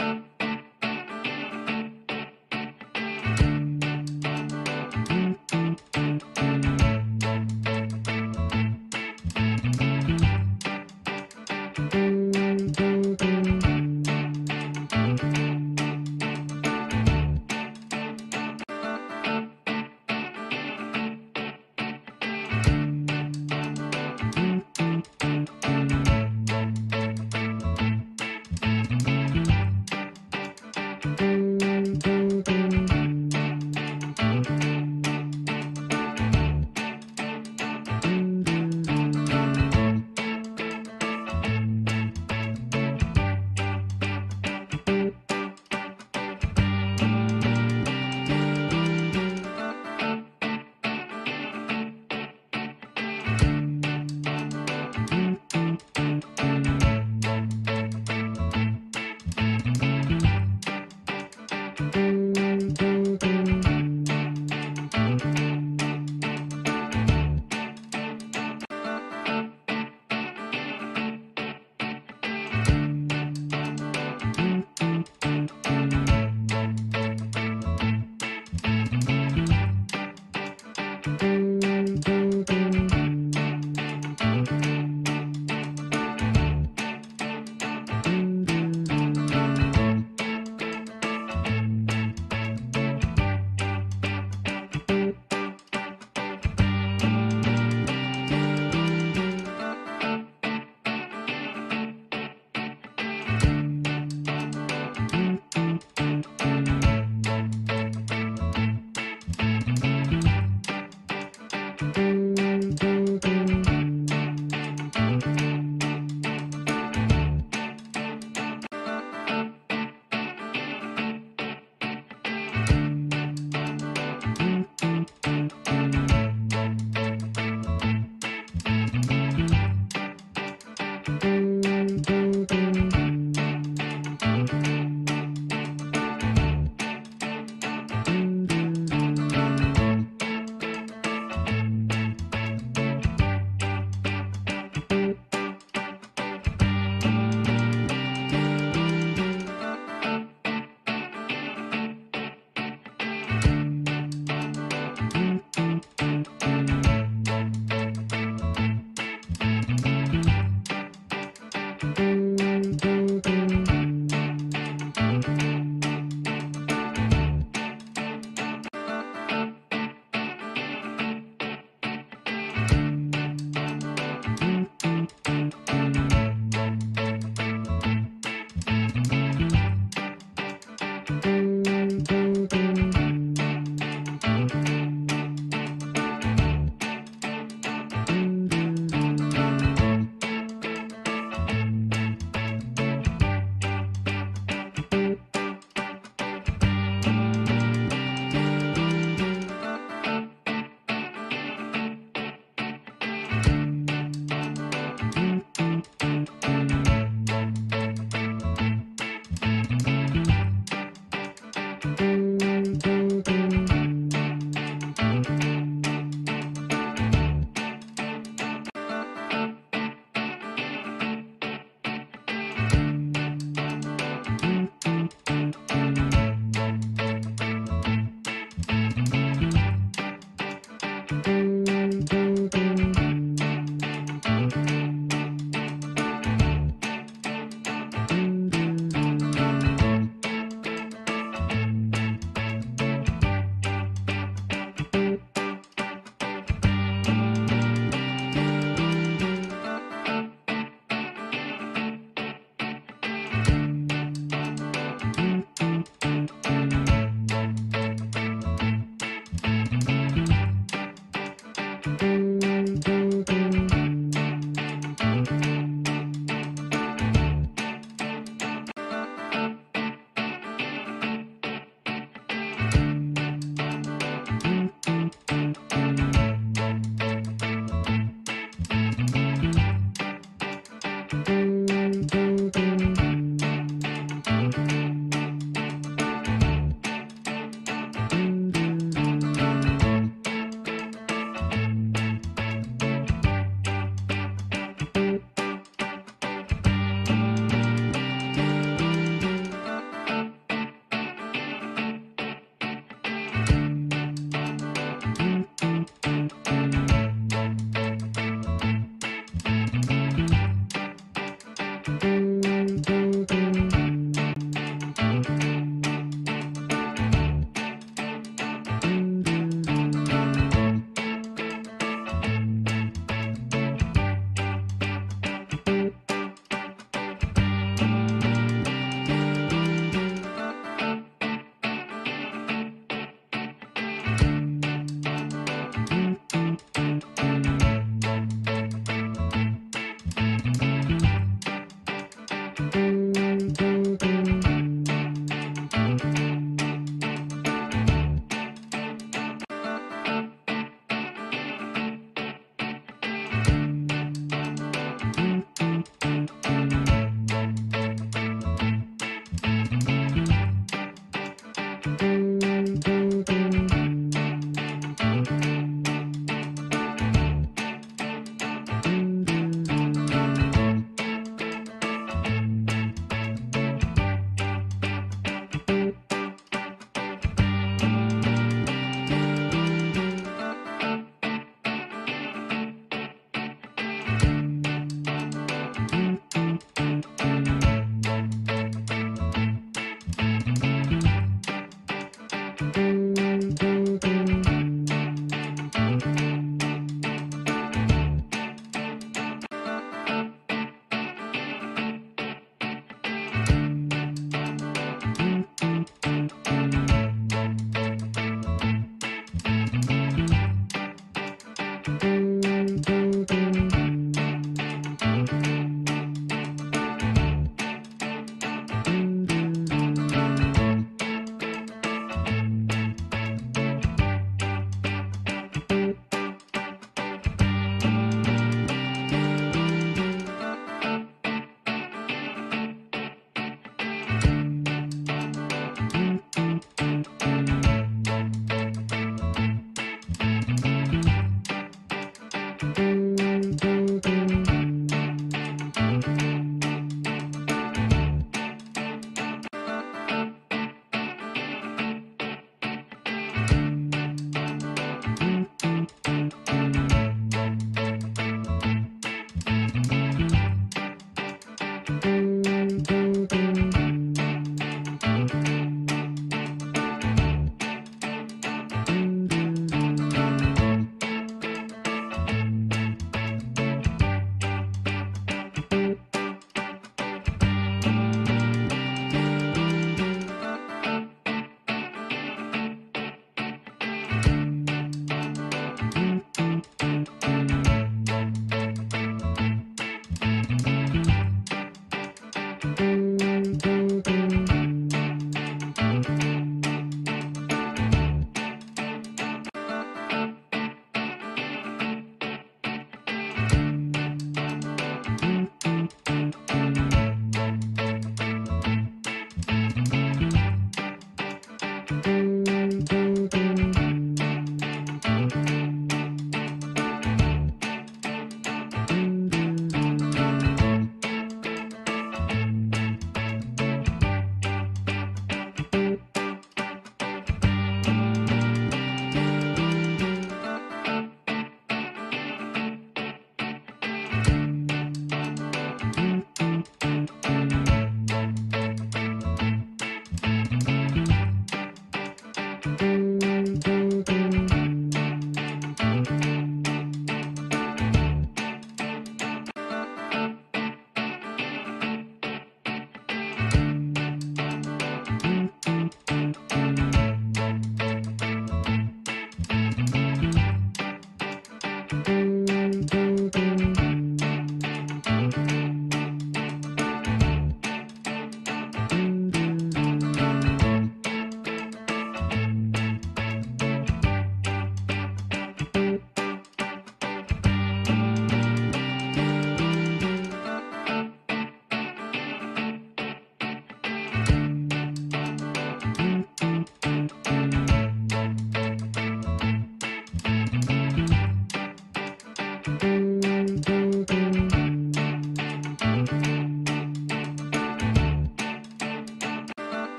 thank you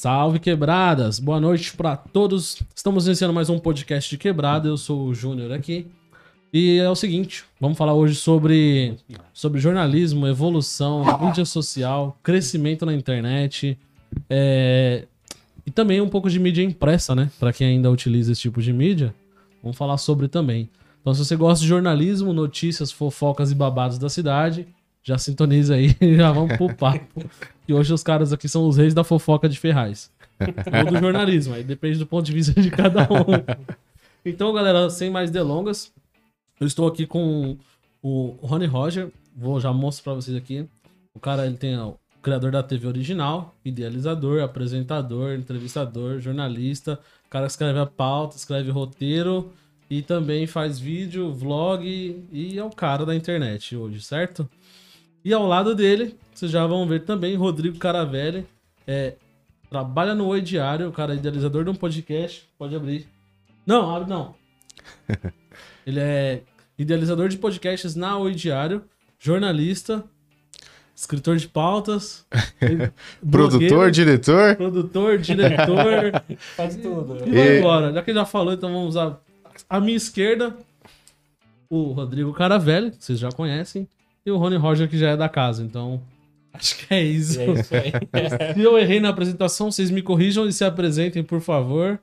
Salve quebradas! Boa noite para todos. Estamos iniciando mais um podcast de quebrada. Eu sou o Júnior aqui. E é o seguinte, vamos falar hoje sobre, sobre jornalismo, evolução, mídia social, crescimento na internet é, e também um pouco de mídia impressa, né? Para quem ainda utiliza esse tipo de mídia, vamos falar sobre também. Então, se você gosta de jornalismo, notícias, fofocas e babados da cidade, já sintoniza aí, já vamos pro papo. E hoje os caras aqui são os reis da fofoca de Ferraz. Ou do jornalismo, aí depende do ponto de vista de cada um. Então, galera, sem mais delongas, eu estou aqui com o Rony Roger. Vou já mostrar para vocês aqui. O cara ele tem o criador da TV original, idealizador, apresentador, entrevistador, jornalista. O cara escreve a pauta, escreve roteiro e também faz vídeo, vlog e é o cara da internet hoje, certo? E ao lado dele, vocês já vão ver também Rodrigo Caravelli. É, trabalha no Oi Diário, o cara é idealizador de um podcast. Pode abrir. Não, abre não. Ele é idealizador de podcasts na Oi Diário, jornalista, escritor de pautas, produtor, diretor. Produtor, diretor. Faz tudo. E vai embora. Já que ele já falou, então vamos usar a minha esquerda, o Rodrigo Caravelli, que vocês já conhecem, e o Rony Roger, que já é da casa. Então, acho que é isso. É isso aí. Se eu errei na apresentação, vocês me corrijam e se apresentem, por favor.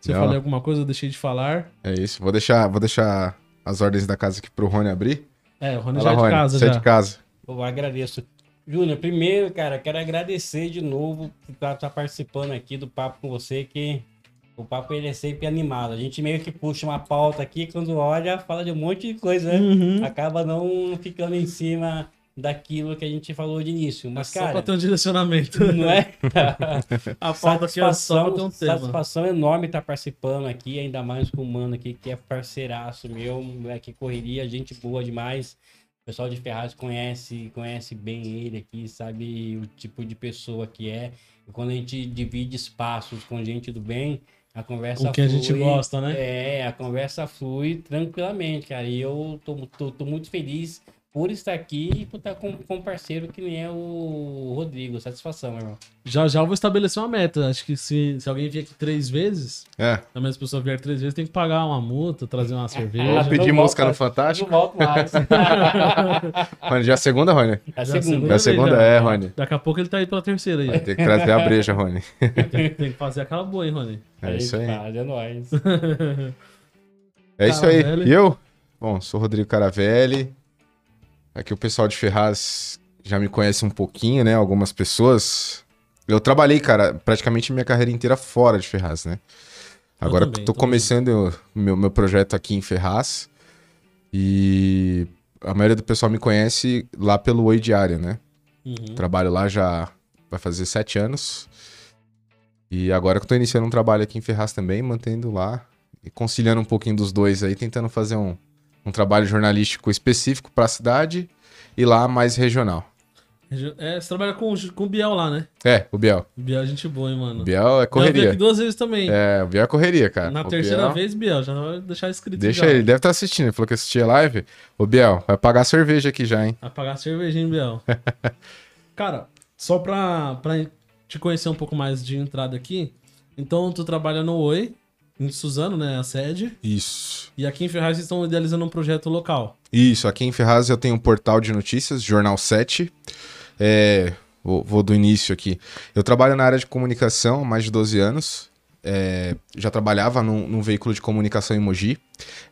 Se eu Não. falei alguma coisa, eu deixei de falar. É isso. Vou deixar, vou deixar as ordens da casa aqui pro Rony abrir. É, o Rony já é de Rony. casa Você é já. de casa. Eu agradeço. Júnior, primeiro, cara, quero agradecer de novo por estar tá participando aqui do papo com você, que o papo ele é sempre animado. A gente meio que puxa uma pauta aqui, quando olha, fala de um monte de coisa, né? Uhum. Acaba não ficando em cima daquilo que a gente falou de início. Mas, Só pra cara, ter um direcionamento. não é? A falta aqui é só pra ter um tema. satisfação enorme estar participando aqui, ainda mais com o mano aqui, que é parceiraço meu, é que correria, gente boa demais. O pessoal de Ferraz conhece, conhece bem ele aqui, sabe o tipo de pessoa que é. E quando a gente divide espaços com gente do bem, a conversa Com quem a gente flui- gosta, né? É, a conversa flui tranquilamente, cara. E eu tô, tô, tô muito feliz por estar aqui e por estar com, com um parceiro que nem é o Rodrigo. Satisfação, meu irmão. Já já eu vou estabelecer uma meta. Acho que se, se alguém vier aqui três vezes, É. se a mesma pessoa vier três vezes, tem que pagar uma multa, trazer uma cerveja. Vamos pedir música no Fantástico. Não volto mais. Rony, já é a segunda, Rony? É a Já segunda. Já é a segunda? já. É, Rony. Daqui a pouco ele tá aí pela terceira aí. Tem que trazer a breja, Rony. Tem, tem que fazer aquela boa, hein, Rony? É isso aí. Faz, é nóis. É isso aí. E eu? Bom, sou o Rodrigo Caravelli. Aqui o pessoal de Ferraz já me conhece um pouquinho, né? Algumas pessoas. Eu trabalhei, cara, praticamente minha carreira inteira fora de Ferraz, né? Eu Agora também, que tô também. começando o meu, meu projeto aqui em Ferraz. E a maioria do pessoal me conhece lá pelo Oi Diário, né? Uhum. Trabalho lá já vai fazer sete anos. E agora que eu tô iniciando um trabalho aqui em Ferraz também, mantendo lá e conciliando um pouquinho dos dois aí, tentando fazer um, um trabalho jornalístico específico pra cidade e lá mais regional. É, você trabalha com, com o Biel lá, né? É, o Biel. O Biel é gente boa, hein, mano. O Biel é Já veio correria. aqui duas vezes também. É, o Biel é correria, cara. Na O terceira Biel- vez, Biel, já vai deixar escrito Deixa já. ele, deve estar assistindo. Ele falou que assistia live. Ô, Biel, vai pagar cerveja aqui já, hein? Vai pagar cervejinha, Biel. Cara, só pra, pra te conhecer um pouco mais de entrada aqui, então tu trabalha no Oi, em Suzano, né, a sede, Isso. e aqui em Ferraz vocês estão idealizando um projeto local. Isso, aqui em Ferraz eu tenho um portal de notícias, Jornal 7. É, vou, vou do início aqui. Eu trabalho na área de comunicação há mais de 12 anos. É, já trabalhava num, num veículo de comunicação em Mogi.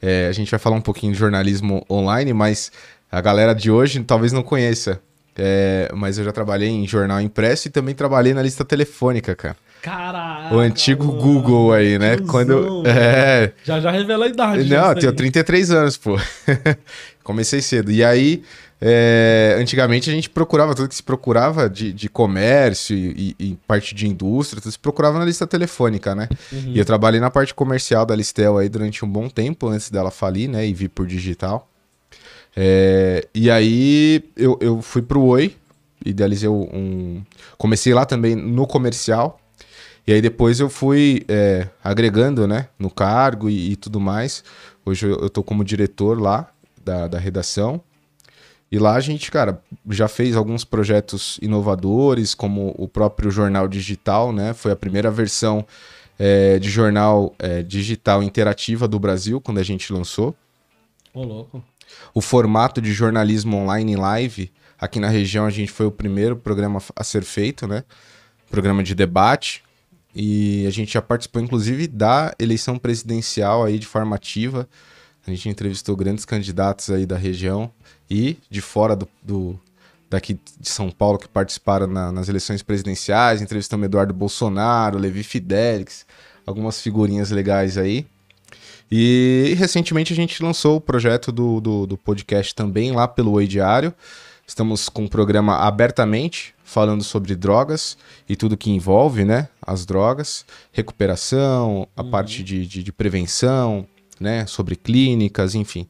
É, a gente vai falar um pouquinho de jornalismo online, mas a galera de hoje talvez não conheça. É, mas eu já trabalhei em jornal impresso e também trabalhei na lista telefônica, cara. Caralho! O antigo Google aí, né? Quando. É, Já já revela a idade. não, eu tenho aí. 33 anos, pô. Comecei cedo. E aí, é, antigamente a gente procurava, tudo que se procurava de, de comércio e, e- e parte de indústria, tudo se procurava na lista telefônica, né? Uhum. E eu trabalhei na parte comercial da Listel aí durante um bom tempo, antes dela falir, né? E vir por digital. É, e aí eu, eu fui pro Oi, idealizei um. Comecei lá também no comercial. E aí depois eu fui é, agregando, né, no cargo e, e tudo mais. Hoje eu, eu tô como diretor lá da, da redação. E lá a gente, cara, já fez alguns projetos inovadores, como o próprio jornal digital, né? Foi a primeira versão é, de jornal é, digital interativa do Brasil, quando a gente lançou. Ô, louco. O formato de jornalismo online em live, aqui na região a gente foi o primeiro programa a ser feito, né? Programa de debate. E a gente já participou, inclusive, da eleição presidencial aí de forma ativa. A gente entrevistou grandes candidatos aí da região e de fora do, do daqui de São Paulo que participaram na, nas eleições presidenciais. Entrevistamos Eduardo Bolsonaro, Levi Fidelix, algumas figurinhas legais aí. E recentemente a gente lançou o projeto do, do, do podcast também lá pelo Oi Diário. Estamos com um programa abertamente falando sobre drogas e tudo que envolve né, as drogas, recuperação, a Uhum. parte de, de, de prevenção, né, sobre clínicas, enfim.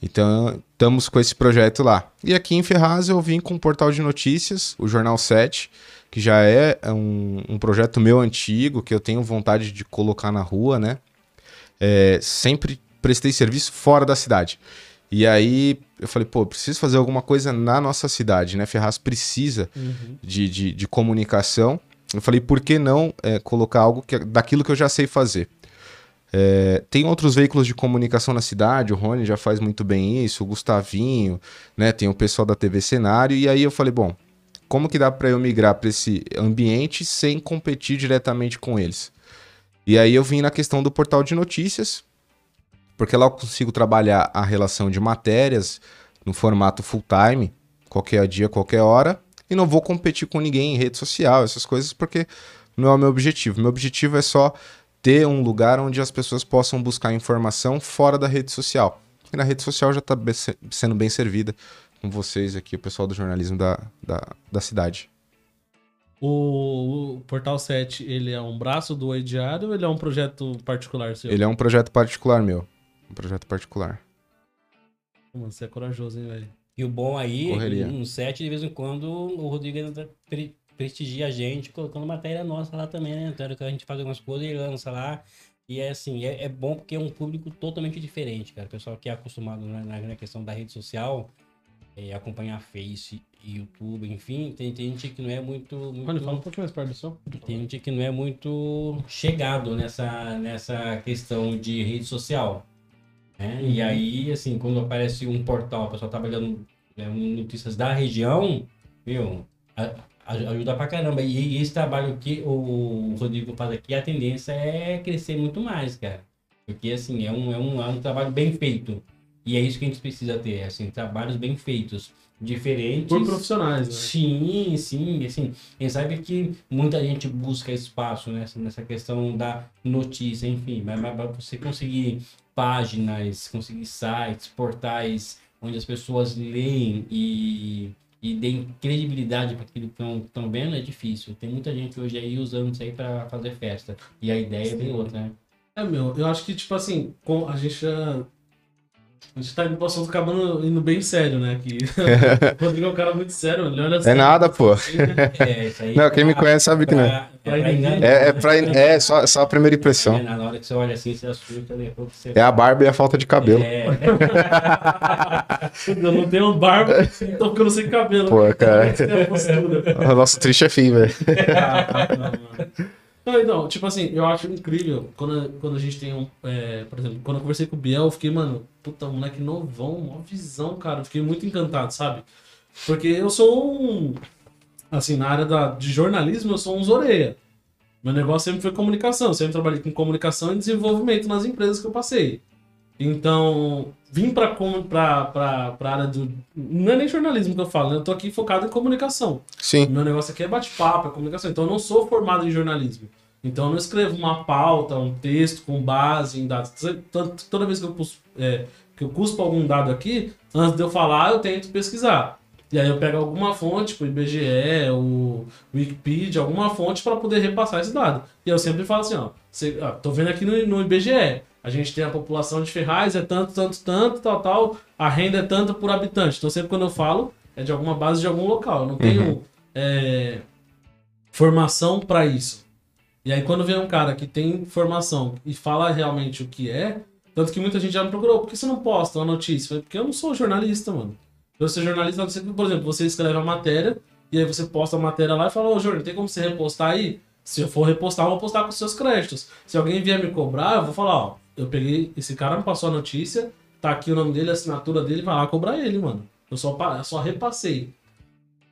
Então, estamos com esse projeto lá. E aqui em Ferraz eu vim com um portal de notícias, o Jornal 7, que já é um, um projeto meu antigo, que eu tenho vontade de colocar na rua, né? É, sempre prestei serviço fora da cidade. E aí eu falei, pô, preciso fazer alguma coisa na nossa cidade, né? Ferraz precisa Uhum. de, de, de comunicação. Eu falei, por que não é, colocar algo que, daquilo que eu já sei fazer? É, tem outros veículos de comunicação na cidade, o Rony já faz muito bem isso, o Gustavinho, né? Tem o pessoal da TV Cenário, e aí eu falei, bom, como que dá para eu migrar para esse ambiente sem competir diretamente com eles? E aí eu vim na questão do portal de notícias, porque lá eu consigo trabalhar a relação de matérias no formato full time, qualquer dia, qualquer hora, e não vou competir com ninguém em rede social, essas coisas, porque não é o meu objetivo. Meu objetivo é só ter um lugar onde as pessoas possam buscar informação fora da rede social. E na rede social já está sendo bem servida com vocês aqui, o pessoal do jornalismo da, da, da cidade. O, o Portal 7, ele é um braço do Oi Diário ou ele é um projeto particular seu? Ele é um projeto particular meu. Um projeto particular. Mano, você é corajoso, hein, velho? E o bom aí, Correria. no set, de vez em quando, o Rodrigo ainda pre- prestigia a gente, colocando matéria nossa lá também, né? Então, que a gente faz algumas coisas e lança lá. E é assim, é, é bom porque é um público totalmente diferente, cara. O pessoal que é acostumado na, na- questão da rede social, é, acompanhar Face, YouTube, enfim, tem, tem gente que não é muito. muito Rony, fala um pouquinho mais perto do som. tem gente que não é muito chegado nessa, nessa questão de rede social. Né? E aí, assim, quando aparece um portal, o pessoal trabalhando né, notícias da região, meu, a- a- ajuda pra caramba. E esse trabalho que o Rodrigo faz aqui, a tendência é crescer muito mais, cara. Porque, assim, é um, é um, é um trabalho bem feito. E é isso que a gente precisa ter, assim, trabalhos bem feitos, diferentes. Por profissionais, né? Sim, sim, assim, a gente sabe que muita gente busca espaço nessa, nessa questão da notícia, enfim, mas, mas pra você conseguir páginas, conseguir sites, portais onde as pessoas leem e, e deem credibilidade para aquilo que estão vendo é difícil. Tem muita gente hoje aí usando isso aí para fazer festa. E a ideia vem outra, né? É, meu, eu acho que, tipo assim, com, a gente já. A gente tá indo pro assunto acabando indo bem sério, né? Que o Rodrigo é um cara muito sério, ele olha assim. É nada, pô. É, isso aí Não, é quem me pra- conhece sabe que não é. pra- Pra pra enganar. É, é, pra, é só, só a primeira impressão. É, na hora que você olha assim, você assusta, você. É a barba e a falta de cabelo. É, Eu não tenho barba, tô ficando sem cabelo. Pô, cara. É a postura. Nosso triste é fim, velho. Não, então, tipo assim, eu acho incrível quando, quando a gente tem um. é, por exemplo, quando eu conversei com o Biel, eu fiquei, mano, puta, moleque novão, mó visão, cara. Eu fiquei muito encantado, sabe? Porque eu sou um. Assim, na área da, de jornalismo, eu sou um zoreia. Meu negócio sempre foi comunicação. Eu sempre trabalhei com comunicação e desenvolvimento nas empresas que eu passei. Então, vim pra, pra área do. Não é nem jornalismo que eu falo, né? Eu tô aqui focado em comunicação. Sim. Meu negócio aqui é bate-papo, é comunicação. Então eu não sou formado em jornalismo. Então eu não escrevo uma pauta, um texto com base em dados. Toda, toda vez que eu, é, que eu cuspo algum dado aqui, antes de eu falar, eu tento pesquisar. E aí eu pego alguma fonte, tipo IBGE, o Wikipedia, alguma fonte para poder repassar esse dado. E eu sempre falo assim, ó, cê, ó tô vendo aqui no, no IBGE, a gente tem a população de Ferraz, é tanto, tanto, tanto, tal, tal, a renda é tanto por habitante. Então sempre quando eu falo, é de alguma base de algum local. Eu não tenho é, formação para isso. E aí quando vem um cara que tem formação e fala realmente o que é, tanto que muita gente já me procurou, por que você não posta uma notícia? Eu porque eu não sou jornalista, mano. Você jornalista, você, por exemplo, você escreve a matéria e aí você posta a matéria lá e fala, ô Júnior, tem como você repostar aí? Se eu for repostar, eu vou postar com seus créditos. Se alguém vier me cobrar, eu vou falar, ó, eu peguei, esse cara me passou a notícia, tá aqui o nome dele, a assinatura dele, vai lá cobrar ele, mano. Eu só, eu só repassei.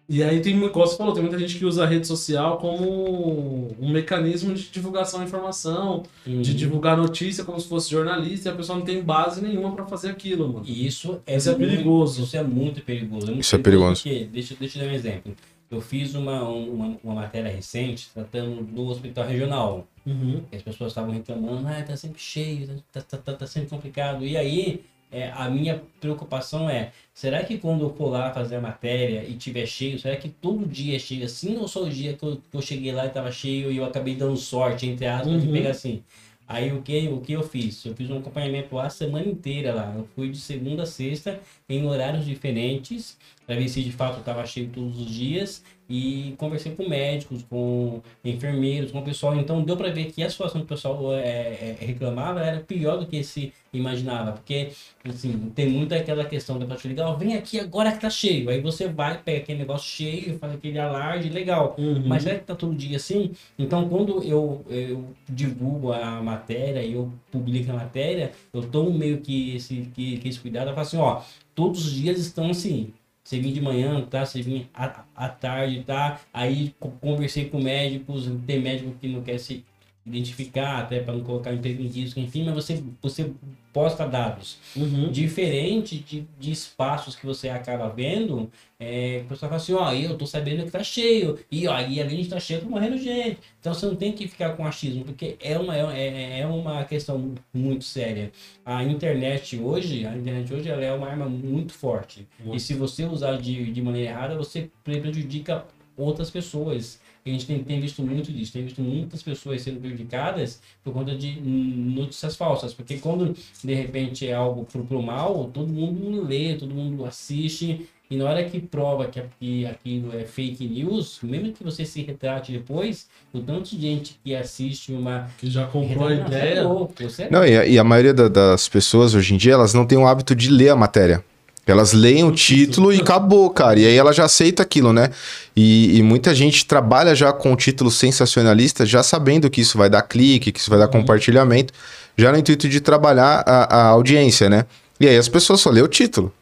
E aí tem, como você falou, tem muita gente que usa a rede social como um mecanismo de divulgação de informação, Uhum. de divulgar notícia como se fosse jornalista, e a pessoa não tem base nenhuma pra fazer aquilo, mano. E isso é, Isso é muito- perigoso. Isso é muito perigoso. muito Isso é perigoso. Porque, deixa, deixa eu dar um exemplo. Eu fiz uma, uma, uma matéria recente tratando do hospital regional. Uhum. E as pessoas estavam reclamando, ah, tá sempre cheio, tá, tá, tá, tá sempre complicado. E aí, é, a minha preocupação é, será que quando eu for lá fazer a matéria e tiver cheio, será que todo dia é cheio assim? Ou só o dia que eu, que eu cheguei lá e tava cheio e eu acabei dando sorte, entre aspas, de Uhum. pegar assim? Aí o que, o que eu fiz? Eu fiz um acompanhamento lá a semana inteira lá. Eu fui de segunda a sexta em horários diferentes para ver se de fato estava cheio todos os dias e conversei com médicos, com enfermeiros, com o pessoal. Então deu para ver que a situação que o pessoal é, é, reclamava era pior do que se imaginava, porque assim, tem muito aquela questão da ligar, ó, vem aqui agora que tá cheio. Aí você vai, pega aquele negócio cheio, faz aquele alarde, legal. Uhum. Mas será que tá todo dia assim? Então, quando eu, eu divulgo a matéria eu publico a matéria, eu tomo meio que esse, que, que esse cuidado. Eu falo assim, ó, todos os dias estão assim. Você vir de manhã, tá? Você vir à, à tarde, tá? Aí co- conversei com médicos, tem médico que não quer se identificar, até para não colocar emprego em risco, enfim, mas você, você posta dados Uhum. diferente de, de espaços que você acaba vendo, é, o pessoal fala assim, ó, eu tô sabendo que tá cheio, e ó, e de tá cheio, tá morrendo gente. Então você não tem que ficar com achismo, porque é uma, é, é uma questão muito séria. A internet hoje, a internet hoje ela é uma arma muito forte. Muito. E se você usar de, de maneira errada, você prejudica outras pessoas. A gente tem, tem visto muito disso, tem visto muitas pessoas sendo prejudicadas por conta de notícias falsas. Porque quando de repente é algo pro, pro mal, todo mundo lê, todo mundo assiste. E na hora que prova que, que aquilo é fake news, mesmo que você se retrate depois, o tanto de gente que assiste uma. Que já comprou a é ideia. louco, você é Não, e a, e a maioria da- das pessoas hoje em dia, elas não têm o hábito de ler a matéria. Elas leem o título e acabou, cara. E aí ela já aceita aquilo, né? E, e muita gente trabalha já com o título sensacionalista, já sabendo que isso vai dar clique, que isso vai dar compartilhamento, já no intuito de trabalhar a, a audiência, né? E aí as pessoas só lê o título.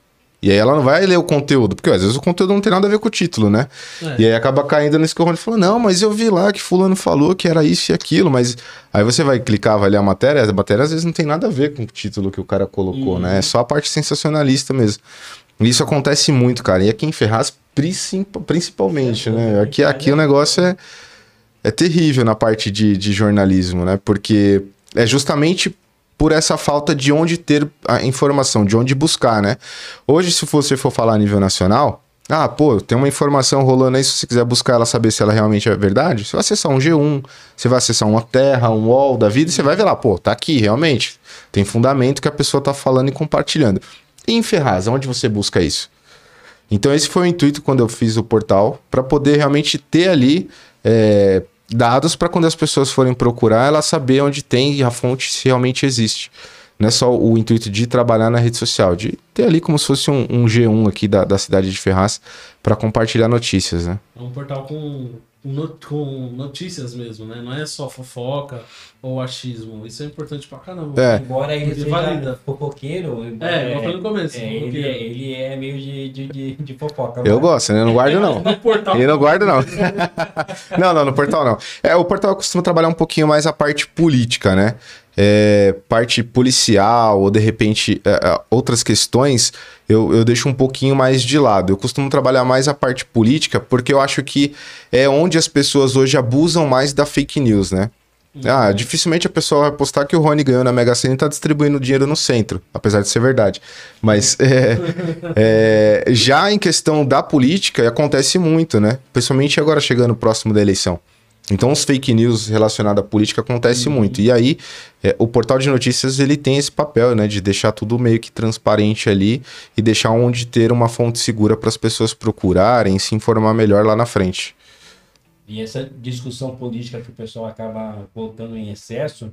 E aí ela não vai ler o conteúdo, porque às vezes o conteúdo não tem nada a ver com o título, né? É. E aí acaba caindo nesse que o Rony falou, não, mas eu vi lá que fulano falou que era isso e aquilo, mas aí você vai clicar, vai ler a matéria, a matéria às vezes não tem nada a ver com o título que o cara colocou, né? É só a parte sensacionalista mesmo. E Isso acontece muito, cara. E aqui em Ferraz, princip- principalmente, né? Aqui, aqui o negócio é, é terrível na parte de, de jornalismo, né? Porque é justamente por essa falta de onde ter a informação, de onde buscar, né? Hoje, se você for falar a nível nacional, ah, pô, tem uma informação rolando aí, se você quiser buscar ela, saber se ela realmente é verdade, você vai acessar um G1, você vai acessar uma Terra, um UOL da vida, você vai ver lá, pô, tá aqui, realmente. Tem fundamento que a pessoa tá falando e compartilhando. E em Ferraz, onde você busca isso? Então esse foi o intuito quando eu fiz o portal, para poder realmente ter ali é, dados para quando as pessoas forem procurar, ela saber onde tem a fonte se realmente existe. Não é só o intuito de trabalhar na rede social, de ter ali como se fosse um, um G1 aqui da, da cidade de Ferraz para compartilhar notícias, né? É um portal com, com no- com notícias mesmo, né? Não é só fofoca ou achismo. Isso é importante pra caramba. É. Embora ele seja valida. fofoqueiro, É, igual eu falei no começo. é, ele, é, ele é meio de, de, de, de fofoca. Eu mas- gosto, né? Eu não guardo não. No portal. Eu não guardo, não. não, não, no portal não. É, o portal costuma trabalhar um pouquinho mais a parte política, né? É, parte policial ou de repente é, é, outras questões eu, eu deixo um pouquinho mais de lado. Eu costumo trabalhar mais a parte política porque eu acho que é onde as pessoas hoje abusam mais da fake news, né? Ah, dificilmente a pessoa vai postar que o Rony ganhou na Mega Sena e tá distribuindo dinheiro no centro, apesar de ser verdade. Mas é, é, já em questão da política, acontece muito, né? Principalmente agora chegando próximo da eleição. Então, os fake news relacionados à política acontece muito. E aí, é, o portal de notícias ele tem esse papel, né, de deixar tudo meio que transparente ali e deixar onde ter uma fonte segura para as pessoas procurarem, se informar melhor lá na frente. E essa discussão política que o pessoal acaba colocando em excesso,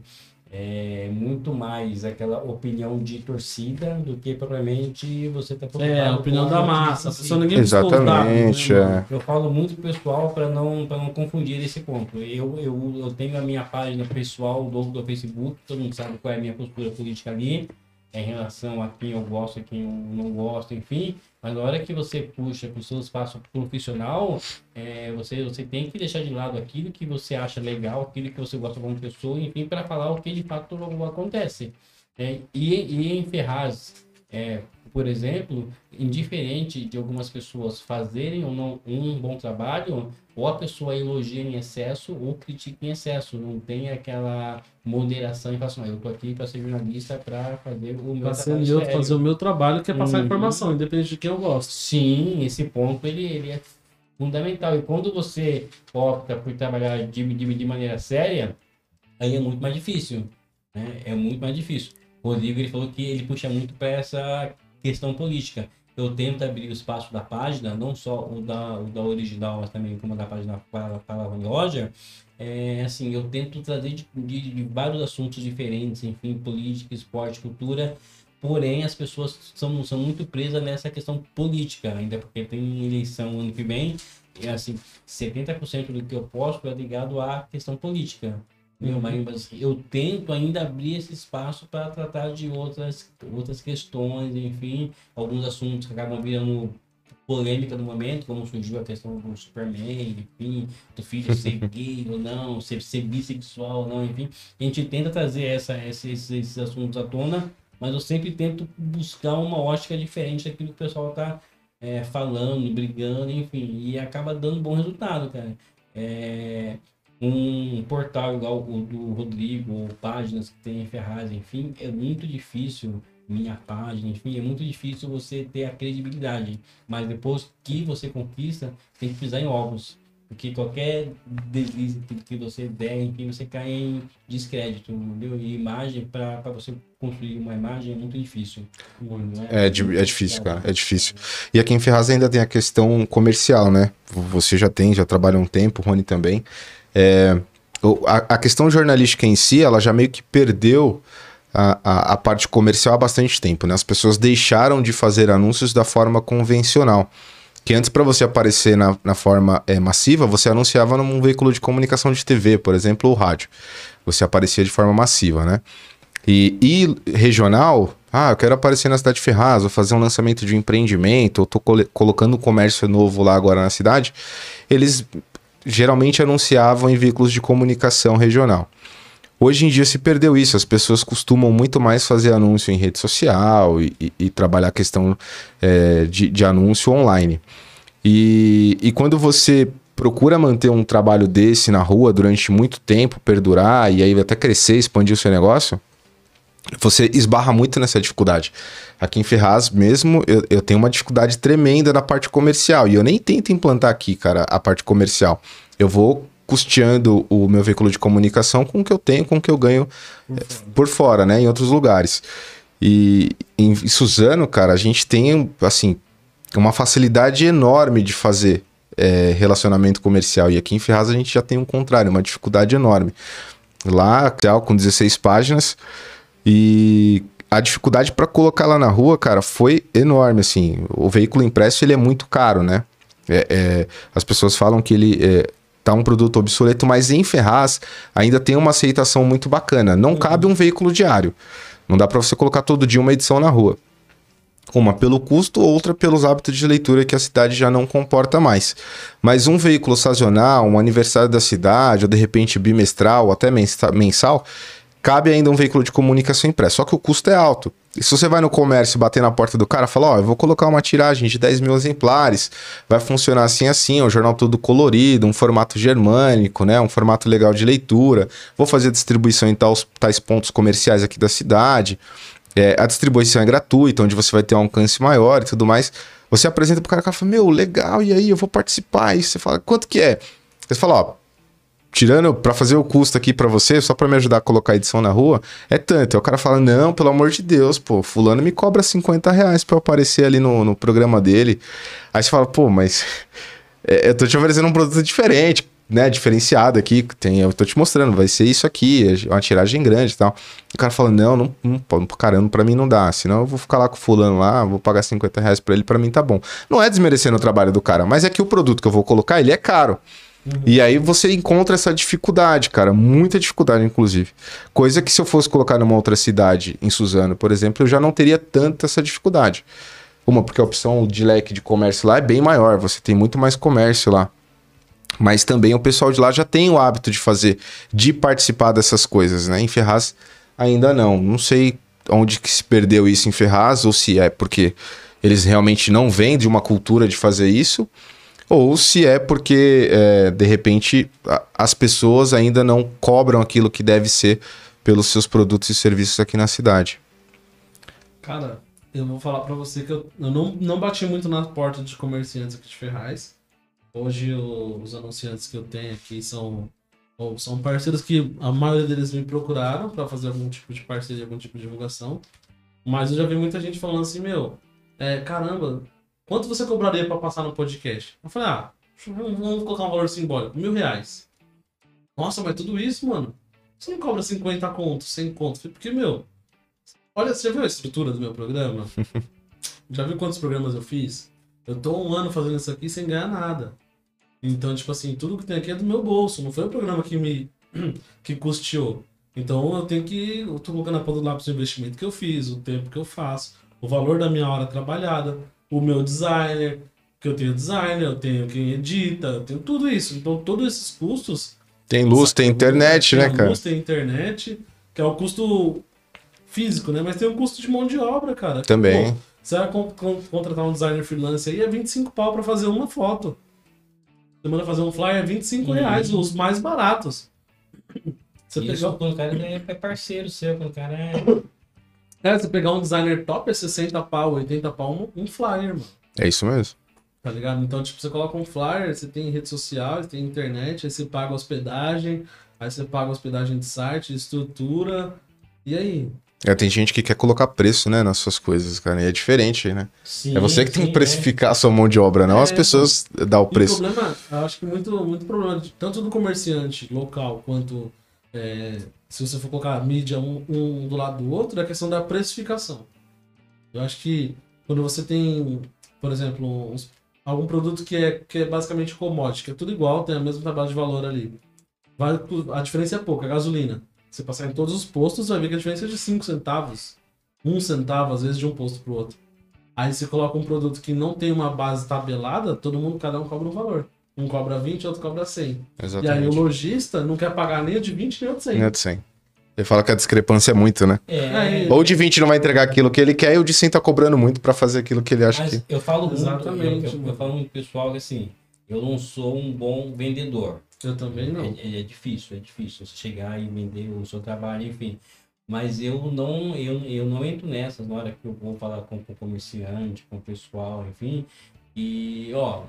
é muito mais aquela opinião de torcida do que propriamente você tá É, a opinião da massa. A pessoa ninguém dados, Exatamente, né, é. Eu falo muito pessoal para não, pra não confundir esse ponto. Eu, eu, eu tenho a minha página pessoal do, do Facebook, todo mundo sabe qual é a minha postura política ali, em relação a quem eu gosto e quem eu não gosto, enfim. Mas na hora que você puxa para o seu espaço profissional, é, você, você tem que deixar de lado aquilo que você acha legal, aquilo que você gosta como pessoa, enfim, para falar o que de fato acontece. É, e, e em Ferraz, é, por exemplo, indiferente de algumas pessoas fazerem ou não um bom trabalho, ou a pessoa elogia em excesso ou critica em excesso. Não tem aquela moderação e fala assim, "Ah, eu tô aqui para ser jornalista para fazer o meu ser trabalho eu sério." fazer o meu trabalho, que é passar Uhum. informação, independente de quem eu gosto. Sim, esse ponto ele, ele é fundamental. E quando você opta por trabalhar de, de, de maneira séria, aí é muito mais difícil. Né? É muito mais difícil. O Rodrigo ele falou que ele puxa muito para essa questão política. Eu tento abrir o espaço da página, não só o da, o da original, mas também como da página para para a Roger. É, assim, eu tento trazer de, de, de vários assuntos diferentes, enfim, política, esporte, cultura, Porém, as pessoas são, são muito presas nessa questão política, ainda porque tem eleição ano que vem, e assim, 70% do que eu posto é ligado à questão política. Meu, mas eu tento ainda abrir esse espaço para tratar de outras, outras questões, enfim, alguns assuntos que acabam virando polêmica no momento, como surgiu a questão do Superman, enfim, do filho ser gay ou não, ser, ser bissexual ou não, enfim. A gente tenta trazer essa, esses, esses assuntos à tona, mas eu sempre tento buscar uma ótica diferente daquilo que o pessoal tá é, falando, brigando, enfim, e acaba dando bom resultado, cara. É, um portal igual o do Rodrigo, ou páginas que tem em Ferraz, enfim, é muito difícil, minha página, enfim, é muito difícil você ter a credibilidade. Mas depois que você conquista, tem que pisar em ovos. Porque qualquer deslize que, você der, enfim, você cai em descrédito, entendeu? E imagem, para você construir uma imagem é muito difícil. Não É, di- é difícil, cara. É difícil. E aqui em Ferraz ainda tem a questão comercial, né? Você já tem, já trabalha um tempo, o Rony também. É, a, a questão jornalística em si, ela já meio que perdeu a, a, a parte comercial há bastante tempo, né? As pessoas deixaram de fazer anúncios da forma convencional. Que antes, para você aparecer na, na forma é, massiva, você anunciava num veículo de comunicação de TV, por exemplo, ou rádio. Você aparecia de forma massiva, né? E, e regional, ah, eu quero aparecer na cidade de Ferraz, vou fazer um lançamento de um empreendimento, eu tô colocando um comércio novo lá agora na cidade. Eles geralmente anunciavam em veículos de comunicação regional. Hoje em dia se perdeu isso, as pessoas costumam muito mais fazer anúncio em rede social e, e- e trabalhar a questão é, de, de anúncio online. E, e quando você procura manter um trabalho desse na rua durante muito tempo, perdurar e aí até crescer, expandir o seu negócio, você esbarra muito nessa dificuldade. Aqui em Ferraz mesmo, eu, eu tenho uma dificuldade tremenda na parte comercial. E eu nem tento implantar aqui, cara, a parte comercial. Eu vou custeando o meu veículo de comunicação com o que eu tenho, com o que eu ganho eh, por fora, né? Em outros lugares. E em Suzano, cara, a gente tem, assim, uma facilidade enorme de fazer eh, relacionamento comercial. E aqui em Ferraz a gente já tem um contrário, uma dificuldade enorme. Lá, com 16 páginas, e a dificuldade para colocar lá na rua, cara, foi enorme, assim. O veículo impresso, ele é muito caro, né? É, é, as pessoas falam que ele é, tá um produto obsoleto, mas em Ferraz ainda tem uma aceitação muito bacana. Não cabe um veículo diário. Não dá para você colocar todo dia uma edição na rua. Uma pelo custo, outra pelos hábitos de leitura que a cidade já não comporta mais. Mas um veículo sazonal, um aniversário da cidade, ou de repente bimestral, ou até mensa- mensal, cabe ainda um veículo de comunicação impresso. Só que o custo é alto. E se você vai no comércio bater na porta do cara falar, ó, eu vou colocar uma tiragem de 10 mil exemplares, vai funcionar assim assim, o jornal todo colorido, um formato germânico, né? Um formato legal de leitura. Vou fazer distribuição em tais, tais pontos comerciais aqui da cidade. É, a distribuição é gratuita, onde você vai ter um alcance maior e tudo mais. Você apresenta pro cara, o cara fala, meu, legal, e aí, eu vou participar. E você fala, quanto que é? Você fala, ó, tirando para fazer o custo aqui para você, só para me ajudar a colocar a edição na rua, é tanto. Aí o cara fala, não, pelo amor de Deus, pô, fulano me cobra 50 reais pra eu aparecer ali no, no programa dele. Aí você fala, pô, mas é, eu tô te oferecendo um produto diferente. né, diferenciada aqui, tem, eu tô te mostrando, vai ser isso aqui, é uma tiragem grande e tal. O cara fala, não, não, não caramba, pra mim não dá, senão eu vou ficar lá com o fulano lá, vou pagar 50 reais pra ele, pra mim tá bom. Não é desmerecendo o trabalho do cara, mas é que o produto que eu vou colocar, ele é caro. E aí você encontra essa dificuldade, cara, muita dificuldade, inclusive. Coisa que se eu fosse colocar numa outra cidade, em Suzano, por exemplo, eu já não teria tanta essa dificuldade. Uma, porque a opção de leque de comércio lá é bem maior, você tem muito mais comércio lá. Mas também o pessoal de lá já tem o hábito de fazer, de participar dessas coisas, né? Em Ferraz ainda não. Não sei onde que se perdeu isso em Ferraz, ou se é porque eles realmente não vêm de uma cultura de fazer isso, ou se é porque, é, de repente, as pessoas ainda não cobram aquilo que deve ser pelos seus produtos e serviços aqui na cidade. Cara, eu vou falar pra você que eu, eu não, não bati muito na porta de comerciantes aqui de Ferraz. Hoje os anunciantes que eu tenho aqui são, são parceiros que a maioria deles me procuraram pra fazer algum tipo de parceria, algum tipo de divulgação. Mas eu já vi muita gente falando assim, meu, é, caramba, quanto você cobraria pra passar no podcast? Eu falei, ah, vamos colocar um valor simbólico, mil reais. Nossa, mas tudo isso, mano, você não cobra 50 contos, 100 contos? Eu falei, Porque, meu, olha, você já viu a estrutura do meu programa? já viu quantos programas eu fiz? Eu tô um ano fazendo isso aqui sem ganhar nada. Então, tipo assim, tudo que tem aqui é do meu bolso. Não foi o programa que me que custeou. Então eu tenho que. Eu tô colocando a ponta do lápis o investimento que eu fiz, o tempo que eu faço, o valor da minha hora trabalhada, o meu designer, que eu tenho designer, eu tenho quem edita, eu tenho tudo isso. Então, todos esses custos. Tem luz, tem internet, né, tem cara? Luz, tem internet, que é o custo físico, né? Mas tem o custo de mão de obra, cara. Também. Pô, você vai con- con- contratar um designer freelance aí, é 25 pau pra fazer uma foto. Você manda fazer um flyer, é 25 Uhum. reais, os mais baratos. Você Isso pegar, quando o cara é é parceiro seu, quando o cara é. É, você pegar um designer top é 60 pau, 80 pau, um, um flyer, mano. É isso mesmo. Tá ligado? Então, tipo, você coloca um flyer, você tem rede social, você tem internet, aí você paga hospedagem, aí você paga hospedagem de site, estrutura. E aí? É, tem gente que quer colocar preço, né, nas suas coisas, cara. E é diferente, né? Sim, é você que tem sim, que precificar a sua mão de obra, não É, as pessoas dar o o preço. problema, eu acho que muito, muito problema, tanto do comerciante local quanto é, se você for colocar a mídia um, um do lado do outro, é a questão da precificação. Eu acho que quando você tem, por exemplo, algum produto que é, que é basicamente commodity, que é tudo igual, tem a mesma tabela de valor ali. Vai, a diferença é pouca, a gasolina. Você passar em todos os postos, vai ver que a diferença é de 5 centavos. Um centavo, às vezes, de um posto pro outro. Aí você coloca um produto que não tem uma base tabelada, todo mundo, cada um cobra um valor. Um cobra 20, outro cobra 100. E aí o Exatamente. lojista não quer pagar nem o de 20 nem o de 100. Não é de 100. Ele fala que a discrepância é muito, né? É, É, Ou de 20 não vai entregar aquilo que ele quer e o de 100 tá cobrando muito pra fazer aquilo que ele acha Mas que. eu falo muito, Exatamente, eu, eu, eu falo muito pessoal que assim, eu não sou um bom vendedor. Eu também não. É, é difícil, é difícil você chegar e vender o seu trabalho, enfim. Mas eu não, eu, eu não entro nessas na hora que eu vou falar com o comerciante, com o pessoal, enfim. E, ó,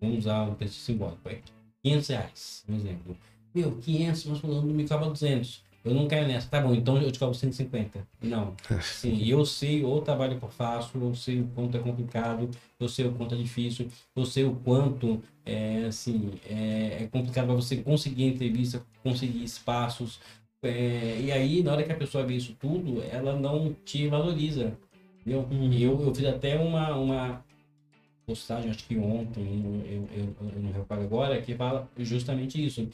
vamos usar um preço simbólico aí. 500 reais, um exemplo. Meu, 500, mas falando me cobra 200. Eu não quero nessa. Tá bom, então eu te cobro 150. Não. Sim, eu sei o trabalho que eu faço, eu sei o quanto é complicado, eu sei o quanto é difícil, eu sei o quanto é, assim, é, é complicado para você conseguir entrevista, conseguir espaços. é, e aí, na hora que a pessoa vê isso tudo, ela não te valoriza. Entendeu? Uhum. Eu, eu fiz até uma, uma postagem, acho que ontem, eu, eu, eu não recordo agora, que fala justamente isso.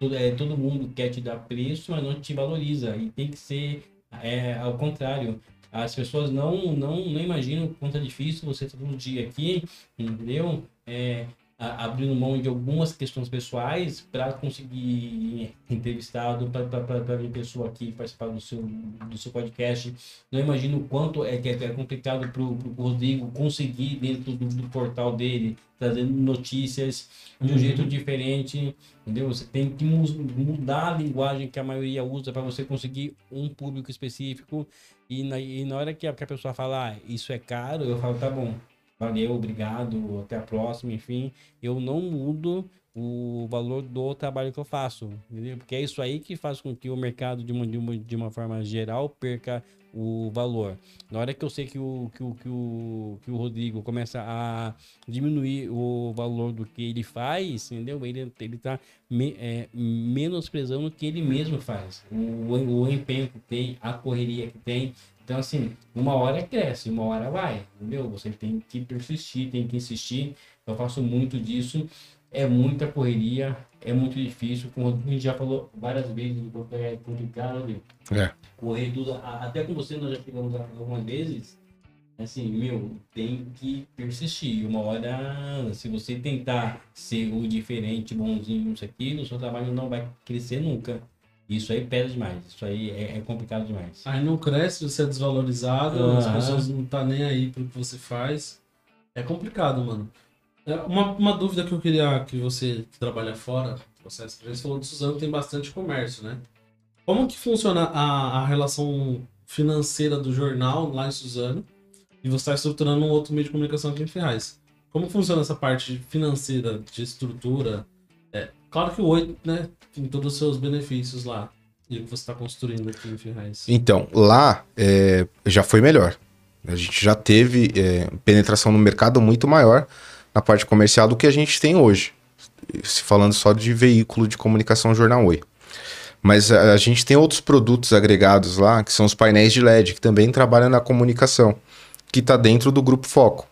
Todo, é, todo mundo quer te dar preço, mas não te valoriza. E tem que ser é, ao contrário. As pessoas não, não, não imaginam o quanto é difícil você todo dia aqui, entendeu? É, abrindo mão de algumas questões pessoais para conseguir entrevistado, para vir pessoa aqui participar do seu, do seu podcast. Não imagino o quanto é, que é, é complicado para o Rodrigo conseguir, dentro do, do portal dele, trazendo notícias de um Uhum. jeito diferente, entendeu? Você tem que mu- mudar a linguagem que a maioria usa para você conseguir um público específico. E na, e na hora que a, que a pessoa fala, ah, isso é caro, eu falo, tá bom. Valeu, obrigado, até a próxima, enfim. Eu não mudo o valor do trabalho que eu faço, entendeu? Porque é isso aí que faz com que o mercado, de uma, de uma, de uma forma geral, perca o valor. Na hora que eu sei que o, que o, que o, que o Rodrigo começa a diminuir o valor do que ele faz, entendeu? Ele, ele tá me, é, menosprezando o que ele mesmo faz. O, o empenho que tem, a correria que tem. Então, assim, uma hora cresce, uma hora vai, entendeu? Você tem que persistir, tem que insistir. Eu faço muito disso é muita correria, é muito difícil. Como a gente já falou várias vezes, é complicado, viu? É. Correr tudo, até com você nós já chegamos algumas vezes. Assim, meu, tem que persistir. Uma hora, se você tentar ser o diferente, bonzinho, isso aqui, o seu trabalho não vai crescer nunca. Isso aí pesa demais. Isso aí é, é complicado demais. Aí não cresce, você é desvalorizado, as pessoas não tá nem aí pro que você faz. É complicado, mano. É, uma, uma dúvida que eu queria que você que trabalha fora, você falou de Suzano, tem bastante comércio, né? Como que funciona a, a relação financeira do jornal lá em Suzano e você está estruturando um outro meio de comunicação aqui em Ferraz? Como funciona essa parte financeira de estrutura? Claro que o Oi né, tem todos os seus benefícios lá e o que você está construindo aqui em Ferraz. Então, lá é, já foi melhor. A gente já teve é, penetração no mercado muito maior na parte comercial do que a gente tem hoje. Se falando só de veículo de comunicação Jornal Oi. Mas a, a, gente tem outros produtos agregados lá, que são os painéis de LED, que também trabalham na comunicação, que está dentro do Grupo Foco.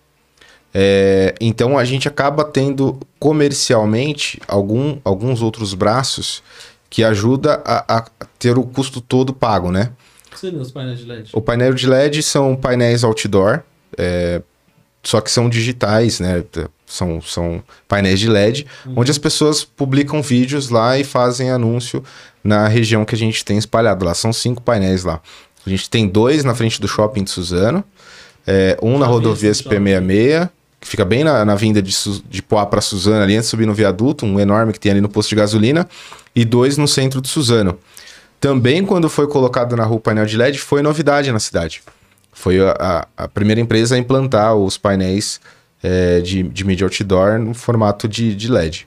É, então a gente acaba tendo comercialmente algum, alguns outros braços que ajuda a, a ter o custo todo pago, né? Seriam os painéis de LED? O painel de LED são painéis outdoor, é, só que são digitais, né? São, são painéis de LED, uhum. onde as pessoas publicam vídeos lá e fazem anúncio na região que a gente tem espalhado lá. São cinco painéis lá. A gente tem dois na frente do shopping de Suzano, é, um Já na rodovia SP66, que fica bem na, na vinda de, de Poá para Suzano, ali antes de subir no viaduto, um enorme que tem ali no posto de gasolina, e dois no centro de Suzano. Também, quando foi colocado na rua o painel de LED, foi novidade na cidade. Foi a, a primeira empresa a implantar os painéis é, de, de mídia outdoor no formato de, de LED.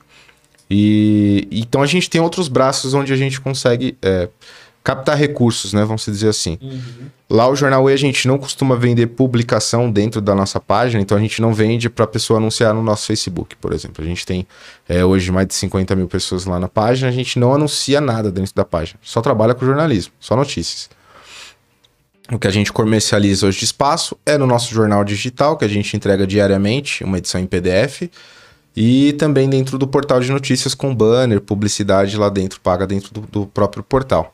E então a gente tem outros braços onde a gente consegue é, captar recursos, né? Vamos dizer assim. Uhum. Lá o Jornal E a gente não costuma vender publicação dentro da nossa página, então a gente não vende para a pessoa anunciar no nosso Facebook, por exemplo. A gente tem é, hoje mais de 50 mil pessoas lá na página, a gente não anuncia nada dentro da página, só trabalha com jornalismo, só notícias. O que a gente comercializa hoje de espaço é no nosso jornal digital, que a gente entrega diariamente, uma edição em PDF, e também dentro do portal de notícias com banner, publicidade lá dentro, paga dentro do, do próprio portal.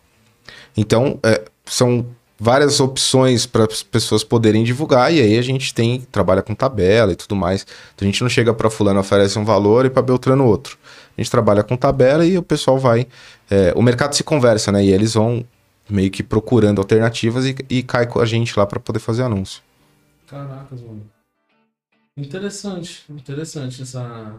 Então, é, são várias opções para as pessoas poderem divulgar, e aí a gente tem, trabalha com tabela e tudo mais. Então, a gente não chega para fulano oferece um valor e para Beltrano outro. A gente trabalha com tabela e o pessoal vai. É, o mercado se conversa, né? E eles vão meio que procurando alternativas e, e cai com a gente lá para poder fazer anúncio. Caracas, mano. Interessante, interessante essa.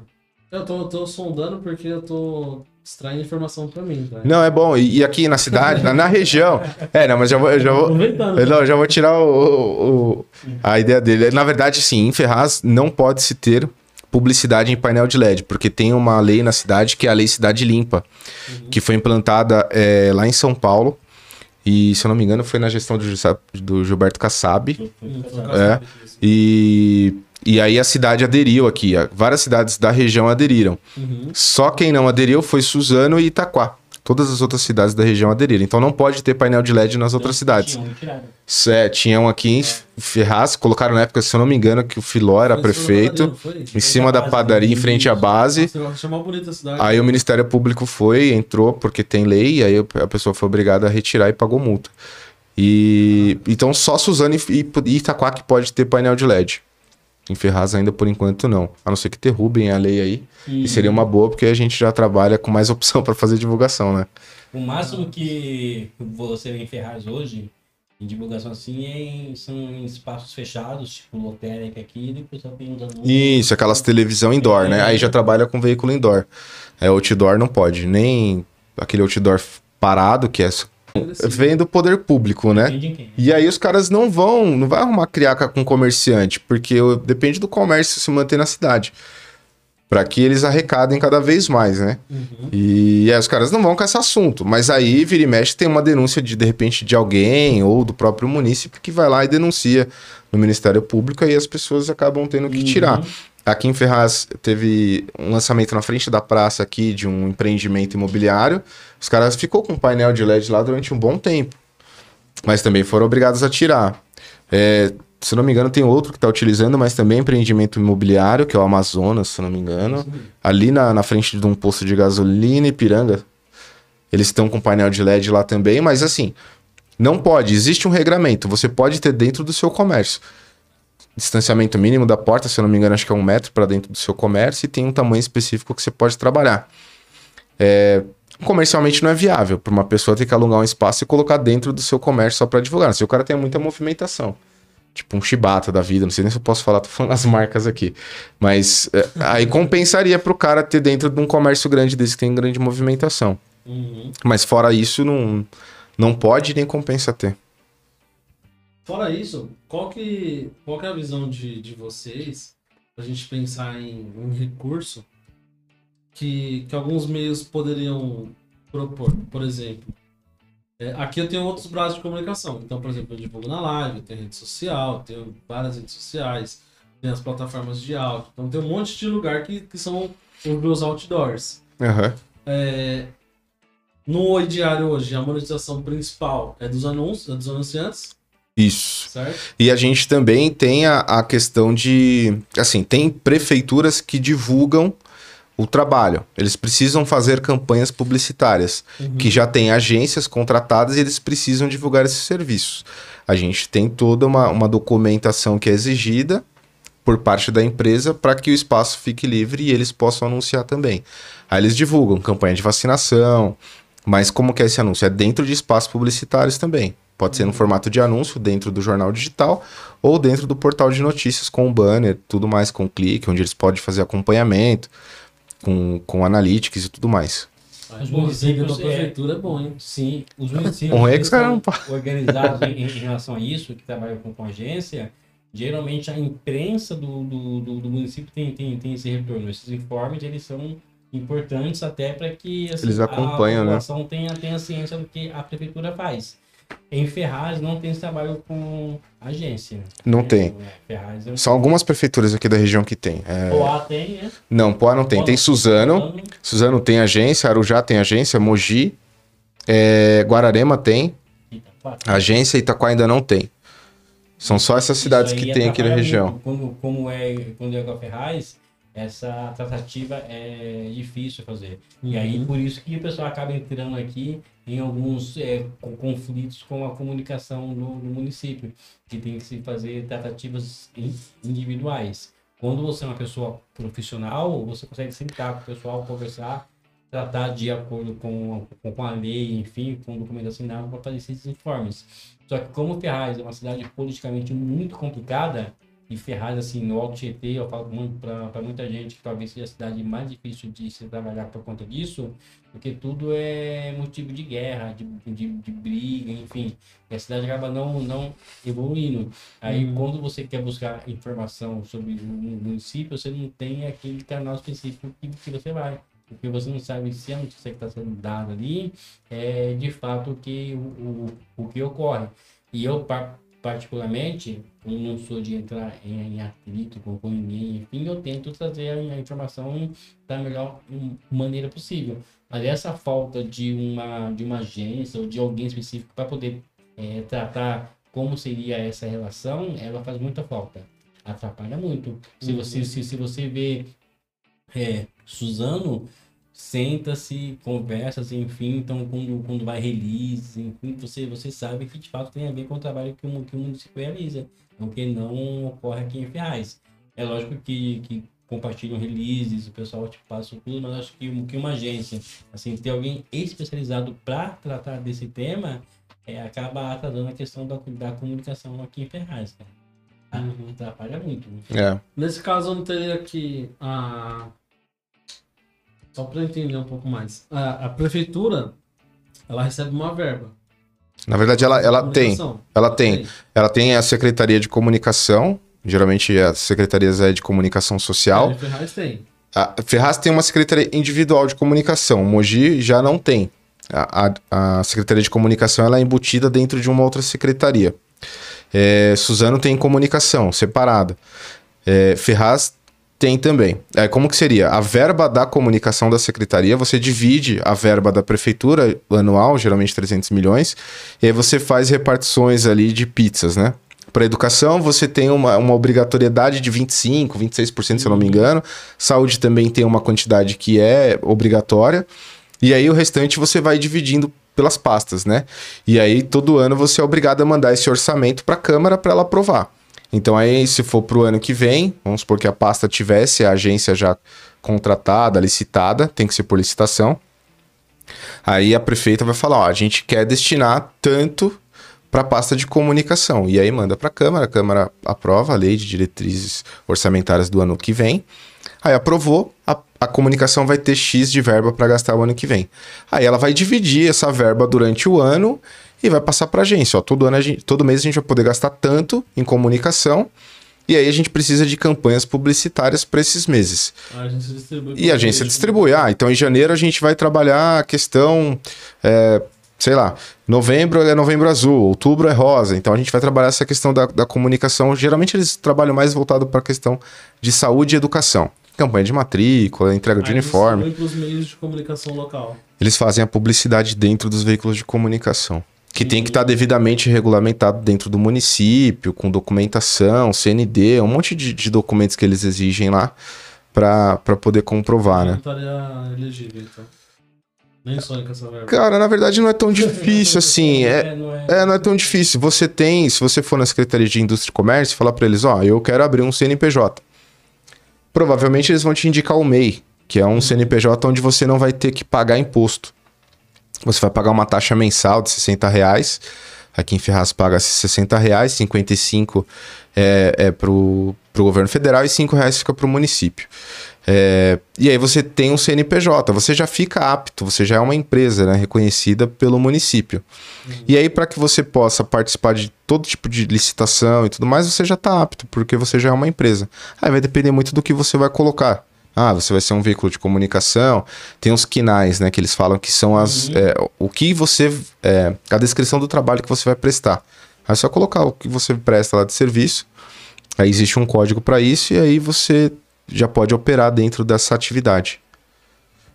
Eu tô, tô sondando porque eu tô extraindo informação para mim, tá? Não, é bom. E, e aqui na cidade, na, na, região. É, não, mas já vou. Já vou eu, não, já vou tirar o, o, a ideia dele. Na verdade, sim, em Ferraz não pode se ter publicidade em painel de LED, porque tem uma lei na cidade que é a Lei Cidade Limpa, uhum. que foi implantada é, lá em São Paulo e, se eu não me engano, foi na gestão do, do Gilberto Kassab. É. E, e aí a cidade aderiu aqui. Várias cidades da região aderiram. Uhum. Só quem não aderiu foi Suzano e Itaquá. Todas as outras cidades da região aderiram. Então não pode ter painel de LED nas outras cidades. É, tinham aqui em Ferraz, colocaram na época, se eu não me engano, que o Filó era prefeito, em cima da padaria, em frente à base. Aí o Ministério Público foi, entrou, porque tem lei, e aí a pessoa foi obrigada a retirar e pagou multa. E então só Suzano e, e Itaquá que pode ter painel de LED. Em Ferraz ainda por enquanto não. A não ser que derrubem a lei aí. Uhum. E seria uma boa porque a gente já trabalha com mais opção para fazer divulgação, né? O máximo que você vê em Ferraz hoje, em divulgação assim, é em, são em espaços fechados, tipo lotérica aqui, e depois só tem Isso, aquelas televisão indoor, é. né? Aí já trabalha com veículo indoor. É, outdoor não pode, nem aquele outdoor parado, que é vem do poder público, né? Quem. E aí os caras não vão, não vai arrumar criaca com comerciante, porque depende do comércio se manter na cidade. Pra que eles arrecadem cada vez mais, né? Uhum. E aí os caras não vão com esse assunto. Mas aí, vira e mexe, tem uma denúncia de, de repente, de alguém ou do próprio munícipe que vai lá e denuncia no Ministério Público e as pessoas acabam tendo que tirar. Uhum. Aqui em Ferraz teve um lançamento na frente da praça aqui de um empreendimento imobiliário. Os caras ficou com um painel de LED lá durante um bom tempo. Mas também foram obrigados a tirar. É, se não me engano, tem outro que está utilizando, mas também é empreendimento imobiliário, que é o Amazonas, se não me engano. Ali na, na frente de um posto de gasolina Ipiranga. Eles estão com painel de LED lá também, mas assim, não pode. Existe um regramento. Você pode ter dentro do seu comércio. Distanciamento mínimo da porta, se eu não me engano, acho que é um metro para dentro do seu comércio e tem um tamanho específico que você pode trabalhar. É, comercialmente não é viável para uma pessoa ter que alugar um espaço e colocar dentro do seu comércio só para divulgar. Se o cara tem muita movimentação. Tipo um chibata da vida, não sei nem se eu posso falar, tô falando as marcas aqui. Mas é, aí compensaria pro cara ter dentro de um comércio grande desse que tem grande movimentação. Uhum. Mas fora isso, não, não pode nem compensa ter. Fora isso, qual que, qual que é a visão de, de vocês pra gente pensar em um recurso que, que alguns meios poderiam propor? Por exemplo, é, aqui eu tenho outros braços de comunicação. Então, por exemplo, eu divulgo na live, tenho rede social, tenho várias redes sociais, tenho as plataformas de áudio. Então, tem um monte de lugar que, que são os meus outdoors. Aham. É, no Oi Diário hoje, a monetização principal é dos anúncios, é dos anunciantes, Isso. certo? E a gente também tem a, a questão de. Assim, tem prefeituras que divulgam o trabalho. Eles precisam fazer campanhas publicitárias, que já tem agências contratadas e eles precisam divulgar esses serviços. A gente tem toda uma, uma documentação que é exigida por parte da empresa para que o espaço fique livre e eles possam anunciar também. Aí eles divulgam campanha de vacinação, mas como que é esse anúncio? É dentro de espaços publicitários também. Pode ser no formato de anúncio dentro do jornal digital ou dentro do portal de notícias com banner, tudo mais com clique, onde eles podem fazer acompanhamento com, com analytics e tudo mais. Os o município da municípios, é- prefeitura é bom, hein? Sim, os municípios Um que ex, cara, organizados em, em relação a isso, que trabalham com, com agência, geralmente a imprensa do, do, do, do município tem, tem, tem esse retorno. Esses informes, eles são importantes até para que assim, Eles acompanham, a né? população tenha, tenha ciência do que a prefeitura faz. Em Ferraz não tem esse trabalho com agência. Não É, tem. Ferraz é um... São algumas prefeituras aqui da região que tem. É, Poá tem, né? Não, Poá não tem. Tem. Suzano. Suzano tem agência, Arujá tem agência, Mogi, é, Guararema tem Itaquá. agência, Itaquá ainda não tem. São só essas cidades que tem aqui na região. como é quando é com a Ferraz, essa tratativa é difícil fazer. E aí, Uhum. por isso que o pessoal acaba entrando aqui em alguns é, conflitos com a comunicação no, no município, que tem que se fazer tratativas in- individuais. Quando você é uma pessoa profissional, você consegue sentar com o pessoal, conversar, tratar de acordo com, com, a lei, enfim, com documento assinado para fazer esses informes. Só que como Ferraz é uma cidade politicamente muito complicada, e Ferraz, assim, no Alto Tietê, eu falo para muita gente que talvez seja a cidade mais difícil de se trabalhar por conta disso, porque tudo é motivo de guerra, de, de, de briga, enfim. E a cidade acaba não, não evoluindo. Aí, Uhum. quando você quer buscar informação sobre o município, você não tem aquele canal específico que, que você vai. Porque você não sabe se a notícia que está sendo dada ali é de fato que, o, o, o que ocorre. E eu, particularmente, eu não sou de entrar em, em atrito com, com ninguém, enfim, eu tento trazer a, informação da melhor maneira possível. Mas essa falta de uma, de uma agência ou de alguém específico para poder eh, tratar como seria essa relação, ela faz muita falta. Atrapalha muito. Se, Uhum. você, se, se você vê é, Suzano, senta-se, conversa, assim, enfim, então quando, quando vai release, enfim, você, você sabe que de fato tem a ver com o trabalho que o, que o município realiza, o que não ocorre aqui em Ferraz. É lógico que, que compartilham releases, o pessoal te passa tudo, mas acho que, que uma agência, assim, ter alguém especializado para tratar desse tema, é, acaba atrasando a questão da, da comunicação aqui em Ferraz, cara. Ah, Uhum. Atrapalha muito. né? É. Nesse caso, eu não teria que. A... Só para entender um pouco mais. A, a prefeitura ela recebe uma verba. Na verdade, ela, ela tem. Ela tem. Ela tem a Secretaria de Comunicação, geralmente as secretarias é de comunicação social. É, Ferraz tem. A Ferraz tem uma secretaria individual de comunicação, o Mogi já não tem. A, a, a secretaria de comunicação ela é embutida dentro de uma outra secretaria. É, Suzano tem comunicação, separada. É, Ferraz tem também. É, como que seria? A verba da comunicação da secretaria, você divide a verba da prefeitura anual, geralmente 300 milhões, e aí você faz repartições ali de pizzas, né? Para educação, você tem uma, uma obrigatoriedade de 25%, 26%, se eu não me engano. Saúde também tem uma quantidade que é obrigatória. E aí o restante você vai dividindo pelas pastas, né? E aí todo ano você é obrigado a mandar esse orçamento para a Câmara para ela aprovar. Então aí se for para o ano que vem, vamos supor que a pasta tivesse a agência já contratada, licitada, tem que ser por licitação. Aí a prefeita vai falar, ó, a gente quer destinar tanto para a pasta de comunicação. E aí manda para a Câmara, a Câmara aprova a lei de diretrizes orçamentárias do ano que vem. Aí aprovou, a, a comunicação vai ter X de verba para gastar o ano que vem. Aí ela vai dividir essa verba durante o ano e vai passar para a agência. Ó, todo, ano gente, todo mês a gente vai poder gastar tanto em comunicação. E aí a gente precisa de campanhas publicitárias para esses meses. A agência distribui. E a agência distribui. Ah, então em janeiro a gente vai trabalhar a questão, é, sei lá, novembro é novembro azul, outubro é rosa. Então a gente vai trabalhar essa questão da, da comunicação. Geralmente eles trabalham mais voltado para a questão de saúde e educação. Campanha de matrícula, entrega de Aí uniforme. pros meios de comunicação local. Eles fazem a publicidade dentro dos veículos de comunicação. Que tem que estar devidamente regulamentado dentro do município, com documentação, CND, um monte de, de documentos que eles exigem lá para poder comprovar, né? Elegível, então. Nem essa verba. Cara, na verdade não é tão difícil assim. É, não é, é, não é tão difícil. Você tem, se você for na Secretaria de Indústria e Comércio, falar para eles, ó, eu quero abrir um CNPJ. Provavelmente eles vão te indicar o MEI, que é um CNPJ onde você não vai ter que pagar imposto. Você vai pagar uma taxa mensal de 60 reais. Aqui em Ferraz paga 60 reais, 55 é, é pro, pro governo federal e 5 reais fica pro município. É, e aí você tem um CNPJ, você já fica apto, você já é uma empresa né, reconhecida pelo município. E aí, para que você possa participar de todo tipo de licitação e tudo mais, você já está apto, porque você já é uma empresa. Aí vai depender muito do que você vai colocar. Ah, você vai ser um veículo de comunicação. Tem os quinais, né? Que eles falam que são as. é, o que você. é, a descrição do trabalho que você vai prestar. Aí é só colocar o que você presta lá de serviço. Aí existe um código para isso e aí você já pode operar dentro dessa atividade.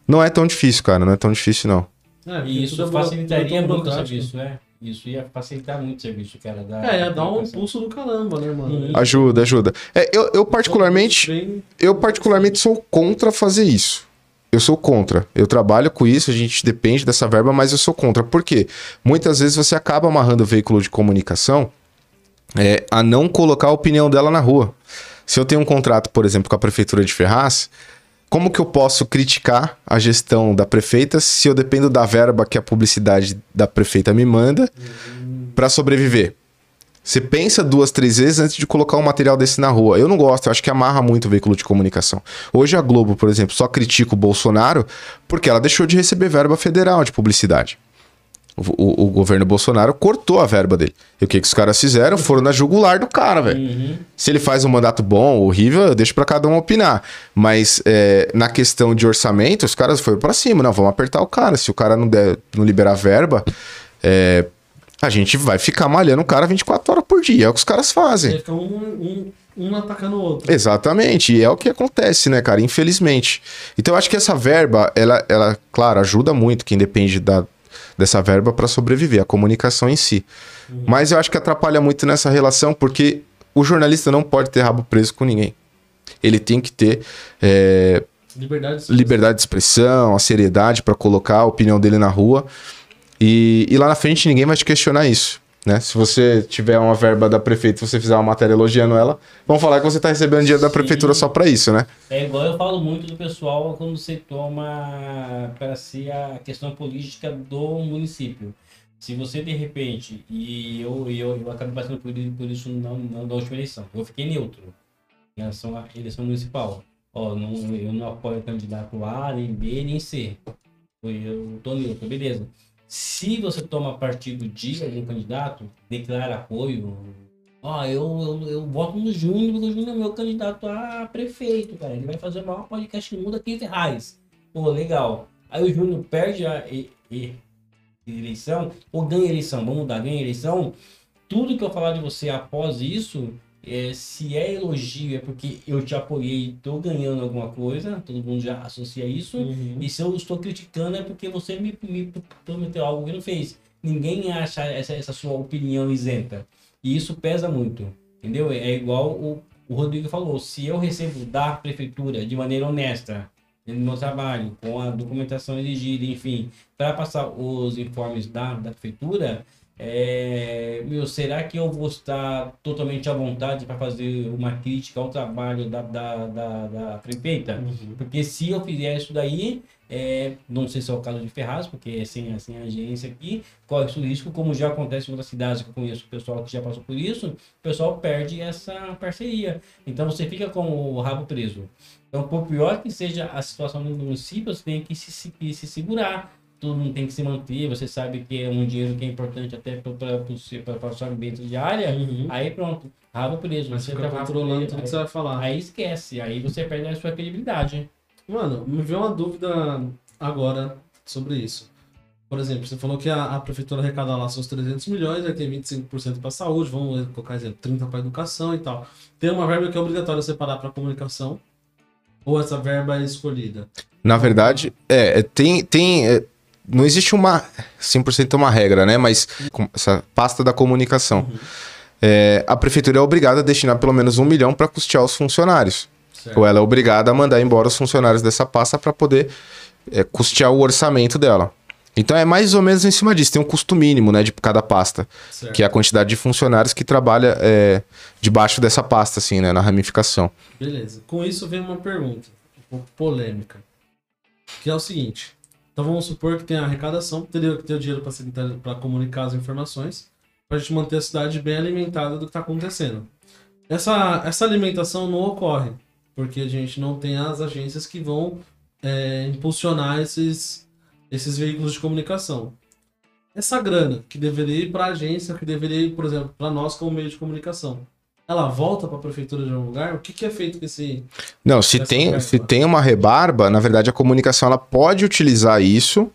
Não é tão difícil, cara. Não é tão difícil, não. É, porque E isso é buro- facilitaria é muito o serviço, né? Isso ia facilitar muito o serviço, cara. Da, É, ia dar um pulso do caramba, né, mano? Uhum. Ajuda, ajuda. É, eu, eu particularmente. Eu particularmente sou contra fazer isso. Eu sou contra. Eu trabalho com isso, a gente depende dessa verba, mas eu sou contra. Por quê? Muitas vezes você acaba amarrando o veículo de comunicação é, a não colocar a opinião dela na rua. Se eu tenho um contrato, por exemplo, com a prefeitura de Ferraz, como que eu posso criticar a gestão da prefeita se eu dependo da verba que a publicidade da prefeita me manda para sobreviver? Você pensa duas, três vezes antes de colocar um material desse na rua. Eu não gosto, eu acho que amarra muito o veículo de comunicação. Hoje a Globo, por exemplo, só critica o Bolsonaro porque ela deixou de receber verba federal de publicidade. O, o- o governo Bolsonaro cortou a verba dele. E o que, que os caras fizeram? Foram na jugular do cara, velho. Uhum. Se ele faz um mandato bom ou horrível, eu deixo pra cada um opinar. Mas é, na questão de orçamento, os caras foram pra cima. Não, vamos apertar o cara. Se o cara não, der, não liberar verba, é, a gente vai ficar malhando o cara 24 horas por dia. É o que os caras fazem. Ia ficar um, um, um atacando o outro. Exatamente, e é o que acontece, né, cara? Infelizmente. Então eu acho que essa verba, ela, ela claro, ajuda muito quem depende da, dessa verba para sobreviver, a comunicação em si. Mas eu acho que atrapalha muito nessa relação, porque o jornalista não pode ter rabo preso com ninguém. Ele tem que ter é, Liberdade de liberdade de expressão, a seriedade para colocar a opinião dele na rua. E, e lá na frente ninguém vai te questionar isso. Né? Se você tiver uma verba da prefeitura, se você fizer uma matéria elogiando ela, vão falar que você está recebendo dinheiro da Sim. prefeitura só para isso, né? É igual eu falo muito do pessoal quando você toma para si a questão política do município. Se você de repente, e eu, eu, eu acabei passando por, por isso não, da última eleição, eu fiquei neutro em relação à eleição municipal. Ó, não, eu não apoio candidato A, nem B, nem C. Eu tô neutro, beleza. Se você toma partido de algum candidato, declara apoio, ó, eu, eu, eu voto no Júnior, porque o Júnior é meu candidato a prefeito, cara. Ele vai fazer o maior podcast do mundo aqui em Ferraz. Pô, legal. Aí o Júnior perde a e- e- eleição, ou ganha eleição, vamos mudar, ganha eleição. Tudo que eu falar de você após isso, é, se é elogio, é porque eu te apoiei, tô ganhando alguma coisa, todo mundo já associa isso. Uhum. E se eu estou criticando é porque você me, me prometeu algo que não fez. Ninguém acha essa, essa sua opinião isenta. E isso pesa muito. Entendeu? É igual o, o Rodrigo falou. Se eu recebo da prefeitura de maneira honesta, no meu trabalho, com a documentação exigida, enfim, para passar os informes da, da prefeitura, é, meu, será que eu vou estar totalmente à vontade para fazer uma crítica ao trabalho da, da, da, da prefeita? Uhum. Porque se eu fizer isso daí, é, não sei se é o caso de Ferraz, porque é sem, sem agência aqui, corre esse risco, como já acontece em outras cidades que eu conheço o pessoal que já passou por isso, o pessoal perde essa parceria. Então você fica com o rabo preso. Então, por pior que seja a situação no município, você tem que se, se, que se segurar. Todo mundo tem que se manter. Você sabe que é um dinheiro que é importante até para a sua ambiente diária. Uhum. Aí pronto, rabo preso. Mas Você fica tá controlando tudo que você vai falar. Aí esquece, aí você perde a sua credibilidade. Mano, me veio uma dúvida agora sobre isso. Por exemplo, você falou que a, a prefeitura arrecada lá seus 300 milhões, aí tem 25% para saúde, vamos colocar exemplo, 30% para educação e tal. Tem uma verba que é obrigatório separar para comunicação? Ou essa verba é escolhida? Na verdade, é, é, tem. tem é, não existe uma 100% uma regra, né? Mas essa pasta da comunicação. É, a prefeitura é obrigada a destinar pelo menos um milhão para custear os funcionários. Certo. Ou ela é obrigada a mandar embora os funcionários dessa pasta para poder é, custear o orçamento dela. Então é mais ou menos em cima disso. Tem um custo mínimo, né, de cada pasta, certo. que é a quantidade de funcionários que trabalha é, debaixo dessa pasta, assim, né, na ramificação. Beleza. Com isso vem uma pergunta, um pouco polêmica. Que é o seguinte. Então vamos supor que tem a arrecadação, teria que ter o dinheiro para comunicar as informações, para a gente manter a cidade bem alimentada do que está acontecendo. Essa, essa alimentação não ocorre, porque a gente não tem as agências que vão é, impulsionar esses, esses veículos de comunicação. Essa grana que deveria ir para a agência, que deveria ir, por exemplo, para nós como meio de comunicação, ela volta para a prefeitura de um lugar? O que, que é feito com esse. Não, se tem, se tem uma rebarba, na verdade a comunicação ela pode utilizar isso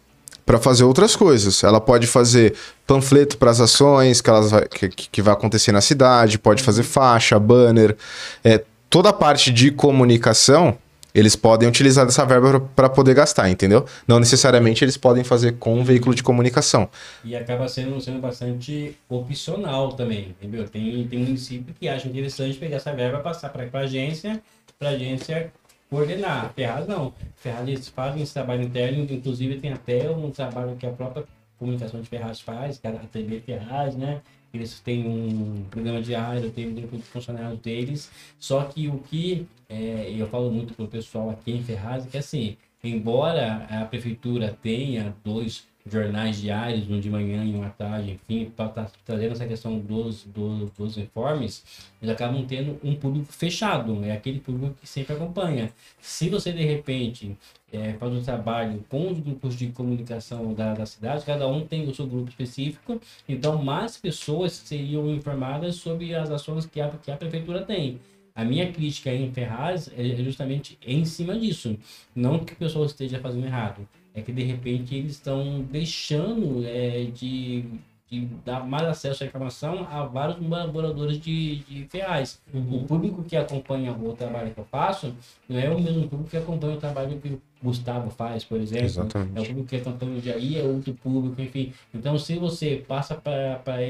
para fazer outras coisas. Ela pode fazer panfleto para as ações que, elas vai, que, que vai acontecer na cidade, pode fazer faixa, banner. É, toda a parte de comunicação, eles podem utilizar dessa verba para poder gastar, entendeu? Não necessariamente eles podem fazer com um veículo de comunicação. E acaba sendo, sendo bastante opcional também, entendeu? Tem, tem município que acha interessante pegar essa verba, passar para a agência, para a agência coordenar. Ferraz não. Ferraz eles fazem esse trabalho interno, inclusive tem até um trabalho que a própria comunicação de Ferraz faz, que é a TV Ferraz, né? Eles têm um programa diário, tem um grupo de funcionários deles. Só que o que é, eu falo muito pro pessoal aqui em Ferraz é que assim, embora a prefeitura tenha dois jornais diários, um de manhã e um à tarde, enfim, para estar trazendo essa questão dos, dos, dos informes, eles acabam tendo um público fechado, é aquele público que sempre acompanha. Se você, de repente, é, faz um trabalho com os grupos de comunicação da, da cidade, cada um tem o seu grupo específico, então mais pessoas seriam informadas sobre as ações que a, que a prefeitura tem. A minha crítica em Ferraz é justamente em cima disso. Não que o pessoal esteja fazendo errado, é que de repente eles estão deixando é, de, de dar mais acesso à informação a vários moradores de, de Ferraz. O público que acompanha o trabalho que eu faço não é o mesmo público que acompanha o trabalho que o Gustavo faz, por exemplo. Exatamente. É o público que acompanha o Jair, é outro público, enfim. Então, se você passa para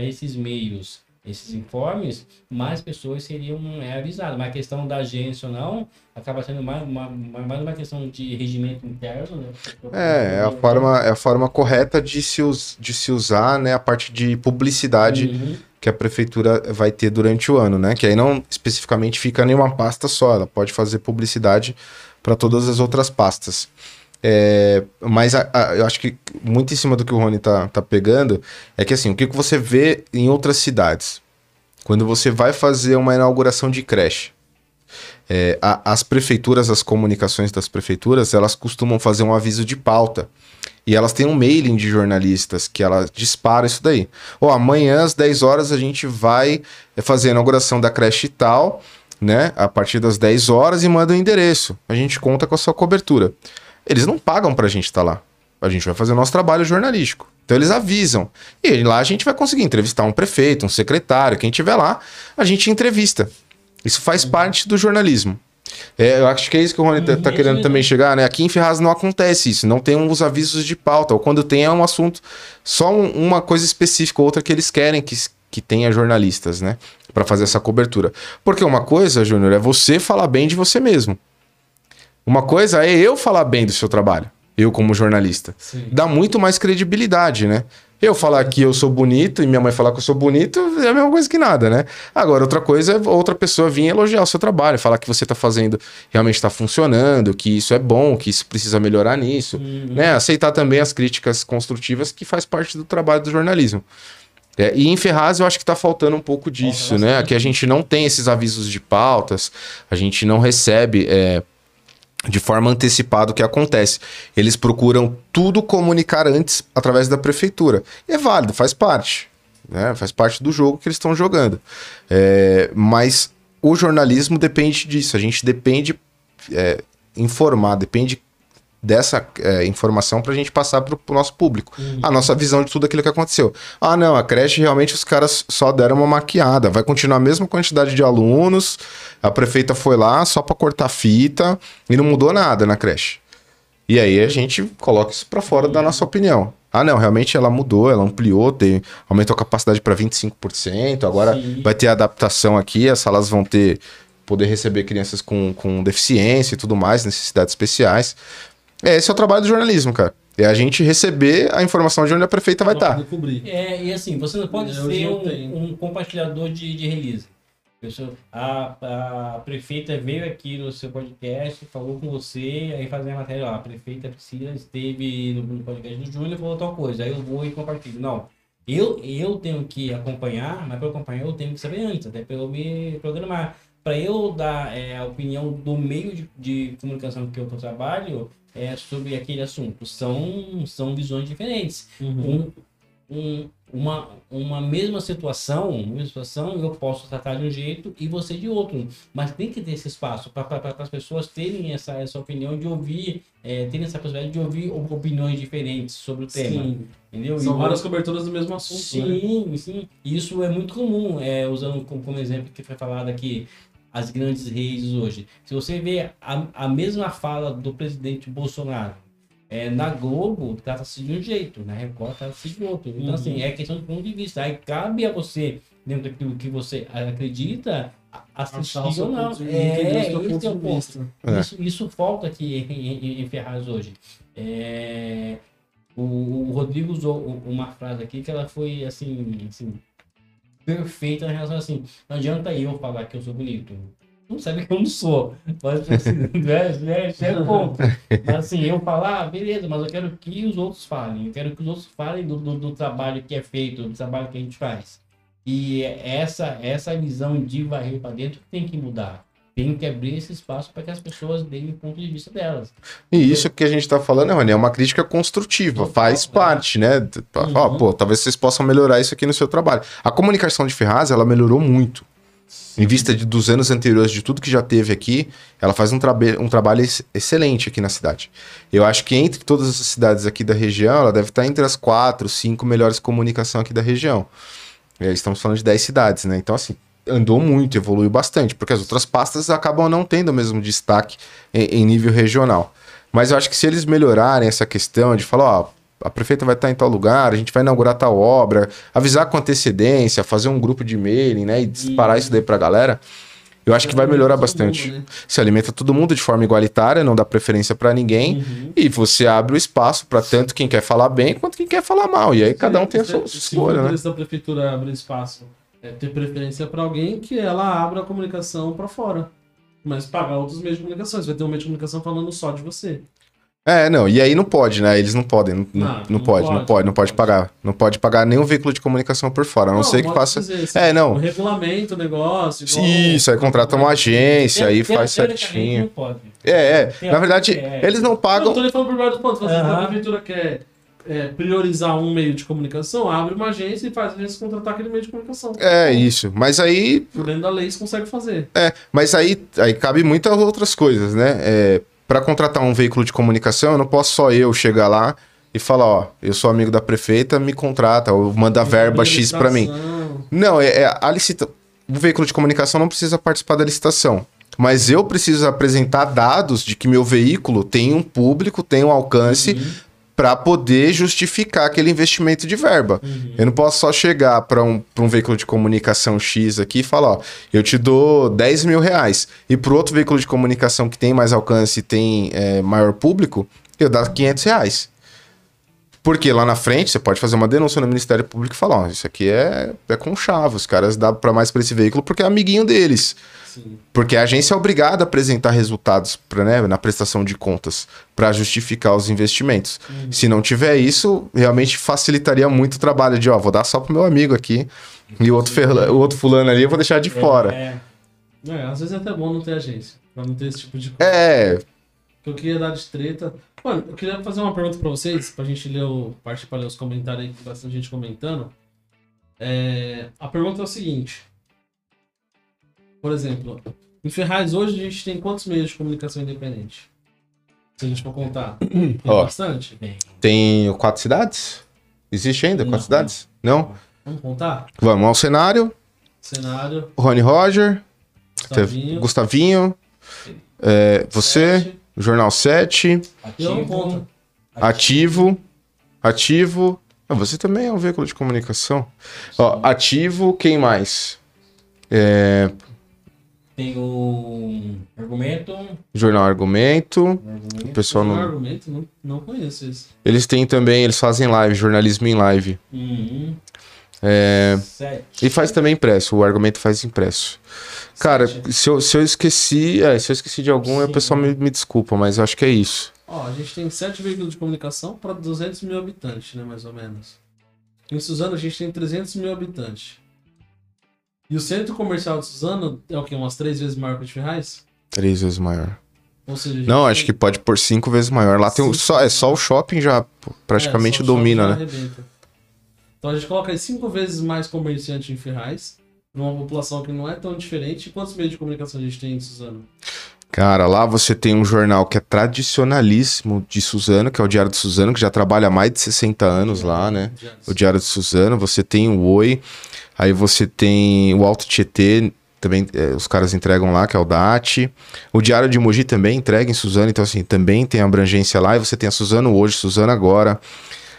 esses meios esses informes, mais pessoas seriam é, avisadas. Mas a questão da agência ou não, acaba sendo mais uma, mais uma questão de regimento interno, né? É, é a forma, é a forma correta de se, us, de se usar né, a parte de publicidade Uhum. que a prefeitura vai ter durante o ano, né? Que aí não especificamente fica em uma pasta só, ela pode fazer publicidade para todas as outras pastas. É, mas a- a- eu acho que muito em cima do que o Rony tá, tá pegando é que assim, o que você vê em outras cidades? Quando você vai fazer uma inauguração de creche, É, a- as prefeituras, as comunicações das prefeituras, elas costumam fazer um aviso de pauta. E elas têm um mailing de jornalistas que ela dispara isso daí. Ó, amanhã às 10 horas a gente vai fazer a inauguração da creche tal, né? A partir das 10 horas e manda o endereço. A gente conta com a sua cobertura. Eles não pagam pra gente estar lá. A gente vai fazer o nosso trabalho jornalístico. Então eles avisam. E lá a gente vai conseguir entrevistar um prefeito, um secretário, quem tiver lá, a gente entrevista. Isso faz parte do jornalismo. É, eu acho que é isso que o Rony tá, tá Uhum, querendo também chegar, né? Aqui em Ferraz não acontece isso, não tem uns avisos de pauta, ou quando tem é um assunto, só um- uma coisa específica, outra que eles querem que, que tenha jornalistas, né? Pra fazer essa cobertura. Porque uma coisa, Júnior, é você falar bem de você mesmo. Uma coisa é eu falar bem do seu trabalho, eu como jornalista Sim. dá muito mais credibilidade, né? Eu falar que eu sou bonito e minha mãe falar que eu sou bonito é a mesma coisa que nada, né? Agora, outra coisa é outra pessoa vir elogiar o seu trabalho, falar que você tá fazendo realmente está funcionando, que isso é bom, que isso precisa melhorar nisso, né? Aceitar também as críticas construtivas que faz parte do trabalho do jornalismo. É, e em Ferraz eu acho que tá faltando um pouco disso, Falta né? Aqui a gente não tem esses avisos de pautas, a gente não recebe é, de forma antecipada o que acontece. Eles procuram tudo comunicar antes através da prefeitura. E é válido, faz parte. Né? Faz parte do jogo que eles estão jogando. É, mas o jornalismo depende disso. A gente depende é, informar, depende dessa é, informação para a gente passar para o nosso público. A nossa visão de tudo aquilo que aconteceu. Ah, não, a creche realmente os caras só deram uma maquiada. Vai continuar a mesma quantidade de alunos. A prefeita foi lá só para cortar fita e não mudou nada na creche. E aí a gente coloca isso para fora da nossa opinião. Ah, não, realmente ela mudou, ela ampliou, tem, aumentou a capacidade para 25%. Agora Sim. vai ter adaptação aqui, as salas vão ter poder receber crianças com, com deficiência e tudo mais, necessidades especiais. É, esse é o trabalho do jornalismo, cara. É a gente receber a informação de onde a prefeita vai tá. estar. É, e assim, você não pode É, hoje ser um, um compartilhador de, de release. Pessoa- A, a prefeita veio aqui no seu podcast, falou com você, aí fazer a matéria, ó, a prefeita Priscila esteve no, no podcast do Júnior e falou tal coisa, aí eu vou e compartilho. Não, eu, eu tenho que acompanhar, mas para acompanhar eu tenho que saber antes, até para eu me programar. Para eu dar é, a opinião do meio de, de comunicação que eu trabalho é, sobre aquele assunto, são, são visões diferentes Uhum. um, um- uma, uma mesma situação, uma situação, eu posso tratar de um jeito e você de outro. Mas tem que ter esse espaço para as pessoas terem essa, essa opinião de ouvir, é, terem essa possibilidade de ouvir op- opiniões diferentes sobre o tema. Sim. Entendeu? São E várias coberturas do mesmo assunto. né? Sim, sim. Isso é muito comum, é, usando como, como exemplo que foi falado aqui, as grandes redes hoje. Se você vê a, a mesma fala do presidente Bolsonaro é, na Globo, trata-se de um jeito, na Record trata-se de outro. Então, Uhum. assim, é questão de ponto de vista. Aí cabe a você, dentro daquilo que você acredita, assistir ou não. É, esse é o ponto. É. Isso, isso falta aqui em, em, em Ferraz hoje. É, o, o Rodrigo usou uma frase aqui que ela foi assim, assim perfeita em relação assim. Não adianta eu falar que eu sou bonito. Não sabe que eu não sou. Mas assim, né, né, isso é ponto. Mas assim, eu falar, ah, beleza, mas eu quero que os outros falem. Eu quero que os outros falem do, do, do trabalho que é feito, do trabalho que a gente faz. E essa, essa visão de varrer para dentro tem que mudar. Tem que abrir esse espaço para que as pessoas deem o ponto de vista delas. E isso que a gente tá falando, Rony, é uma crítica construtiva, Total, faz né? parte, né? Ó, Uhum. pô, talvez vocês possam melhorar isso aqui no seu trabalho. A comunicação de Ferraz, ela melhorou muito. Em vista de, dos anos anteriores, de tudo que já teve aqui, ela faz um, um trabalho ex- excelente aqui na cidade. Eu acho que entre todas as cidades aqui da região, ela deve estar entre as quatro, cinco melhores comunicação aqui da região. É, estamos falando de 10 cidades, né? Então, assim, andou muito, evoluiu bastante, porque as outras pastas acabam não tendo o mesmo destaque em, em nível regional. Mas eu acho que se eles melhorarem essa questão de falar, ó, a prefeita vai estar em tal lugar, a gente vai inaugurar tal obra, avisar com antecedência, fazer um grupo de mailing, né, e disparar isso daí pra galera, eu acho que vai melhorar bastante. mundo, né? Se alimenta todo mundo de forma igualitária, não dá preferência pra ninguém, Uhum. e você abre o espaço pra tanto quem quer falar bem quanto quem quer falar mal. E aí cada um tem a Se- sua escolha, Se né? da prefeitura abrir espaço é ter preferência para alguém que ela abra a comunicação para fora. Mas pagar outros meios de comunicação. Você vai ter um meio de comunicação falando só de você. É, não, e aí não pode, né? Eles não podem, não, não, Não, não não pode, não pode, pode, não não pode pode. pagar. Não pode pagar nenhum veículo de comunicação por fora, a não, ser que pode faça. dizer, É, não. O regulamento, o negócio. igual- Isso, aí contrata uma agência, aí faz Teoricamente, certinho. Não pode. É, é. Tem Na a- verdade, é. eles não Não, pagam. tô lhe falando por vários pontos. Se a Aham. prefeitura quer é, priorizar um meio de comunicação, abre uma agência e faz a agência contratar aquele meio de comunicação. É, isso. Mas aí. Dentro da lei, você consegue fazer. É, mas aí, aí cabe muitas outras coisas, né? É, para contratar um veículo de comunicação, eu não posso só eu chegar lá e falar, ó, eu sou amigo da prefeita, me contrata, ou manda verba X pra mim. Não, é, é a licita... o veículo de comunicação não precisa participar da licitação. Mas eu preciso apresentar dados de que meu veículo tem um público, tem um alcance para poder justificar aquele investimento de verba. Eu não posso só chegar para um, pra um veículo de comunicação X aqui e falar, ó, eu te dou 10 mil reais. E para outro veículo de comunicação que tem mais alcance e tem é, maior público, eu dar 500 reais. Porque lá na frente você pode fazer uma denúncia no Ministério Público e falar: ó, isso aqui é, é com chave, os caras dão para mais para esse veículo porque é amiguinho deles. Sim. Porque a agência é obrigada a apresentar resultados pra, né, na prestação de contas para justificar os investimentos. Se não tiver isso, realmente facilitaria muito o trabalho de, ó, vou dar só pro meu amigo aqui e o outro, ferla- o outro fulano ali eu vou deixar de fora. É, É, às vezes é até bom não ter agência. Pra não ter esse tipo de coisa. É, Que eu queria dar de treta. Mano, eu queria fazer uma pergunta pra vocês, pra gente ler o. parte pra ler os comentários aí, que tem bastante gente comentando. É, a pergunta é o seguinte. Por exemplo, em Ferraz hoje a gente tem quantos meios de comunicação independente? Se a gente for contar. Tem Ó. bastante? tem quatro cidades? Existe ainda Não. quatro cidades? Não? Vamos contar? Vamos ao cenário. Cenário, Rony Roger, Gustavinho, Gustavinho, é, você, Sete. Jornal 7, E eu não conto. Ativo, Ativo. Ah, você também é um veículo de comunicação. Ó, ativo, quem mais? É, Tem o argumento. Jornal Argumento. argumento. O pessoal Não não. argumento, não, não conheço esse. Eles têm também, eles fazem live, jornalismo em live. Uhum. É, e faz também impresso, o argumento faz impresso. Cara, Sete. se eu, se eu esqueci. É, se eu esqueci de algum, o pessoal me, me desculpa, mas eu acho que é isso. Ó, a gente tem sete veículos de comunicação para 200 mil habitantes, né, mais ou menos. Em Suzano a gente tem 300 mil habitantes. E o centro comercial de Suzano é o quê? Umas três vezes maior que o de Ferraz? Três vezes maior. Ou seja, Não, tem- acho que pode por cinco vezes maior. Lá tem só, é vezes só o shopping já praticamente É, domina, né? arrebenta. Então a gente coloca aí cinco vezes mais comerciante em Ferraz, numa população que não é tão diferente. E quantos meios de comunicação a gente tem em Suzano? Cara, lá você tem um jornal que é tradicionalíssimo de Suzano, que é o Diário de Suzano, que já trabalha há mais de 60 anos lá, né? O Diário de Suzano, você tem o Oi, aí você tem o Alto Tietê, também é, os caras entregam lá, que é o DAT. O Diário de Mogi também entrega em Suzano, então assim, também tem abrangência lá, e você tem a Suzano hoje, Suzano agora.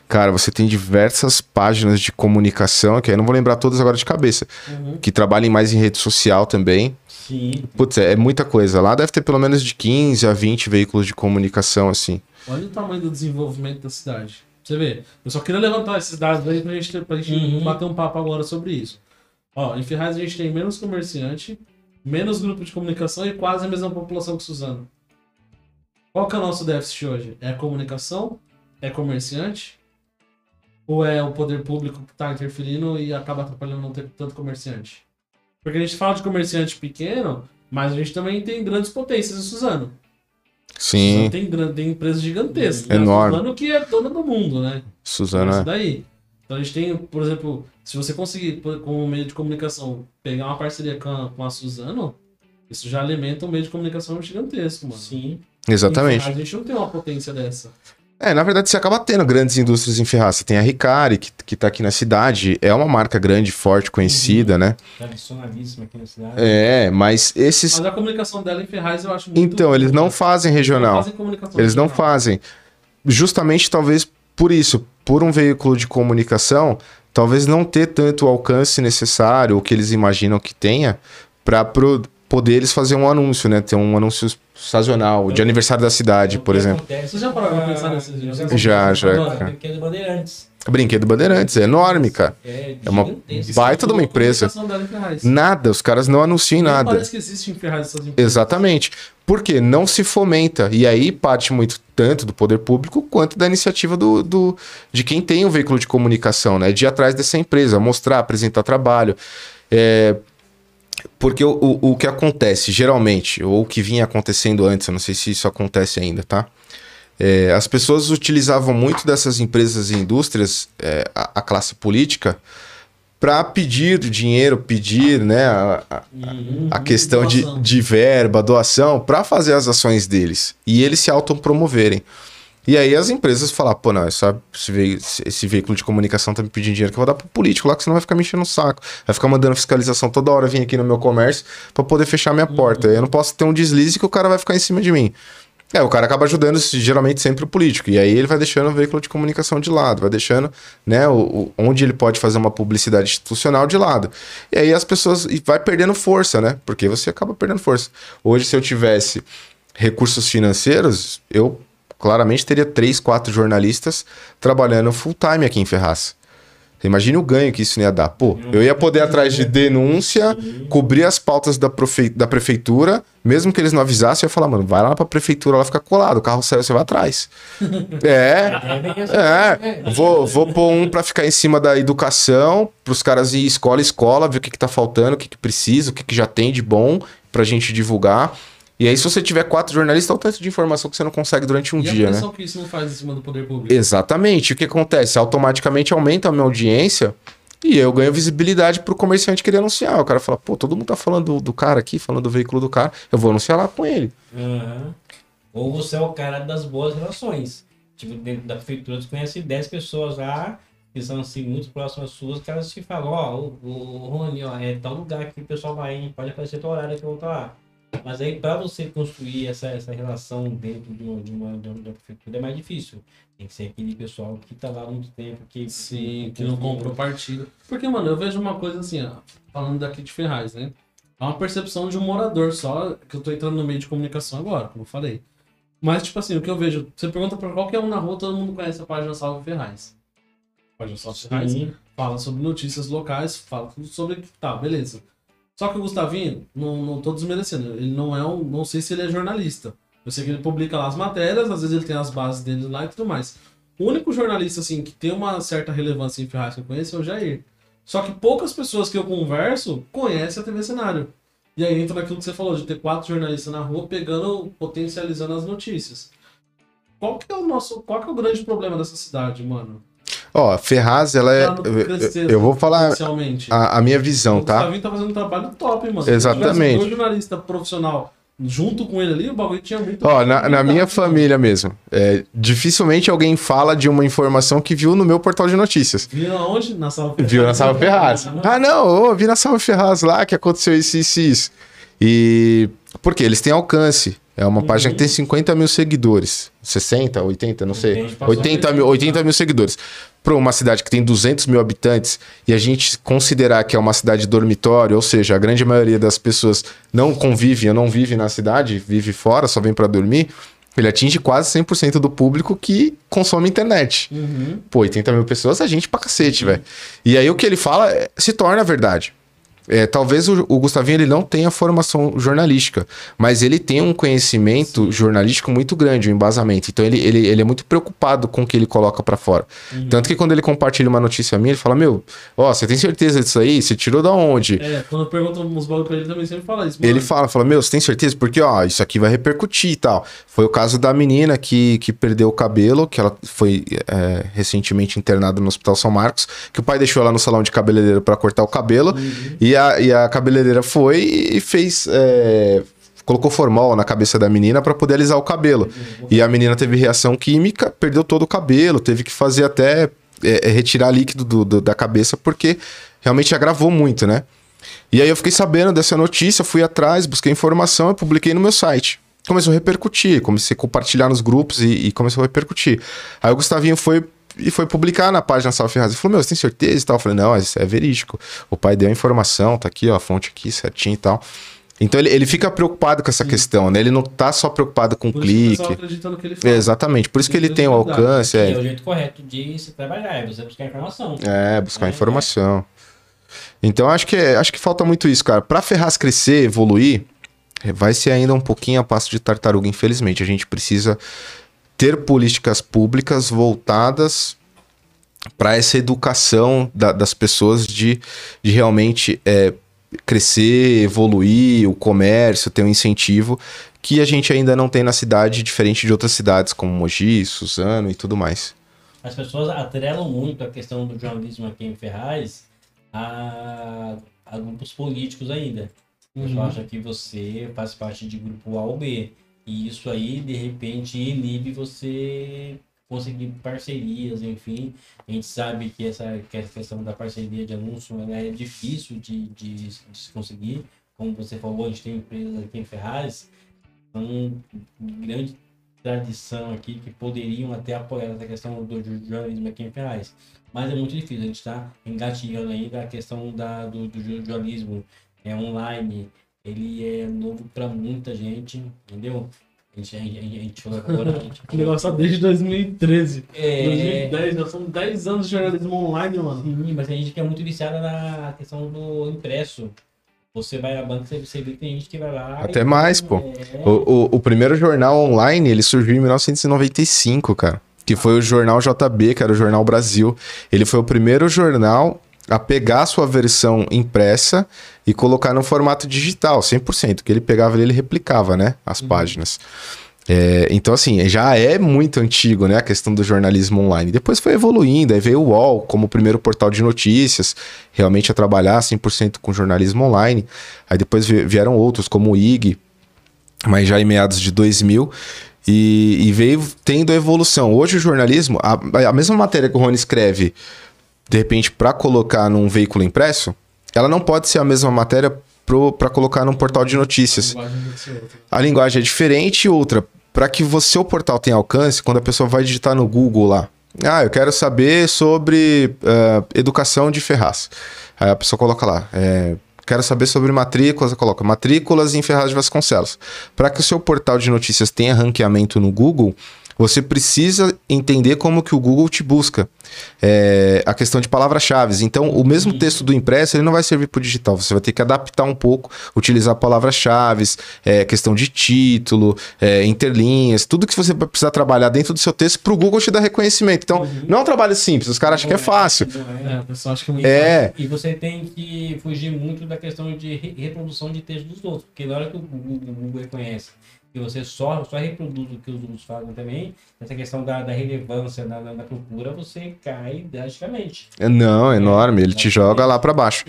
Cara, você tem diversas páginas de comunicação, que aí eu não vou lembrar todas agora de cabeça, Uhum. que trabalhem mais em rede social também. Sim. Putz, é, é muita coisa. Lá deve ter pelo menos de 15 a 20 veículos de comunicação, assim. Olha o tamanho do desenvolvimento da cidade. Você vê, eu só queria levantar esses dados aí pra gente, pra gente Uhum. bater um papo agora sobre isso. Ó, em Ferraz a gente tem menos comerciante, menos grupo de comunicação e quase a mesma população que Suzano. Qual que é o nosso déficit hoje? É comunicação? É comerciante? Ou é o poder público que tá interferindo e acaba atrapalhando não ter tanto comerciante? Porque a gente fala de comerciante pequeno, mas a gente também tem grandes potências em Suzano. Sim, Suzano tem, gran- tem empresas gigantescas. Enorme. A Suzano que é dona do mundo, né? Suzano Isso é. daí. Então a gente tem, por exemplo, se você conseguir, como meio de comunicação, pegar uma parceria com a, com a Suzano, isso já alimenta um meio de comunicação gigantesco, mano. Sim. Exatamente. A gente não tem uma potência dessa. É, na verdade, você acaba tendo grandes indústrias em Ferraz. Você tem a Ricari, que, que tá aqui na cidade. É uma marca grande, forte, conhecida, né? Tradicionalíssimo aqui na cidade. É, mas esses. Mas a comunicação dela em Ferraz eu acho muito. Então, eles não fazem regional. fazem comunicação Eles não regional. fazem. Justamente, talvez por isso, por um veículo de comunicação, talvez não ter tanto o alcance necessário, o que eles imaginam que tenha, para poder eles fazer um anúncio, né? Ter um anúncio sazonal, de aniversário da cidade, O por exemplo. acontece Você já parou pra pensar nesses- Já, já. Pequenos Bandeirantes. Brinquedo Bandeirantes, é enorme, cara. É, É uma gigantesco. baita de uma empresa. Nada, os caras não anunciam nada. Parece que existe em Ferraz essas empresas. Exatamente. Porque não se fomenta. E aí parte muito tanto do poder público quanto da iniciativa do, do- de quem tem o veículo de comunicação, né? De ir atrás dessa empresa, mostrar, apresentar trabalho. É, Porque o, o, o que acontece, geralmente, ou o que vinha acontecendo antes, eu não sei se isso acontece ainda, tá? É, as pessoas utilizavam muito dessas empresas e indústrias, é, a, a classe política, para pedir dinheiro, pedir né, a, a- Uhum. a questão de, de verba, doação, para fazer as ações deles. E eles se autopromoverem. E aí as empresas falam, pô, não, essa, esse, vei- esse veículo de comunicação tá me pedindo dinheiro que eu vou dar pro político lá, que senão vai ficar me enchendo o saco. Vai ficar mandando fiscalização toda hora, vir aqui no meu comércio para poder fechar minha porta. Aí eu não posso ter um deslize que o cara vai ficar em cima de mim. É, o cara acaba ajudando geralmente sempre o político. E aí ele vai deixando o veículo de comunicação de lado, vai deixando, né, o, o- onde ele pode fazer uma publicidade institucional de lado. E aí as pessoas e vai perdendo força, né? Porque você acaba perdendo força. Hoje, se eu tivesse recursos financeiros, eu claramente teria três, quatro jornalistas trabalhando full time aqui em Ferraz. Você Imagine o ganho que isso ia dar. Pô, eu ia poder atrás de denúncia, cobrir as pautas da, profe- da prefeitura, mesmo que eles não avisassem, eu ia falar, mano, vai lá pra prefeitura, lá fica colado, o carro saiu, você vai atrás. É, É, vem essa- é, vou, vou pôr um pra ficar em cima da educação, pros caras ir escola, escola, ver o que, que tá faltando, o que, que precisa, o que, que já tem de bom pra gente divulgar. E aí, se você tiver quatro jornalistas, é o tanto de informação que você não consegue durante um e a dia, né? pressão que isso não faz em cima do poder público. Exatamente. O que acontece? Automaticamente aumenta a minha audiência e eu ganho visibilidade pro comerciante querer anunciar. O cara fala, pô, todo mundo tá falando do, do cara aqui, falando do veículo do cara, eu vou anunciar lá com ele. Aham. Ou você é o cara das boas relações. Tipo, dentro da prefeitura, você conhece 10 pessoas lá, que são assim, muito próximas suas, que elas te falam, ó, o, o Rony, ó, é tal lugar que o pessoal vai, hein? Pode aparecer tal horário que eu vou estar lá. Mas aí, para você construir essa, essa relação dentro de uma, de, uma, de uma prefeitura, é mais difícil. Tem que ser aquele pessoal que tá lá há muito tempo, que... Sim, que não comprou partido. Porque, mano, eu vejo uma coisa assim, ó, falando daqui de Ferraz, né? É uma percepção de um morador só, que eu tô entrando no meio de comunicação agora, como eu falei. Mas, tipo assim, o que eu vejo, você pergunta pra qualquer um na rua, todo mundo conhece a página Salve Ferraz. A página Salve Ferraz Sim. fala sobre notícias locais, fala tudo sobre. Tá, beleza. Só que o Gustavinho, não, não tô desmerecendo, ele não é um. Não sei se ele é jornalista. Eu sei que ele publica lá as matérias, às vezes ele tem as bases dele lá e tudo mais. O único jornalista, assim, que tem uma certa relevância em Ferraz que eu conheço é o Jair. Só que poucas pessoas que eu converso conhecem a TV Cenário. E aí entra naquilo que você falou, de ter quatro jornalistas na rua pegando, potencializando as notícias. Qual que é o nosso. Qual que é o grande problema dessa cidade, mano? Ó, Ferraz, ela é. Não eu- crescer, eu, eu vou falar a, a minha visão, o tá? Gustavinho tá fazendo um trabalho top, mano. Exatamente. Se jornalistas profissional junto com ele ali, o bagulho tinha muito. Ó, na, na minha muito- família mesmo, é, dificilmente alguém fala de uma informação que viu no meu portal de notícias. Viu aonde? Na sala Viu na Salva Ferraz. Ah, não, ô, vi na Salva Ferraz lá que aconteceu isso, isso, e isso. E. Porque eles têm alcance. É uma página que tem 50 mil seguidores. 60, 80, não sei. Entendi, passou 80 mil, 80 mil seguidores. Para uma cidade que tem 200 mil habitantes e a gente considerar que é uma cidade dormitório, ou seja, a grande maioria das pessoas não convive, não vive na cidade, vive fora, só vem para dormir, ele atinge quase 100% do público que consome internet. Uhum. Pô, 80 mil pessoas é gente pra cacete, velho. E aí o que ele fala é- se torna verdade. É, talvez o, o Gustavinho ele não tenha formação jornalística, mas ele tem um conhecimento jornalístico muito grande, um embasamento. Então ele, ele, ele é muito preocupado com o que ele coloca pra fora. Tanto que quando ele compartilha uma notícia minha, ele fala: Meu, ó, você tem certeza disso aí? Você tirou da onde? É, quando eu pergunto uns bagulho pra ele também sempre fala isso. Ele mano. fala, fala, meu, você tem certeza? Porque, ó, isso aqui vai repercutir e tal. Foi o caso da menina que, que perdeu o cabelo, que ela foi é, recentemente internada no Hospital São Marcos, que o pai deixou ela no salão de cabeleireiro para cortar o cabelo, e, a, e a cabeleireira foi e fez... é, colocou formol na cabeça da menina para poder alisar o cabelo. E a menina teve reação química, perdeu todo o cabelo, teve que fazer até é, é, retirar líquido do- do- da cabeça, porque realmente agravou muito, né? E aí eu fiquei sabendo dessa notícia, fui atrás, busquei informação e publiquei no meu site. Começou a repercutir, comecei a compartilhar nos grupos e, e começou a repercutir. Aí o Gustavinho foi e foi publicar na página Salve Ferraz. Ele falou, meu, você tem certeza e tal? Eu falei, não, isso é verídico. O pai deu a informação, tá aqui, ó, a fonte aqui certinho e tal. Então ele, ele fica preocupado com essa questão, né? Ele não tá só preocupado com Por isso que o clique. que ele fala. Exatamente, por isso que ele tem o alcance, é é, o jeito correto de se trabalhar, é você buscar informação. é buscar É, informação. Então acho que é- acho que falta muito isso, cara. Pra Ferraz crescer, evoluir, é, vai ser ainda um pouquinho a passo de tartaruga, infelizmente. A gente precisa ter políticas públicas voltadas para essa educação da- das pessoas de, de realmente é, crescer, evoluir, o comércio, ter um incentivo que a gente ainda não tem na cidade, diferente de outras cidades como Mogi, Suzano e tudo mais. As pessoas atrelam muito a questão do jornalismo aqui em Ferraz a, a grupos políticos ainda. Uhum. acha que você faz parte de grupo A ou B. E isso aí, de repente, inibe você conseguir parcerias, enfim. A gente sabe que essa, que questão da parceria de anúncio é difícil de, de, de se conseguir. Como você falou, a gente tem empresas aqui em Ferraz, são grande tradição aqui que poderiam até apoiar essa questão do jornalismo aqui em Ferraz. Mas é muito difícil, a gente está engatilhando ainda a questão da, do, do jornalismo é, online. Ele é novo para muita gente, entendeu? A gente, a gente, a gente falou agora. a gente- Que negócio tá desde 2013. é, 2010, nós somos 10 anos de jornalismo online, mano. sim, mas tem gente que é muito viciada na questão do impresso. Você vai na banca, você, você vê que tem gente que vai lá. Até e- mais, pô. É, O, o, o primeiro jornal online, ele surgiu em 1995, cara. Que foi o jornal JB, que era o Jornal Brasil. Ele foi o primeiro jornal a pegar a sua versão impressa e colocar no formato digital, 100%. Que ele pegava ali, ele replicava, né? As páginas. É, então, assim, já é muito antigo, né? A questão do jornalismo online. Depois foi evoluindo, aí veio o UOL como o primeiro portal de notícias, realmente a trabalhar 100% com jornalismo online. Aí depois vi- vieram outros, como o IG, mas já em meados de 2000, e, e veio tendo a evolução. Hoje o jornalismo, a, a mesma matéria que o Rony escreve, de repente, para colocar num veículo impresso, ela não pode ser a mesma matéria para colocar num portal de notícias. A linguagem. A é diferente e outra, para que o seu portal tenha alcance, quando a pessoa vai digitar no Google lá, ah, eu quero saber sobre ah, educação de Ferraz. Aí a pessoa coloca lá, é, quero saber sobre matrículas, coloca matrículas em Ferraz de Vasconcelos. Para que o seu portal de notícias tenha ranqueamento no Google, você precisa entender como que o Google te busca. É, a questão de palavras-chave. Então, o mesmo texto do impresso, ele não vai servir para o digital. Você vai ter que adaptar um pouco, utilizar palavras-chave, é, questão de título, é, interlinhas, tudo que você vai precisar trabalhar dentro do seu texto para o Google te dar reconhecimento. Então, não é um trabalho simples. Os caras acham que é fácil. não É, o pessoal acha que é muito É, E você tem que fugir muito da questão de re- reprodução de texto dos outros, porque na hora que o Google reconhece que você só, só reproduz o que os outros fazem também, essa questão da, da relevância na, na, na procura, você cai drasticamente. não, é enorme. Ele te joga lá para baixo.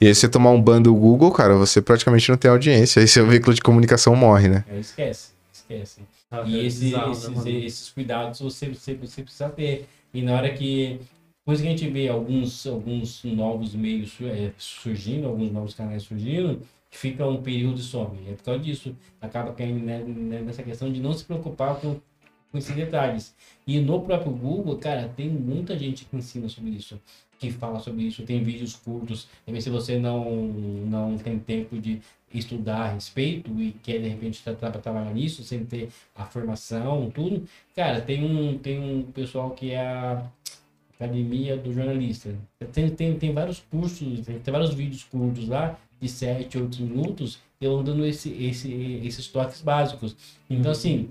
E aí, você tomar um ban do Google, cara, você praticamente não tem audiência. Aí seu veículo de comunicação morre, né? Aí esquece, esquece. Ah, E é esse- bizarro, né, esses, esses cuidados você, você, você precisa ter. E na hora que. Depois que a gente vê alguns, alguns novos meios é, surgindo, alguns novos canais surgindo, fica um período some. É por causa disso. Acaba caindo né, né, nessa questão de não se preocupar com, com esses detalhes. E no próprio Google, cara, tem muita gente que ensina sobre isso, que fala sobre isso, tem vídeos curtos. Também se você não, não tem tempo de estudar a respeito e quer de repente tra tra trabalhar nisso sem ter a formação, tudo, cara, tem um, tem um pessoal que é a Academia do Jornalista. Tem, tem, tem vários cursos, tem, tem vários vídeos curtos lá, de 7, 8 minutos, eu dando esse, esse, esses toques básicos. Então, assim,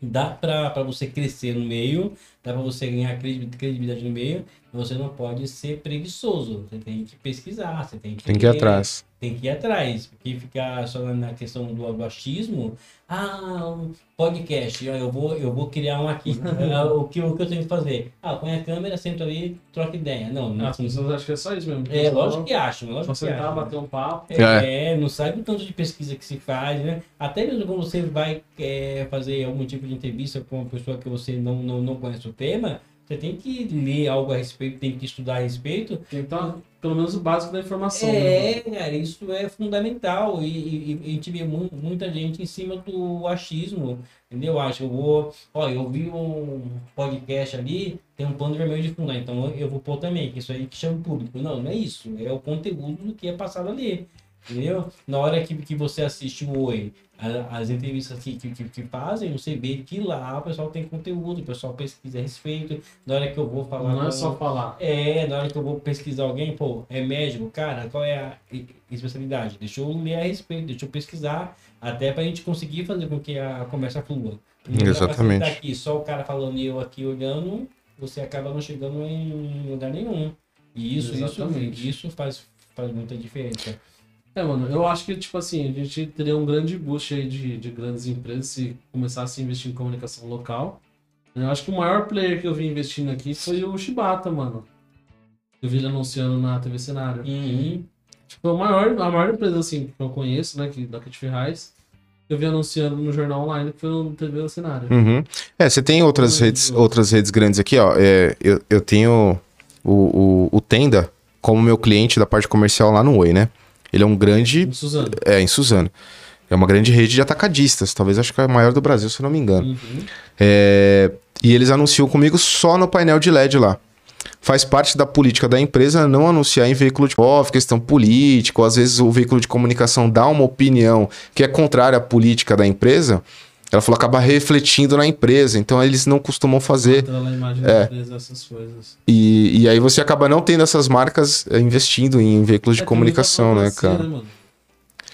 dá para você crescer no meio, dá para você ganhar credi- credibilidade no meio, você não pode ser preguiçoso. Você tem que pesquisar, você tem que, Tem que ir atrás. Tem que ir atrás, porque ficar só na- questão do, do achismo, ah, um podcast, eu vou, eu vou criar um aqui. Ah, o, que, o que eu tenho que fazer? Ah, põe a câmera, senta ali, troca ideia. Não, não. As pessoas acham que é só isso mesmo. É, lógico que acham, lógico Só que sentar, acham. bater um papo. É, não sabe o tanto de pesquisa que se faz, né? Até mesmo quando você vai é, fazer algum tipo de entrevista com uma pessoa que você não, não, não conhece o tema, você tem que ler algo a respeito, tem que estudar a respeito. Dar pelo menos o básico da informação. né? É, cara, isso é fundamental. E, e- e a gente vê mu- muita gente em cima do achismo, entendeu? Acho, eu vou. Ó, eu vi um podcast ali, tem um pano vermelho de fundo, ah, então eu vou pôr também, que isso aí que chama o público. Não, não é isso. É o conteúdo do que é passado ali. Entendeu? Na hora que, que você assiste o Oi, a- as entrevistas que, que, que, que fazem, você vê que lá o pessoal tem conteúdo, o pessoal pesquisa a respeito. Na hora que eu vou falar. Não é só falar. É, na hora que eu vou pesquisar alguém, pô, é médico, cara, qual é a especialidade? Deixa eu ler a respeito, deixa eu pesquisar, até pra gente conseguir fazer com que a conversa flua. Não Exatamente. aqui, só o cara falando e eu aqui olhando, você acaba não chegando em lugar nenhum. E isso, isso, isso faz, faz muita diferença. É, mano, eu acho que, tipo assim, a gente teria um grande boost aí de, de grandes empresas se começasse a investir em comunicação local. Eu acho que o maior player que eu vi investindo aqui foi o Shibata, mano. Eu vi ele anunciando na TV Cenário. Uhum. Tipo, a maior, a maior empresa, assim, que eu conheço, né, que, daqui de Ferraz, que eu vi anunciando no jornal online, que foi no TV Cenário. Uhum. É, você tem outras Muito redes, outras redes grandes aqui, ó. É, eu, eu tenho o, o, o Tenda como meu cliente da parte comercial lá no Oi, né? Ele é um grande. Suzano. É, em Suzano. É uma grande rede de atacadistas. Talvez acho que é a maior do Brasil, se eu não me engano. Uhum. É, e eles anunciam comigo só no painel de LED lá. Faz parte da política da empresa não anunciar em veículo de off, questão política, ou às vezes o veículo de comunicação dá uma opinião que é contrária à política da empresa, ela falou acaba refletindo na empresa, então eles não costumam fazer. É. da empresa, essas coisas. E, e aí você acaba não tendo essas marcas eh, investindo em veículos de É, tem comunicação, né, cara? mano?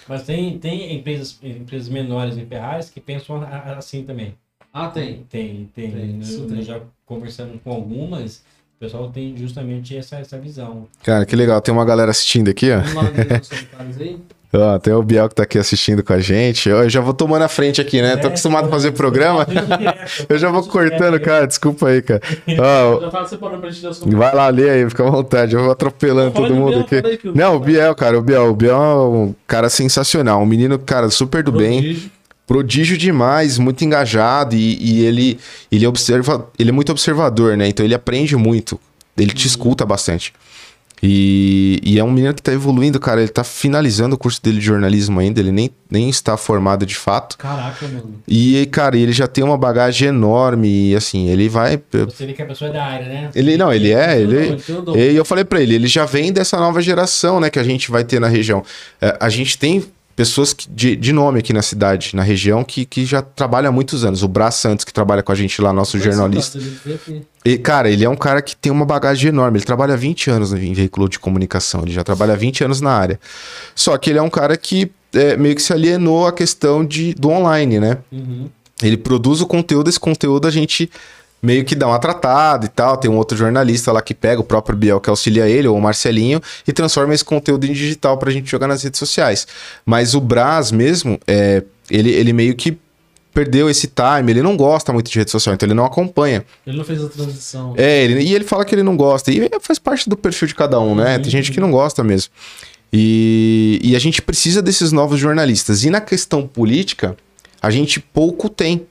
Mas tem, tem empresas, empresas menores em Ferraz que pensam assim também. Ah, tem. Tem, tem. Tem, Eu- tem. já conversando com algumas, o pessoal tem justamente essa, essa visão. Cara, que legal. Tem uma galera assistindo aqui, ó. Vamos lá ver nos comentários aí. Ó, tem o Biel que tá aqui assistindo com a gente. Eu já vou tomando a frente aqui, né? Tô É, acostumado a fazer programa. Eu já vou cortando, cara. Desculpa aí, cara. Ó, vai lá ler aí, fica à vontade. Eu vou atropelando Fala todo do mundo Biel, aqui. aí Não, o Biel, cara, o Biel. O Biel é um cara sensacional. Um menino, cara, super do bem. Prodígio. Prodígio demais, muito engajado. E, e ele, ele, observa, ele é muito observador, né? Então ele aprende muito. Ele te escuta bastante. E, e é um menino que tá evoluindo, cara. Ele tá finalizando o curso dele de jornalismo ainda. Ele nem, nem está formado de fato. Caraca, mano. E, cara, ele já tem uma bagagem enorme. E assim, ele vai. Você vê que a pessoa é da área, né? Ele não, ele é. Ele, e eu falei pra ele, ele já vem dessa nova geração, né, que a gente vai ter na região. É, a gente tem pessoas que- de, de nome aqui na cidade, na região, que, que já trabalham há muitos anos. O Brás Santos, que trabalha com a gente lá, nosso jornalista. E, cara, ele é um cara que tem uma bagagem enorme. Ele trabalha há 20 anos em veículo de comunicação. Ele já trabalha há 20 anos na área. Só que ele é um cara que é, meio que se alienou à questão de, do online, né? Uhum. Ele produz o conteúdo, esse conteúdo a gente meio que dá uma tratada e tal. Tem um outro jornalista lá que pega, o próprio Biel, que auxilia ele, ou o Marcelinho, e transforma esse conteúdo em digital pra gente jogar nas redes sociais. Mas o Brás mesmo, é, ele, ele meio que perdeu esse time, ele não gosta muito de rede social, então ele não acompanha. Ele não fez a transição. É, ele- e ele fala que ele não gosta. E faz parte do perfil de cada um, né? Tem gente que não gosta mesmo. E, e a gente precisa desses novos jornalistas. E na questão política, a gente pouco tem.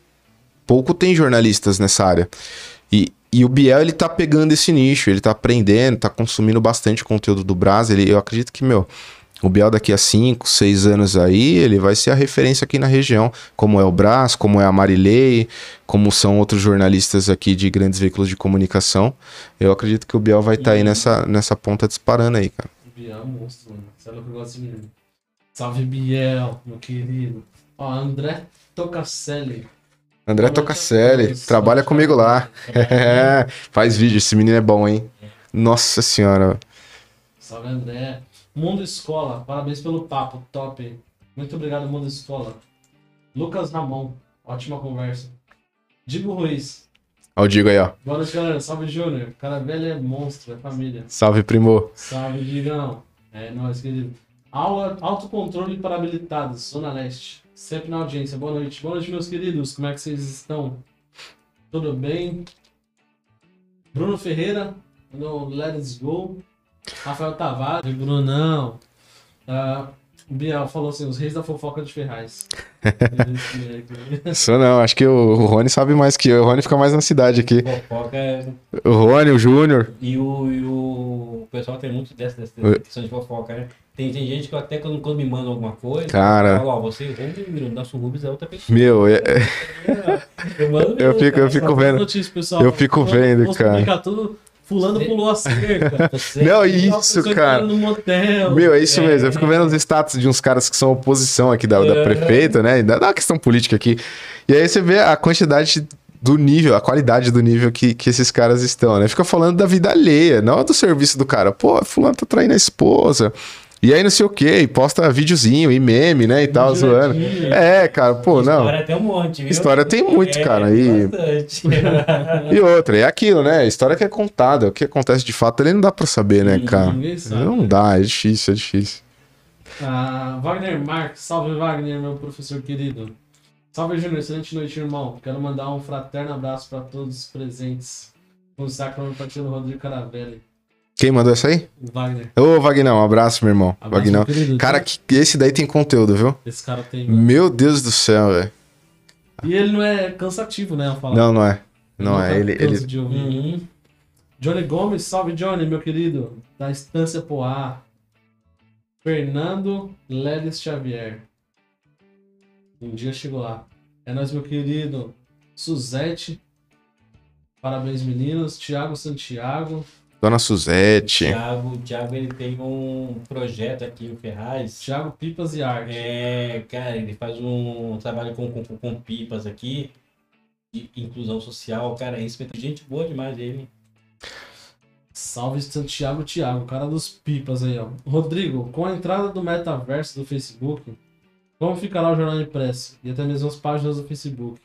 Pouco tem jornalistas nessa área. E, e o Biel, ele tá pegando esse nicho, ele tá aprendendo, tá consumindo bastante conteúdo do Brás. Ele, eu acredito que, meu, o Biel daqui a 5, 6 anos aí, ele vai ser a referência aqui na região, como é o Brás, como é a Marilei, como são outros jornalistas aqui de grandes veículos de comunicação. Eu acredito que o Biel vai estar aí nessa, nessa ponta disparando aí, cara. Biel é um monstro, mano. Você é louco, eu gosto desse menino. Salve, Biel, meu querido. Ó, André Tocacelli. André todos. trabalha comigo lá. Faz vídeo, esse menino é bom, hein? Nossa senhora. Salve, André. Mundo Escola, parabéns pelo papo, top. Muito obrigado, Mundo Escola. Lucas Ramon, ótima conversa. Digo Ruiz, Ó, o Digo aí, ó. boa noite, galera. Salve, Júnior. Cara velho é monstro, é família. Salve, primo. Salve, Digão. É nóis, querido. Aula, autocontrole para habilitados, Zona Leste. Sempre na audiência. Boa noite. Boa noite, meus queridos. Como é que vocês estão? Tudo bem? Bruno Ferreira, no Let's Go. Rafael Tavares, Brunão. O Biel falou assim: os reis da fofoca de Ferraz. Isso não, acho que o o Rony sabe mais que eu. O Rony fica mais na cidade aqui. Fofoca é- O Rony, o Júnior. e o, e o pessoal tem muito dessa, dessa questão de fofoca, né? Tem, tem gente que eu até quando, quando me manda alguma coisa, Cara. fala, ó, você o nosso Rubens é outra pessoa. Meu, é- Eu, mando eu fico, eu cara. fico vendo. Notícia, pessoal. Eu fico vendo, cara. tudo Fulano pulou a cerca. Você- Não, isso, pessoa cara. no motel. Meu, é isso É. mesmo. Eu fico vendo os status de uns caras que são oposição aqui da, da É. prefeita, né? Da, da questão política aqui. E aí você vê a quantidade do nível, a qualidade do nível que, que esses caras estão, né? Fica falando da vida alheia, não do serviço do cara. Pô, fulano tá traindo a esposa. E aí não sei o quê, e posta videozinho e meme, né? E tal, zoando. É, cara, pô, não. História tem um monte, viu? História tem muito, É, cara, e- Bastante. E outra, é aquilo, né? A história que é contada, o que acontece de fato, ele não dá pra saber, né, cara? Ninguém sabe. Não dá, é difícil, é difícil. Ah, Wagner Marques, salve Wagner, meu professor querido. Salve Júnior, excelente noite, irmão. Quero mandar um fraterno abraço para todos os presentes. Um sacro meu parceiro Rodrigo Caravelli. Quem mandou essa aí? O Wagner. Ô, Vagnão, um abraço, meu irmão. Abraço, meu querido. Cara, que, esse daí tem conteúdo, viu? Esse cara tem. Meu Deus do céu, velho. E ele não é cansativo, né? Não, não é. Não tá é. Ele, ele... de. Uhum. Johnny Gomes, salve Johnny, meu querido. Da Estância Poá. Fernando Leles Xavier. Um dia chegou lá. É nóis, meu querido. Suzete. Parabéns, meninos. Tiago Santiago. Dona Suzete. Thiago, o Thiago ele tem um projeto aqui, o Ferraz. Thiago Pipas e Arte. É, cara, ele faz um trabalho com, com, com pipas aqui, de inclusão social, cara, é espetacular. Gente boa demais ele. Salve Santiago Thiago, cara dos pipas aí, ó. Rodrigo, com a entrada do metaverso do Facebook, como ficará o jornal impresso e até mesmo as páginas do Facebook?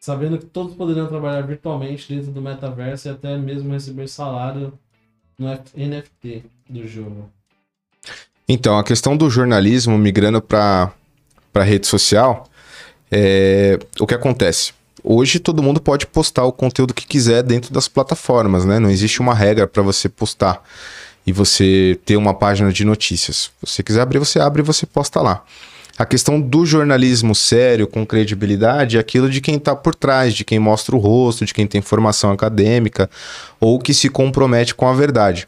Sabendo que todos poderiam trabalhar virtualmente dentro do metaverso e até mesmo receber salário no NFT do jogo. Então, a questão do jornalismo migrando para para rede social, é, o que acontece? Hoje todo mundo pode postar o conteúdo que quiser dentro das plataformas, né? Não existe uma regra para você postar e você ter uma página de notícias. Se você quiser abrir, você abre e você posta lá. A questão do jornalismo sério, com credibilidade, é aquilo de quem está por trás, de quem mostra o rosto, de quem tem formação acadêmica ou que se compromete com a verdade.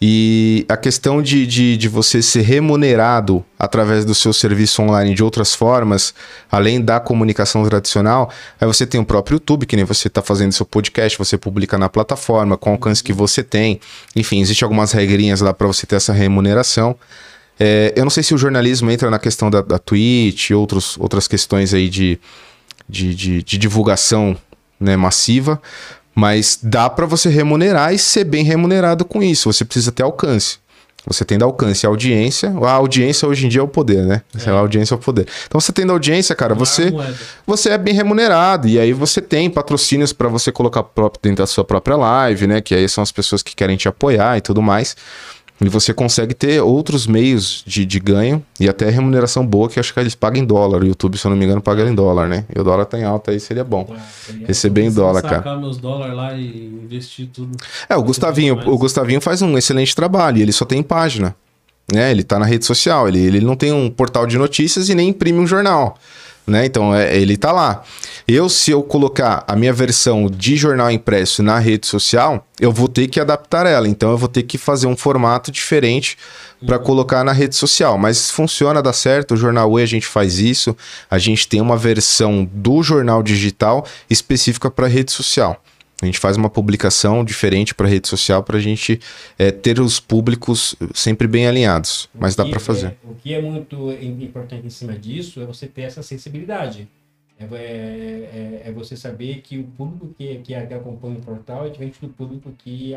E a questão de, de, de você ser remunerado através do seu serviço online de outras formas, além da comunicação tradicional, aí você tem o próprio YouTube, que nem você está fazendo seu podcast, você publica na plataforma, com o alcance que você tem. Enfim, existem algumas regrinhas lá para você ter essa remuneração. É, eu não sei se o jornalismo entra na questão da, da Twitch e outros, outras questões aí de, de, de, de divulgação né, massiva, mas dá para você remunerar e ser bem remunerado com isso. Você precisa ter alcance. Você tendo alcance e audiência. A audiência hoje em dia é o poder, né? A audiência é o poder. Então você tendo audiência, cara, você Moeda. você é bem remunerado. E aí você tem patrocínios para você colocar próprio- dentro da sua própria live, né? Que aí são as pessoas que querem te apoiar e tudo mais. E você consegue ter outros meios de, de ganho e até remuneração boa, que acho que eles pagam em dólar. O YouTube, se eu não me engano, paga em dólar, né? E o dólar tá em alta aí, seria bom. Receber em dólar, sacar cara. meus dólares lá e investir tudo. É, o Gustavinho, o Gustavinho faz um excelente trabalho, ele só tem página, né? Ele tá na rede social, ele, ele não tem um portal de notícias e nem imprime um jornal, né? Então, é, ele tá lá. Eu, se eu colocar a minha versão de jornal impresso na rede social, eu vou ter que adaptar ela, então eu vou ter que fazer um formato diferente para colocar na rede social, mas funciona, dá certo, o Jornal E a gente faz isso, a gente tem uma versão do jornal digital específica para rede social. A gente faz uma publicação diferente para rede social para a gente é, ter os públicos sempre bem alinhados. Mas dá O para fazer. é- o que é muito im- importante em cima disso é você ter essa sensibilidade. É, é- é- é você saber que o público que, que acompanha o portal é diferente do público que,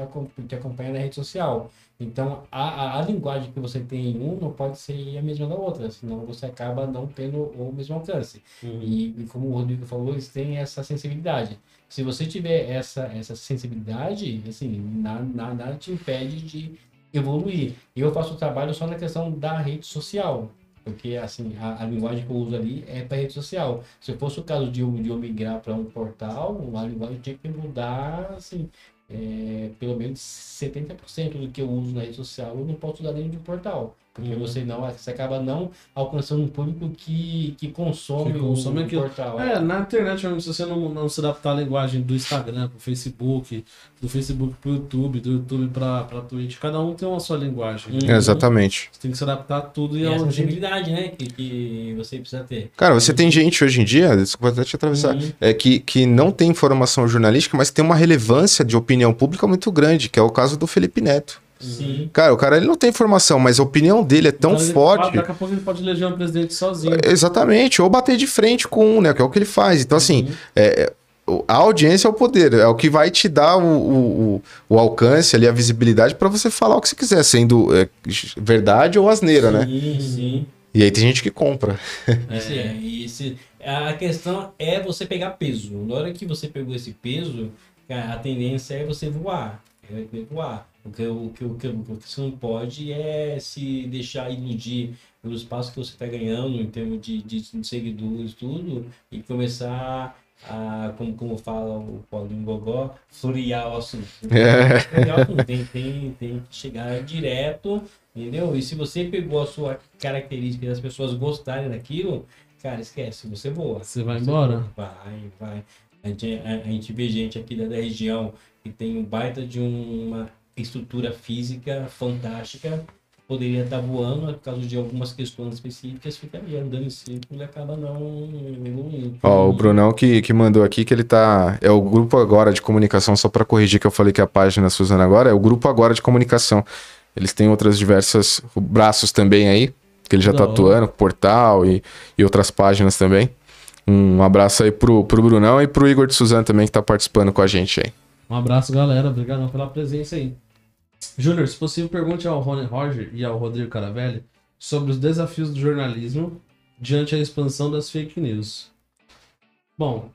que acompanha na rede social. Então, a, a, a linguagem que você tem em um não pode ser a mesma da outra, senão você acaba não tendo o mesmo alcance. E, e como o Rodrigo falou, eles têm essa sensibilidade. Se você tiver essa, essa sensibilidade, assim, na- na- nada te impede de evoluir. Eu faço trabalho só na questão da rede social. Porque, assim, a, a linguagem que eu uso ali é para rede social. Se fosse o caso de eu, de eu migrar para um portal, a linguagem tinha que mudar, assim, é, pelo menos 70% do que eu uso na rede social eu não posso usar dentro de um portal. Porque Uhum. você não, você acaba não alcançando um público que, que consome, Que o- consome o, aquilo. portal. É, na internet, se você não, não se adaptar à linguagem do Instagram pro Facebook, do Facebook pro YouTube, do YouTube pra, pra Twitch, cada um tem uma sua linguagem. Uhum. Exatamente. Você tem que se adaptar a tudo e, E é essa onde- sensibilidade, né? Que, que você precisa ter. Cara, você tem gente hoje em dia, desculpa até te atravessar, Uhum. é, que, que não tem informação jornalística, mas tem uma relevância de opinião pública muito grande, que é o caso do Felipe Neto. Sim. Cara, o cara ele não tem informação, mas a opinião dele é tão Então, ele- forte. Daqui a pouco ele pode eleger um presidente sozinho. Exatamente, ou bater de frente com um, né? Que é o que ele faz. Então, assim, Uhum. é, é, a audiência é o poder, é o que vai te dar o, o, o- alcance ali, a visibilidade pra você falar o que você quiser, sendo é, verdade ou asneira, né? Sim, sim. E aí tem gente que compra. É, e se- a questão é você pegar peso. Na hora que você pegou esse peso, a tendência é você voar. É voar. O que, o, que, o, que, o que você não pode é se deixar iludir pelo espaço que você está ganhando em termos de, de, seguidores, tudo, e começar a, como, como fala o Paulinho Gogó, florear o assunto. É. Tem, tem, tem que chegar direto, entendeu? E se você pegou a sua característica e as pessoas gostarem daquilo, cara, esquece, você voa. Você vai embora? Vai, vai. A gente, a, a gente vê gente aqui da, da região que tem um baita de uma estrutura física fantástica, poderia estar voando, mas por causa de algumas questões específicas, ficaria andando em círculo e acaba não evoluindo. Ó, o Brunão que, que mandou aqui que ele tá. É o grupo agora de comunicação, só pra corrigir que eu falei que a página se usando agora, é o grupo agora de comunicação. Eles têm outras diversas braços também aí, que ele já tá atuando, portal e, e outras páginas também. Um abraço aí pro, pro Brunão e pro Igor de Suzano também, que tá participando com a gente aí. Um abraço, galera. Obrigado pela presença aí. Júnior, se possível, pergunte ao Rony Roger e ao Rodrigo Caravelli sobre os desafios do jornalismo diante da expansão das fake news. Bom,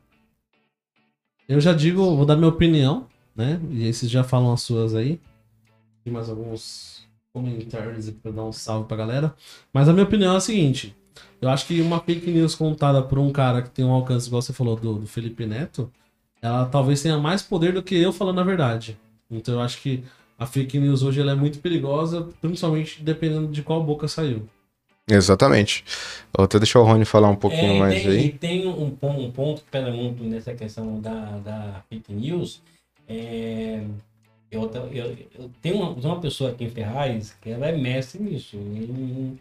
eu já digo, vou dar minha opinião, né? E aí vocês já falam as suas aí. Tem mais alguns comentários aqui pra dar um salve pra galera. Mas a minha opinião é a seguinte: eu acho que uma fake news contada por um cara que tem um alcance, igual você falou, do, do Felipe Neto, ela talvez tenha mais poder do que eu falando a verdade. Então eu acho que a fake news hoje ela é muito perigosa, principalmente dependendo de qual boca saiu. Exatamente. Vou até deixar o Rony falar um pouquinho É, mais tem, aí. e tem um, um ponto que pega muito nessa questão da, da fake news. É, eu, eu, eu tenho uma, uma pessoa aqui em Ferraz que ela é mestre nisso. E,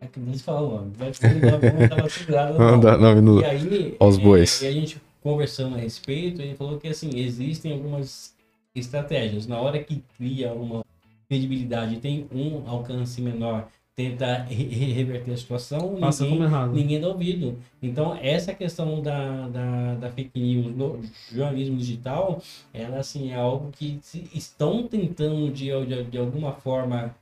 é que nem se fala o nome. Vai uma segurada Não dá nome no. E aí, aos é, bois. e a gente conversando a respeito, ele falou que assim, existem algumas estratégias. Na hora que cria uma credibilidade, tem um alcance menor, tenta re- re- reverter a situação, Passa ninguém, como errado. ninguém dá ouvido. Então, essa questão da, da, da fake news no jornalismo digital, ela assim, é algo que estão tentando de, de, de alguma forma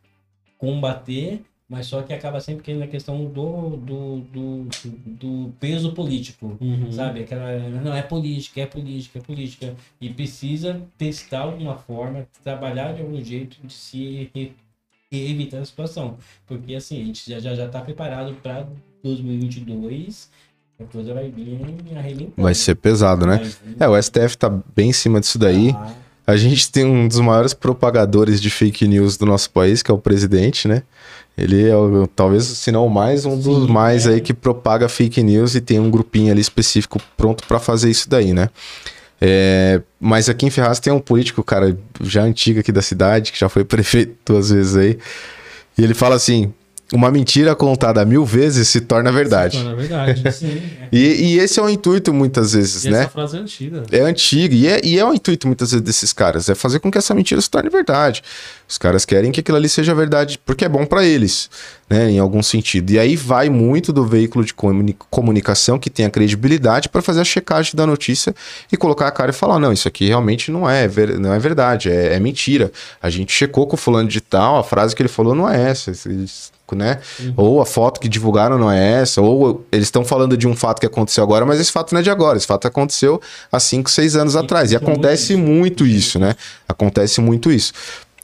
combater, mas só que acaba sempre caindo na questão do, do, do, do peso político. Uhum. Sabe? Aquela. Não, é política, é política, é política. E precisa testar alguma forma, trabalhar de algum jeito de se re- evitar a situação. Porque assim, a gente já, já, já tá preparado para 2022. A coisa vai vir arrebentando. Vai ser pesado, né? É, o STF tá bem em cima disso daí. Ah, A gente tem um dos maiores propagadores de fake news do nosso país, que é o presidente, né? Ele é, talvez, se não o mais, um dos Sim, mais é. aí que propaga fake news e tem um grupinho ali específico pronto pra fazer isso daí, né? É, mas aqui em Ferraz tem um político, cara, já antigo aqui da cidade, que já foi prefeito duas vezes aí. E ele fala assim: uma mentira contada mil vezes se torna verdade. Na verdade. sim, é. E, e esse é o intuito muitas vezes, E né? essa frase é antiga. É antigo e é, e é o intuito muitas vezes desses caras, é fazer com que essa mentira se torne verdade. Os caras querem que aquilo ali seja verdade porque é bom pra eles, né, em algum sentido. E aí vai muito do veículo de comuni- comunicação que tem a credibilidade para fazer a checagem da notícia e colocar a cara e falar: não, isso aqui realmente não é, ver- não é verdade, é, é mentira. A gente checou com o fulano de tal, a frase que ele falou não é essa. Eles- Né? Ou a foto que divulgaram não é essa, ou eles estão falando de um fato que aconteceu agora, mas esse fato não é de agora, esse fato aconteceu há 5, 6 anos atrás. E isso é muito acontece isso. muito isso, né? Acontece muito isso.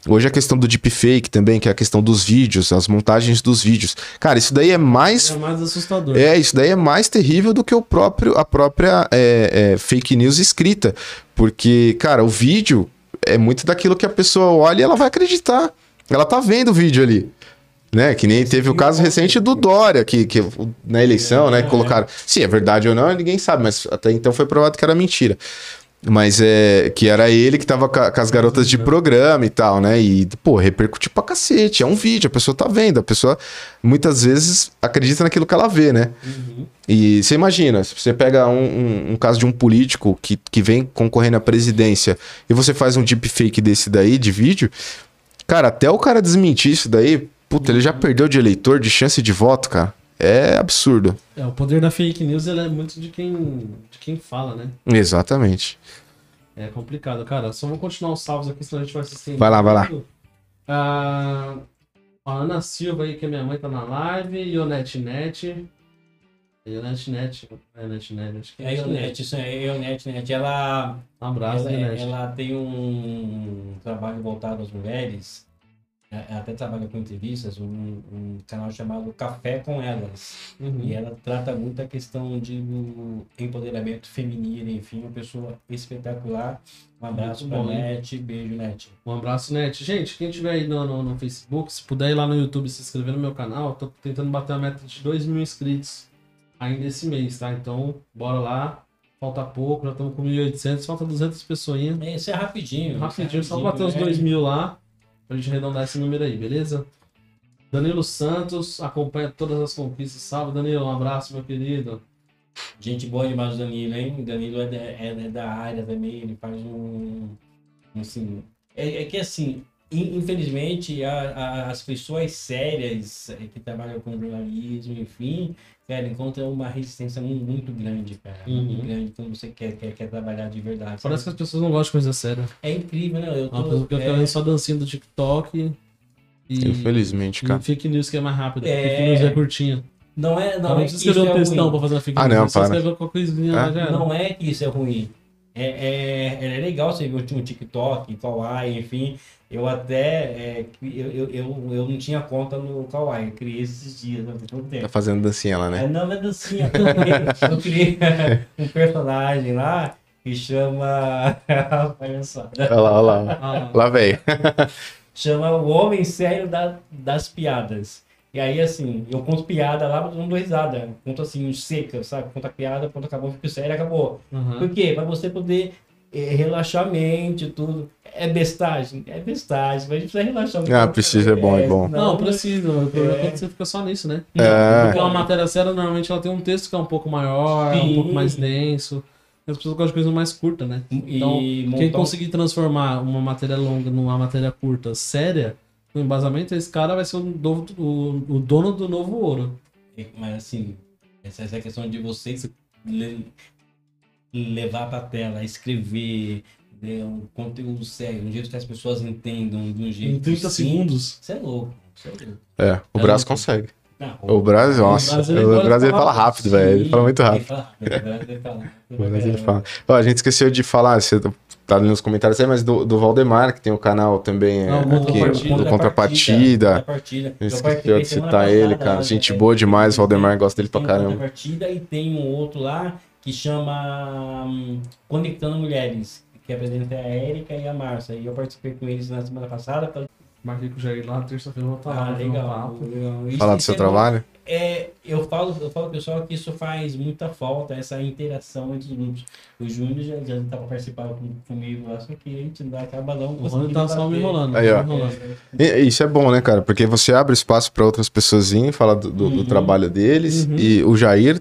Hoje a questão do deepfake também, que é a questão dos vídeos, as montagens dos vídeos. Cara, isso daí é mais É mais assustador. é, isso daí é mais terrível do que o próprio, a própria é, é, fake news escrita. Porque, cara, o vídeo é muito daquilo que a pessoa olha e ela vai acreditar. Ela tá vendo o vídeo ali. Né? Que nem teve o caso recente do Dória, que, que na eleição, né? É. Colocaram. Se é verdade ou não, ninguém sabe, mas até então foi provado que era mentira. Mas é que era ele que tava com, as garotas de programa e tal, né? E, pô, repercutiu pra cacete. É um vídeo, a pessoa tá vendo. A pessoa muitas vezes acredita naquilo que ela vê, né? Uhum. E você imagina, se você pega um, um- um caso de um político que, que vem concorrendo à presidência e você faz um deepfake desse daí, de vídeo, cara, até o cara desmentir isso daí, puta, ele já perdeu de eleitor, de chance de voto, cara. É absurdo. É, o poder da fake news ele é muito de quem, de quem fala, né? Exatamente. É complicado, cara. Só vou continuar os salvos aqui, senão a gente vai se estender. Vai lá, vai lá. Ah, a Ana Silva aí, que é minha mãe, tá na live. Ionete Net. Ionete Net. É Net Net. Acho que É a Ionete, isso é a Ionete, Net. Ela, Um abraço, ela, Ionete. ela tem um trabalho voltado às mulheres. Ela até trabalha com entrevistas, um, um canal chamado Café com Elas. Uhum. E ela trata muito a questão de do empoderamento feminino, enfim, uma pessoa espetacular. Um abraço Muito pra? Net, beijo, Net. Um abraço, Net. Gente, quem tiver aí no, no, no Facebook, se puder ir lá no YouTube e se inscrever no meu canal, eu tô tentando bater a meta de 2 mil inscritos ainda esse mês, tá? Então, bora lá. Falta pouco, já estamos com 1.800, falta 200 pessoinhas. Esse é rapidinho. Rapidinho, esse é só bater os é. 2 mil lá, pra gente arredondar esse número aí, beleza? Danilo Santos acompanha todas as conquistas. Salve, Danilo. Um abraço, meu querido. Gente boa demais Danilo, hein? Danilo é da, é da- da área também, ele faz um. Assim. É, é que assim, infelizmente, a- a- as pessoas sérias é, que trabalham com jornalismo, enfim, cara, encontram uma resistência mu- muito grande, cara. Muito Uhum. grande quando você quer, quer, quer trabalhar de verdade. sabe? Parece que as pessoas não gostam de coisa séria. É incrível, né? Eu Uma tô. que é, só dancinha do TikTok e, Infelizmente, e cara. fake news que é mais rápido. É. Fake news é curtinha. não é. Não, Não, é precisa que isso escrever um é ruim. pra fazer uma fake Ah, news. não, é para. escrever qualquer coisinha É? Não é que isso é ruim. É, é, é legal você ver um TikTok, Kawaii, enfim. Eu até. é, eu, eu, eu, eu não tinha conta no Kawaii, eu criei esses dias, não tem tanto Tá tempo. fazendo dancinha lá, né? É, não, não é dancinha, eu criei, eu criei um personagem lá que chama. Olha só. Olha lá, olha lá. Ah, Lá, velho. Chama O Homem Sério da- das Piadas. E aí, assim, eu conto piada lá, mas eu não dou risada. Conto assim, seca, sabe? Conto a piada, quando acabou, fico sério, acabou. aham. Por quê? Pra você poder eh, relaxar a mente, tudo. É bestagem? É bestagem, mas a gente precisa relaxar muito. Ah, precisa, é bom, é bom. Não, precisa. O problema é É. quando você fica só nisso, né? É. Porque uma matéria séria, normalmente ela tem um texto que é um pouco maior, um Sim. pouco mais denso. As pessoas gostam de coisa mais curta, né? Então, E quem montar um- conseguir transformar uma matéria longa numa matéria curta, séria, no embasamento, esse cara vai ser o, novo- o- o dono do novo ouro. Mas assim, essa, essa questão de você le- levar pra tela, escrever né, um conteúdo sério, um jeito que as pessoas entendam, de um jeito Em 30 sim- segundos. Isso é louco. Isso é louco. É, o É consegue. Não, O Brasil, nossa. O Brasil ele fala rápido, velho. Ele fala muito rápido. Ele fala rápido, o Brasil fala. O Brasil ele fala. Ó, a gente esqueceu de falar, você tá ali nos comentários aí, mas do, do Valdemar, que tem o canal também é, Contrapartida. aqui, do Contrapartida. Contrapartida. Eu Eu esqueci participei de citar ele, cara. Gente é, boa demais, o Valdemar gosta dele pra caramba. Contrapartida e tem um outro lá que chama hum, Conectando Mulheres, que apresenta a Érica e a Márcia. E eu participei com eles na semana passada. Marquei com o Jair lá, terça-feira eu vou estar lá. Ah, um legal. legal. Isso- Falar do isso seu é bom. trabalho? É, eu falo, eu falo pessoal que isso faz muita falta, essa interação entre os grupos. O Júnior já, já estava participando com, comigo lá, só que a gente não acaba não O Rony tá só me enrolando. Aí, ó. E- Isso é bom, né, cara? Porque você abre espaço pra outras pessoas irem falar do, do- do Uhum. trabalho deles. Uhum. E o Jair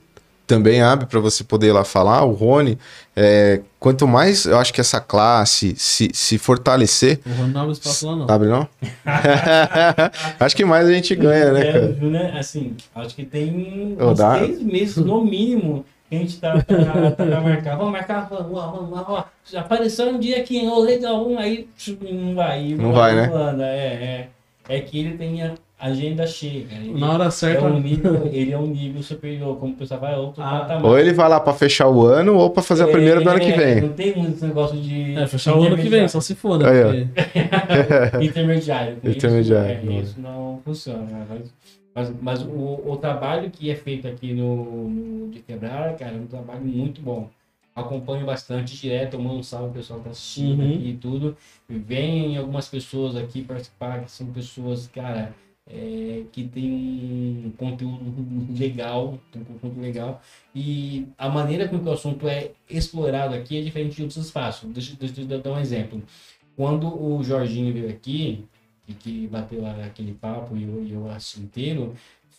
também abre pra você poder lá falar. O Rony, é, quanto mais eu acho que essa classe se, se fortalecer. O Rony não abre espaço lá, não. Abre não? acho que mais a gente ganha, né, É, cara? Júnior, assim, acho que tem Ô, uns dá- seis meses no mínimo que a gente tá pra, tá pra marcar. Vamos marcar, vamos lá, vamos lá, ó. Já apareceu um dia aqui, ó, legal, um, aí não vai. Não vai, né? anda, É, é, é que ele tem a agenda cheia. cara. Ele- Na hora é certa. um nível, ele é um nível superior, como o pessoal vai, é outro Ah. patamar. Ou ele vai lá pra fechar o ano, ou pra fazer a primeira do ano que É, vem. Não tem muito esse negócio de. É, fechar o ano que vem, só se for, né? Aí, ó. intermediário. Porque- Com isso, Intermediário, é, não. Isso não funciona. né? Mas, mas, mas o, o trabalho que é feito aqui no, no De Quebrar, cara, é um trabalho muito bom. Acompanho bastante direto, mando um salve pessoal que tá assistindo Uhum. aqui e tudo. Vem algumas pessoas aqui participar, que são pessoas, cara, é, que tem um conteúdo legal, tem um conteúdo legal, e a maneira com que o assunto é explorado aqui é diferente de outros espaços. Deixa, deixa eu dar um exemplo. Quando o Jorginho veio aqui, e que bateu lá aquele papo e eu, eu assisti inteiro,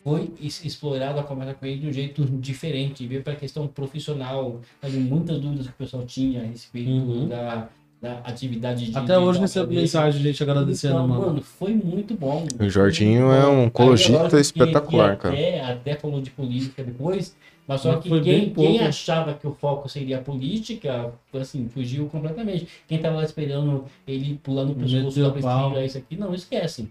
foi explorado a conversa com ele de um jeito diferente, veio para a questão profissional, sabe, muitas dúvidas que o pessoal tinha a respeito Uhum. da, da atividade de Até hoje de- recebo dele. mensagem de gente agradecendo, Então, mano. mano, foi muito bom. O Jorginho é um que- espetacular, que até, Até falou de política depois, mas só Mas que quem, quem achava que o foco seria a política, assim, fugiu completamente. Quem tava lá esperando ele pulando pro pescoço da. Priscila, isso aqui, não, esquece.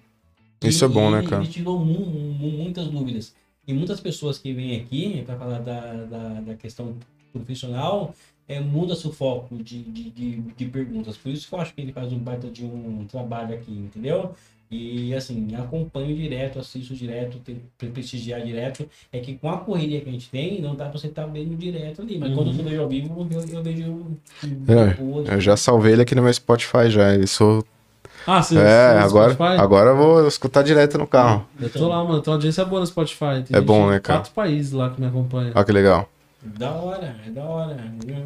Isso é bom, né, cara? Ele tirou mu- mu- muitas dúvidas. E muitas pessoas que vêm aqui para falar da, da, da questão profissional, é, muda-se o foco de, de, de, de perguntas. Por isso que eu acho que ele faz um baita de um trabalho aqui, entendeu? E assim, acompanho direto, assisto direto, tem que prestigiar direto. É que com a correria que a gente tem, não dá pra você estar vendo direto ali. Mas quando Uhum. eu vejo ao vivo, eu, eu vejo. É, depois. Eu já salvei ele aqui no meu Spotify já. Ele sou... Ah, você É, agora, Spotify? agora eu vou escutar direto no carro. Eu tô lá, mano. Tem uma audiência boa no Spotify. Tem É bom, né, cara? Quatro países lá que me acompanham. Olha que legal. Da hora, é da hora.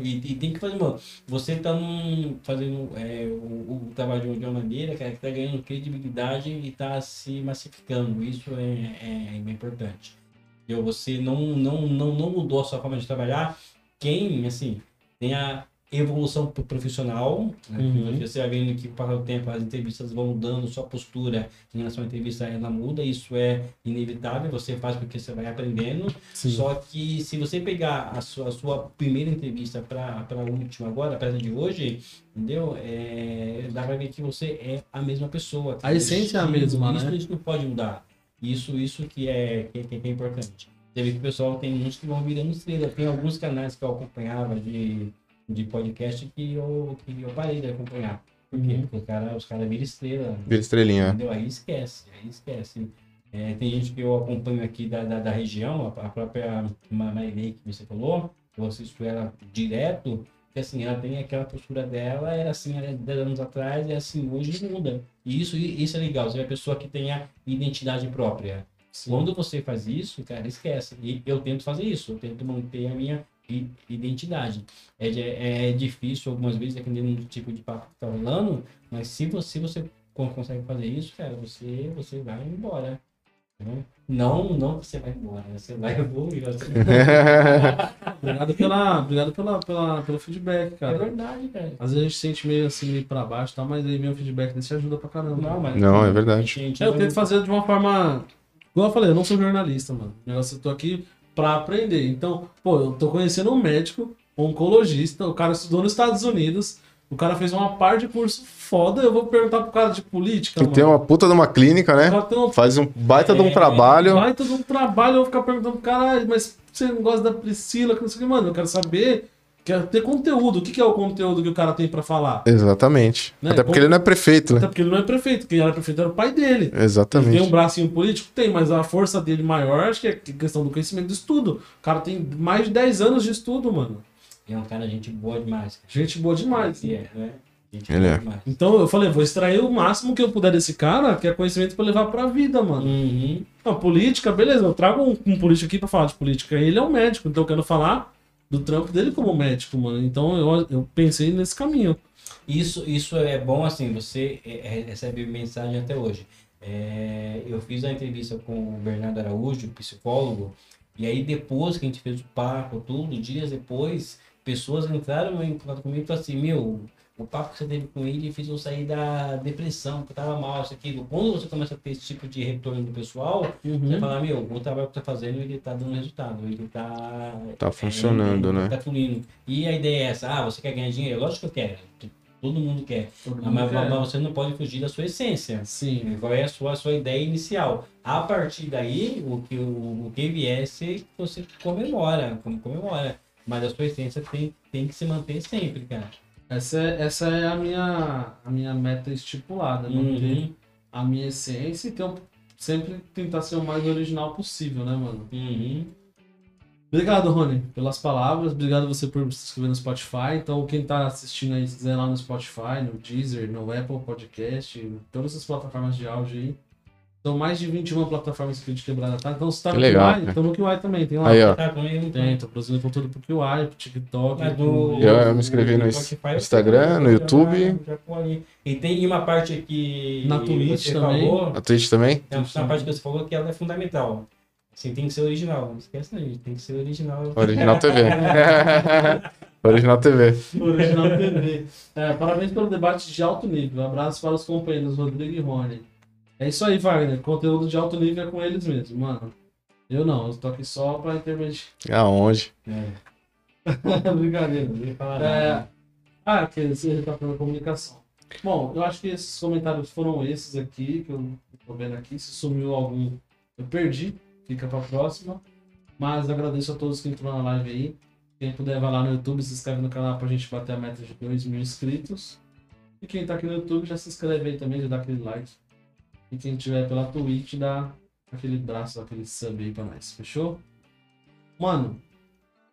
E, e tem que fazer, mano. Você tá num, fazendo é, o, o trabalho de uma maneira, cara, que tá ganhando credibilidade e tá se massificando. Isso é, é, é importante. Entendeu? Você não, não, não, não mudou a sua forma de trabalhar. Quem, assim, tem a evolução pro- profissional, né? Uhum. você vai vendo que com o tempo as entrevistas vão mudando, sua postura em relação à entrevista ela muda, isso é inevitável, você faz porque você vai aprendendo. Sim. Só que se você pegar a sua, a sua primeira entrevista para a última agora, para de hoje, entendeu? É, dá pra ver que você é a mesma pessoa. A essência é a mesma, isso, né? Isso não pode mudar. Isso, isso que é, que, que é importante. Você vê que o pessoal tem muitos que vão virando estrela. Tem alguns canais que eu acompanhava de, de podcast que eu, que eu parei de acompanhar. Por quê? Uhum. Porque o cara, os caras viram estrela. Vira estrelinha. Entendeu? Aí esquece, aí esquece. É, tem gente que eu acompanho aqui da, da, da região, a, a própria Ma- Marilei que você falou, eu assisto ela direto, que assim, ela tem aquela postura dela, era assim, era 10 anos atrás, e assim, hoje muda. E isso, isso é legal, você é a pessoa que tem a identidade própria. Sim. Quando você faz isso, cara, esquece. E eu tento fazer isso, eu tento manter a minha identidade. É, de- é difícil algumas vezes, dependendo do tipo de papo que tá rolando, mas se você, você con- consegue fazer isso, cara, você, você vai embora. né? Não, não você vai embora, né? você vai evoluir. Você... Obrigado, pela, obrigado pela, pela, pelo feedback, É cara. verdade, cara. Às vezes a gente sente meio assim, meio pra baixo e tal, mas aí meu feedback desse ajuda pra caramba. Não, mas, Não, é verdade. gente É, eu tento fazer de uma forma. Igual eu falei, eu não sou jornalista, mano. O negócio eu tô aqui pra aprender. Então, pô, eu tô conhecendo um médico, um oncologista, o cara estudou nos Estados Unidos, o cara fez uma par de curso foda, eu vou perguntar pro cara de política, Que mano. tem uma puta de uma clínica, né? uma Faz um baita de um É, trabalho. Vai todo um trabalho, eu vou ficar perguntando pro cara, mas você não gosta da Priscila, que não sei o que, mano, eu quero saber, quero ter conteúdo. O que que é o conteúdo que o cara tem pra falar? Exatamente. Né? Até porque Como- ele não é prefeito, né? Até porque ele não é prefeito, quem era prefeito era o pai dele. Ele tem um Exatamente. bracinho político? Tem, mas a força dele maior acho que é questão do conhecimento do estudo. O cara tem mais de 10 anos de estudo, mano. É um cara, gente boa demais. Cara. Gente boa demais. É, né? Gente Ele boa é. demais. Então eu falei, vou extrair o máximo que eu puder desse cara, que é conhecimento pra levar pra vida, mano. Uhum. Não, política, beleza, eu trago um, um político aqui pra falar de política. Ele é um médico, então eu quero falar do trampo dele como médico, mano. Então eu, eu pensei nesse caminho. Isso, isso é bom, assim, você é, é, recebe mensagem até hoje. É, eu fiz a entrevista com o Bernardo Araújo, psicólogo, e aí depois que a gente fez o papo, tudo, dias depois, pessoas entraram em contato comigo e falaram assim, meu, o papo que você teve com ele fez eu sair da depressão, que eu tava mal, isso aquilo. Quando você começa a ter esse tipo de retorno do pessoal, Uhum. você fala, meu, o trabalho que tá fazendo, ele tá dando resultado, ele tá... Tá funcionando, é, ele né? Tá fluindo. E a ideia é essa, ah, você quer ganhar dinheiro? Lógico que eu quero. Todo mundo quer. Todo Ah, mundo Mas, quer. mas você não pode fugir da sua essência. Sim. Qual é a sua, a sua ideia inicial? A partir daí, o que, o, o que vier, você, você comemora, como comemora. Mas a sua essência tem, tem que se manter sempre, cara. Essa é, essa é a, minha, a minha meta estipulada, manter Uhum, a minha essência e ter um- sempre tentar ser o mais original possível, né, mano? uhum. Obrigado, Rony, pelas palavras. Obrigado você por se inscrever no Spotify. Então, quem tá assistindo aí, se quiser lá no Spotify, no Deezer, no Apple Podcast, em todas essas plataformas de áudio aí. São mais de 21 plataformas que de quebrada tá. Então você tá Que no legal, QI, então no QI também, tem lá. Aí, ó. Tá, também Tem, tô produzindo conteúdo pro QI, pro TikTok. Pro- do- Eu- eu me inscrevi no Spotify, eu Instagram, no YouTube. já ali. E tem uma parte aqui. Na Twitch também. Falou, Na Twitch também? tem uma parte que você falou que ela é fundamental. Assim, tem que ser original. Não esquece não, gente. Tem que ser original. Original TV. Original TV. Original TV. É, parabéns pelo debate de alto nível. Abraço para os companheiros Rodrigo e Rony. É isso aí, Wagner. Conteúdo de alto nível é com eles mesmo, mano. Eu não, eu tô aqui só pra intermediar. Aonde? É. Brincadeira. É... Ah, que você tá pela comunicação. Bom, eu acho que esses comentários foram esses aqui, que eu tô vendo aqui. Se sumiu algum, eu perdi. Fica pra próxima. Mas agradeço a todos que entraram na live aí. Quem puder vai lá no YouTube, se inscreve no canal pra gente bater a meta de 2 mil inscritos. E quem tá aqui no YouTube já se inscreve aí também, já dá aquele like. E quem tiver pela Twitch, dá aquele braço, aquele sub aí pra nós. Fechou? Mano,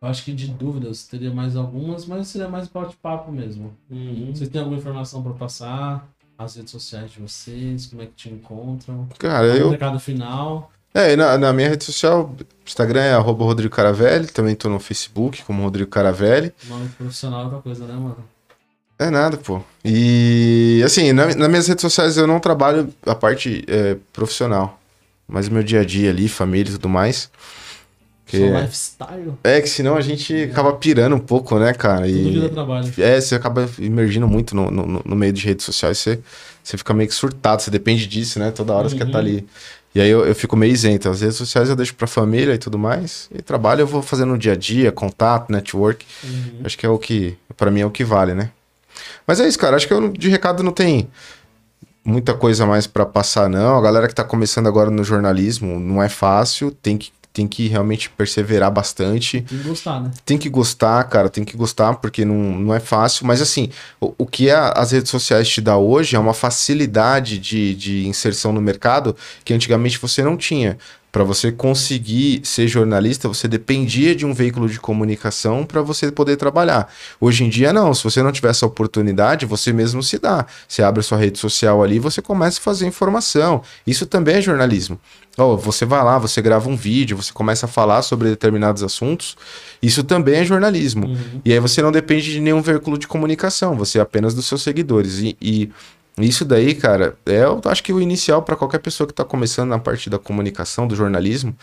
eu acho que de dúvidas teria mais algumas, mas seria mais bate-papo mesmo. Uhum. Vocês têm alguma informação pra passar? As redes sociais de vocês, como é que te encontram? Cara, Algum eu. recado final. É, e na, na minha rede social, Instagram é arroba Rodrigo Caravelli, também tô no Facebook como Rodrigo Caravelli. Nome profissional é outra coisa, né, mano? É nada, pô. E assim, na, nas minhas redes sociais eu não trabalho a parte é, profissional, mas meu dia a dia ali, família e tudo mais. Que- lifestyle. é que senão a gente acaba pirando um pouco, né, cara? Tudo E, trabalho. é, você acaba imergindo muito no, no, no meio de redes sociais, você, você fica meio que surtado, você depende disso, né? Toda hora você quer Uhum. estar ali. E aí eu, eu fico meio isento. As redes sociais eu deixo pra família e tudo mais. E trabalho eu vou fazendo no dia a dia, contato, network. Uhum. Acho que é o que, pra mim, é o que vale, né? Mas é isso, cara. Acho que eu, de recado não tem muita coisa mais pra passar, não. A galera que tá começando agora no jornalismo não é fácil, tem que, tem que realmente perseverar bastante. Tem que gostar, né? Tem que gostar, cara, tem que gostar, porque não, não é fácil. Mas assim, o, o que a- as redes sociais te dá hoje é uma facilidade de, de inserção no mercado que antigamente você não tinha. Para você conseguir ser jornalista, você dependia de um veículo de comunicação para você poder trabalhar. Hoje em dia, não. Se você não tiver essa oportunidade, você mesmo se dá. Você abre a sua rede social ali e você começa a fazer informação. Isso também é jornalismo. Ó, você vai lá, você grava um vídeo, você começa a falar sobre determinados assuntos. Isso também é jornalismo. Uhum. E aí você não depende de nenhum veículo de comunicação, você é apenas dos seus seguidores. E, e isso daí, cara, é eu acho que o inicial para qualquer pessoa que está começando na parte da comunicação, do jornalismo.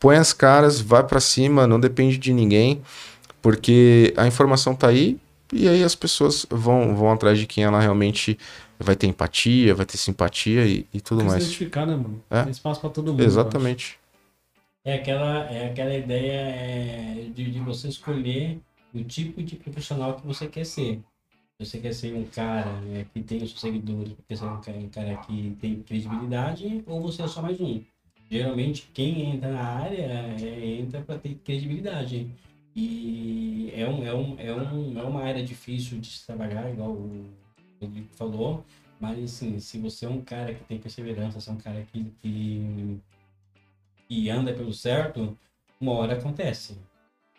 Põe as caras, vai para cima, não depende de ninguém, porque a informação tá aí e aí as pessoas vão, vão atrás de quem ela realmente vai ter empatia, vai ter simpatia e, e tudo Tem que se mais. identificar, né, mano? É. Tem espaço pra todo mundo. Exatamente. É aquela, é aquela ideia é, de, de você escolher o tipo de profissional que você quer ser. Você quer ser um cara né, que tem os seguidores, quer ser um cara, um cara que tem credibilidade, ou você é só mais um. Geralmente, quem entra na área é, entra para ter credibilidade. E é, um, é, um, é, um, é uma área difícil de se trabalhar, igual o Rodrigo falou. Mas, assim, se você é um cara que tem perseverança, se é um cara que, que, que anda pelo certo, uma hora acontece.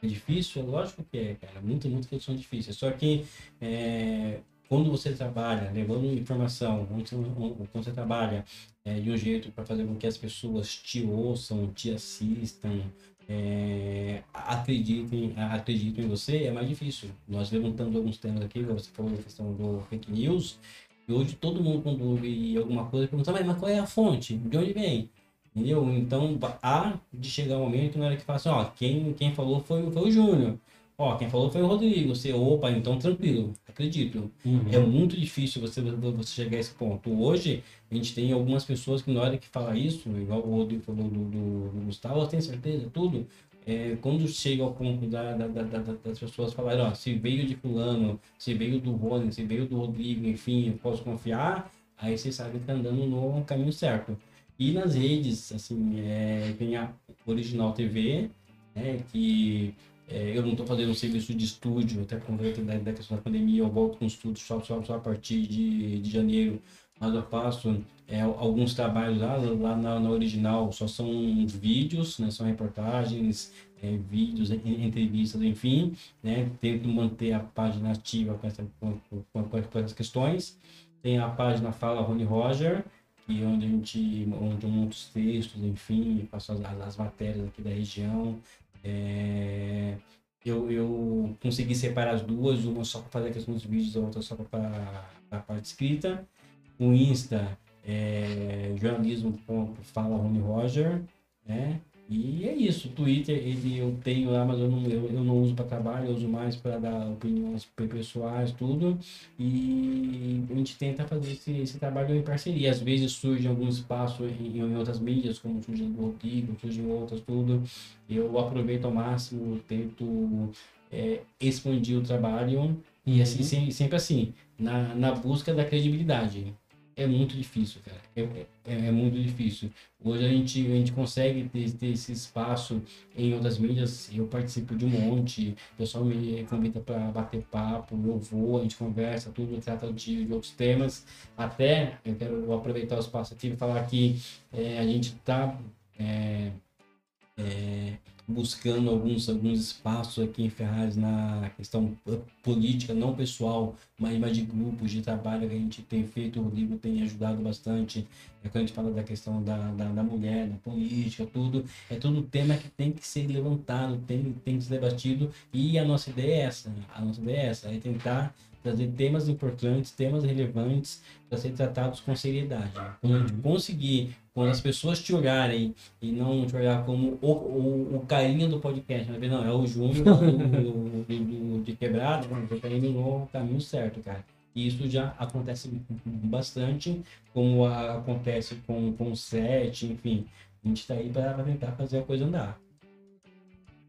É difícil? É lógico que é, cara. Muitas, coisas são difíceis. Só que é, quando você trabalha levando informação, quando você, trabalha é, de um jeito para fazer com que as pessoas te ouçam, te assistam, é, acreditem, acreditem em você, é mais difícil. Nós levantamos alguns temas aqui, você falou da questão do fake news, e hoje todo mundo, quando ouve alguma coisa, pergunta, mas qual é a fonte? De onde vem? Entendeu? Então, há de chegar um momento na hora que fala assim, ó, quem, quem falou foi, foi o Júnior. Ó, quem falou foi o Rodrigo. Você, opa, então tranquilo, acredito. Uhum. É muito difícil você, você chegar a esse ponto. Hoje, a gente tem algumas pessoas que na hora que fala isso, igual o Rodrigo falou do, do, do Gustavo, tem certeza, tudo. É, quando chega ao ponto da, da, da- das pessoas falarem, ó, se veio de fulano, se veio do Rony, se veio do Rodrigo, enfim, eu posso confiar, aí você sabe que tá andando no caminho certo. E nas redes, assim, é, tem a Original TV, né, que é, eu não estou fazendo um serviço de estúdio, até por conta da, da questão da pandemia, eu volto com estúdio só, só, só a partir de, de janeiro, mas eu faço é, alguns trabalhos lá, lá na, na original, só são vídeos, né, são reportagens, é, vídeos, en- entrevistas, enfim, né, tento manter a página ativa com, essa, com, com, com essas questões. Tem a página Fala Rony Roger, e onde a gente, onde eu monto os textos, enfim, faço as, as matérias aqui da região. É, eu, eu consegui separar as duas, uma só para fazer a questão dos vídeos, a outra só para a parte escrita. O Insta é jornalismo fala Rony Roger, né? E é isso, o Twitter ele eu tenho lá, mas eu não, eu, eu não uso para trabalho, eu uso mais para dar opiniões pessoais, tudo. E a gente tenta fazer esse, esse trabalho em parceria. Às vezes surge algum espaço em, em outras mídias, como surge do Rodrigo, surge em outras, tudo. Eu aproveito ao máximo, tento é, expandir o trabalho. E assim, uhum. sempre assim, na, na busca da credibilidade é muito difícil, cara. É, é, é, muito difícil. Hoje a gente, a gente consegue ter, ter, esse espaço em outras mídias. Eu participo de um monte, o pessoal me convida para bater papo, eu vou, a gente conversa, tudo, trata de, de outros temas. Até, eu quero aproveitar o espaço aqui e falar que é, a gente está. É, é, buscando alguns, alguns espaços aqui em Ferraz na questão política, não pessoal, mas, de grupos de trabalho que a gente tem feito. O Rodrigo tem ajudado bastante. É quando a gente fala da questão da, da, da, mulher, da política, tudo. É todo tema que tem que ser levantado, tem, tem que ser debatido. E a nossa ideia é essa. A nossa ideia é essa, é tentar trazer temas importantes, temas relevantes para ser tratados com seriedade. Quando a gente conseguir, quando as pessoas te olharem e não te olhar como o, o, o carinha do podcast, mas não, é o Júnior do, do, do, de quebrado, você está indo no caminho certo, cara. E isso já acontece bastante, como a, acontece com, com o set, enfim. A gente está aí para tentar fazer a coisa andar.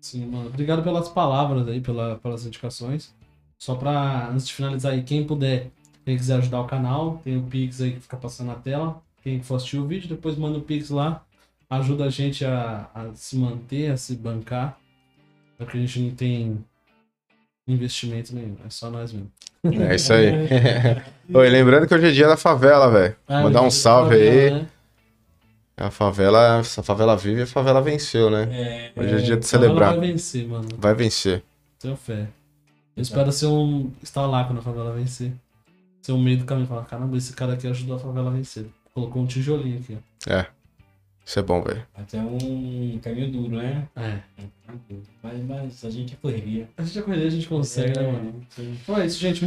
Sim, mano. Obrigado pelas palavras aí, pela, pelas indicações. Só para antes de finalizar aí, quem puder, quem quiser ajudar o canal, tem o Pix aí que fica passando na tela. Quem for assistir o vídeo, depois manda o Pix lá. Ajuda a gente a, a se manter, a se bancar. Porque a gente não tem investimento nenhum, é só nós mesmo. É isso aí. Oi, lembrando que hoje é dia da favela, velho. É, Mandar um salve favela, aí. Né? A favela, a favela vive e a favela venceu, né? É, hoje é, dia de celebrar. Vai vencer, mano. Vai vencer. Tenho fé. Eu espero ser um. estar lá quando a favela vencer. Ser um meio do caminho. Falar, caramba, esse cara aqui ajudou a favela a vencer. Colocou um tijolinho aqui, ó. É. Isso é bom, velho. Até um caminho duro, né? É. Mas, mas a gente é correria. A gente é correria, a gente consegue, né, é, né, mano? Sim. Então é isso, gente. Muito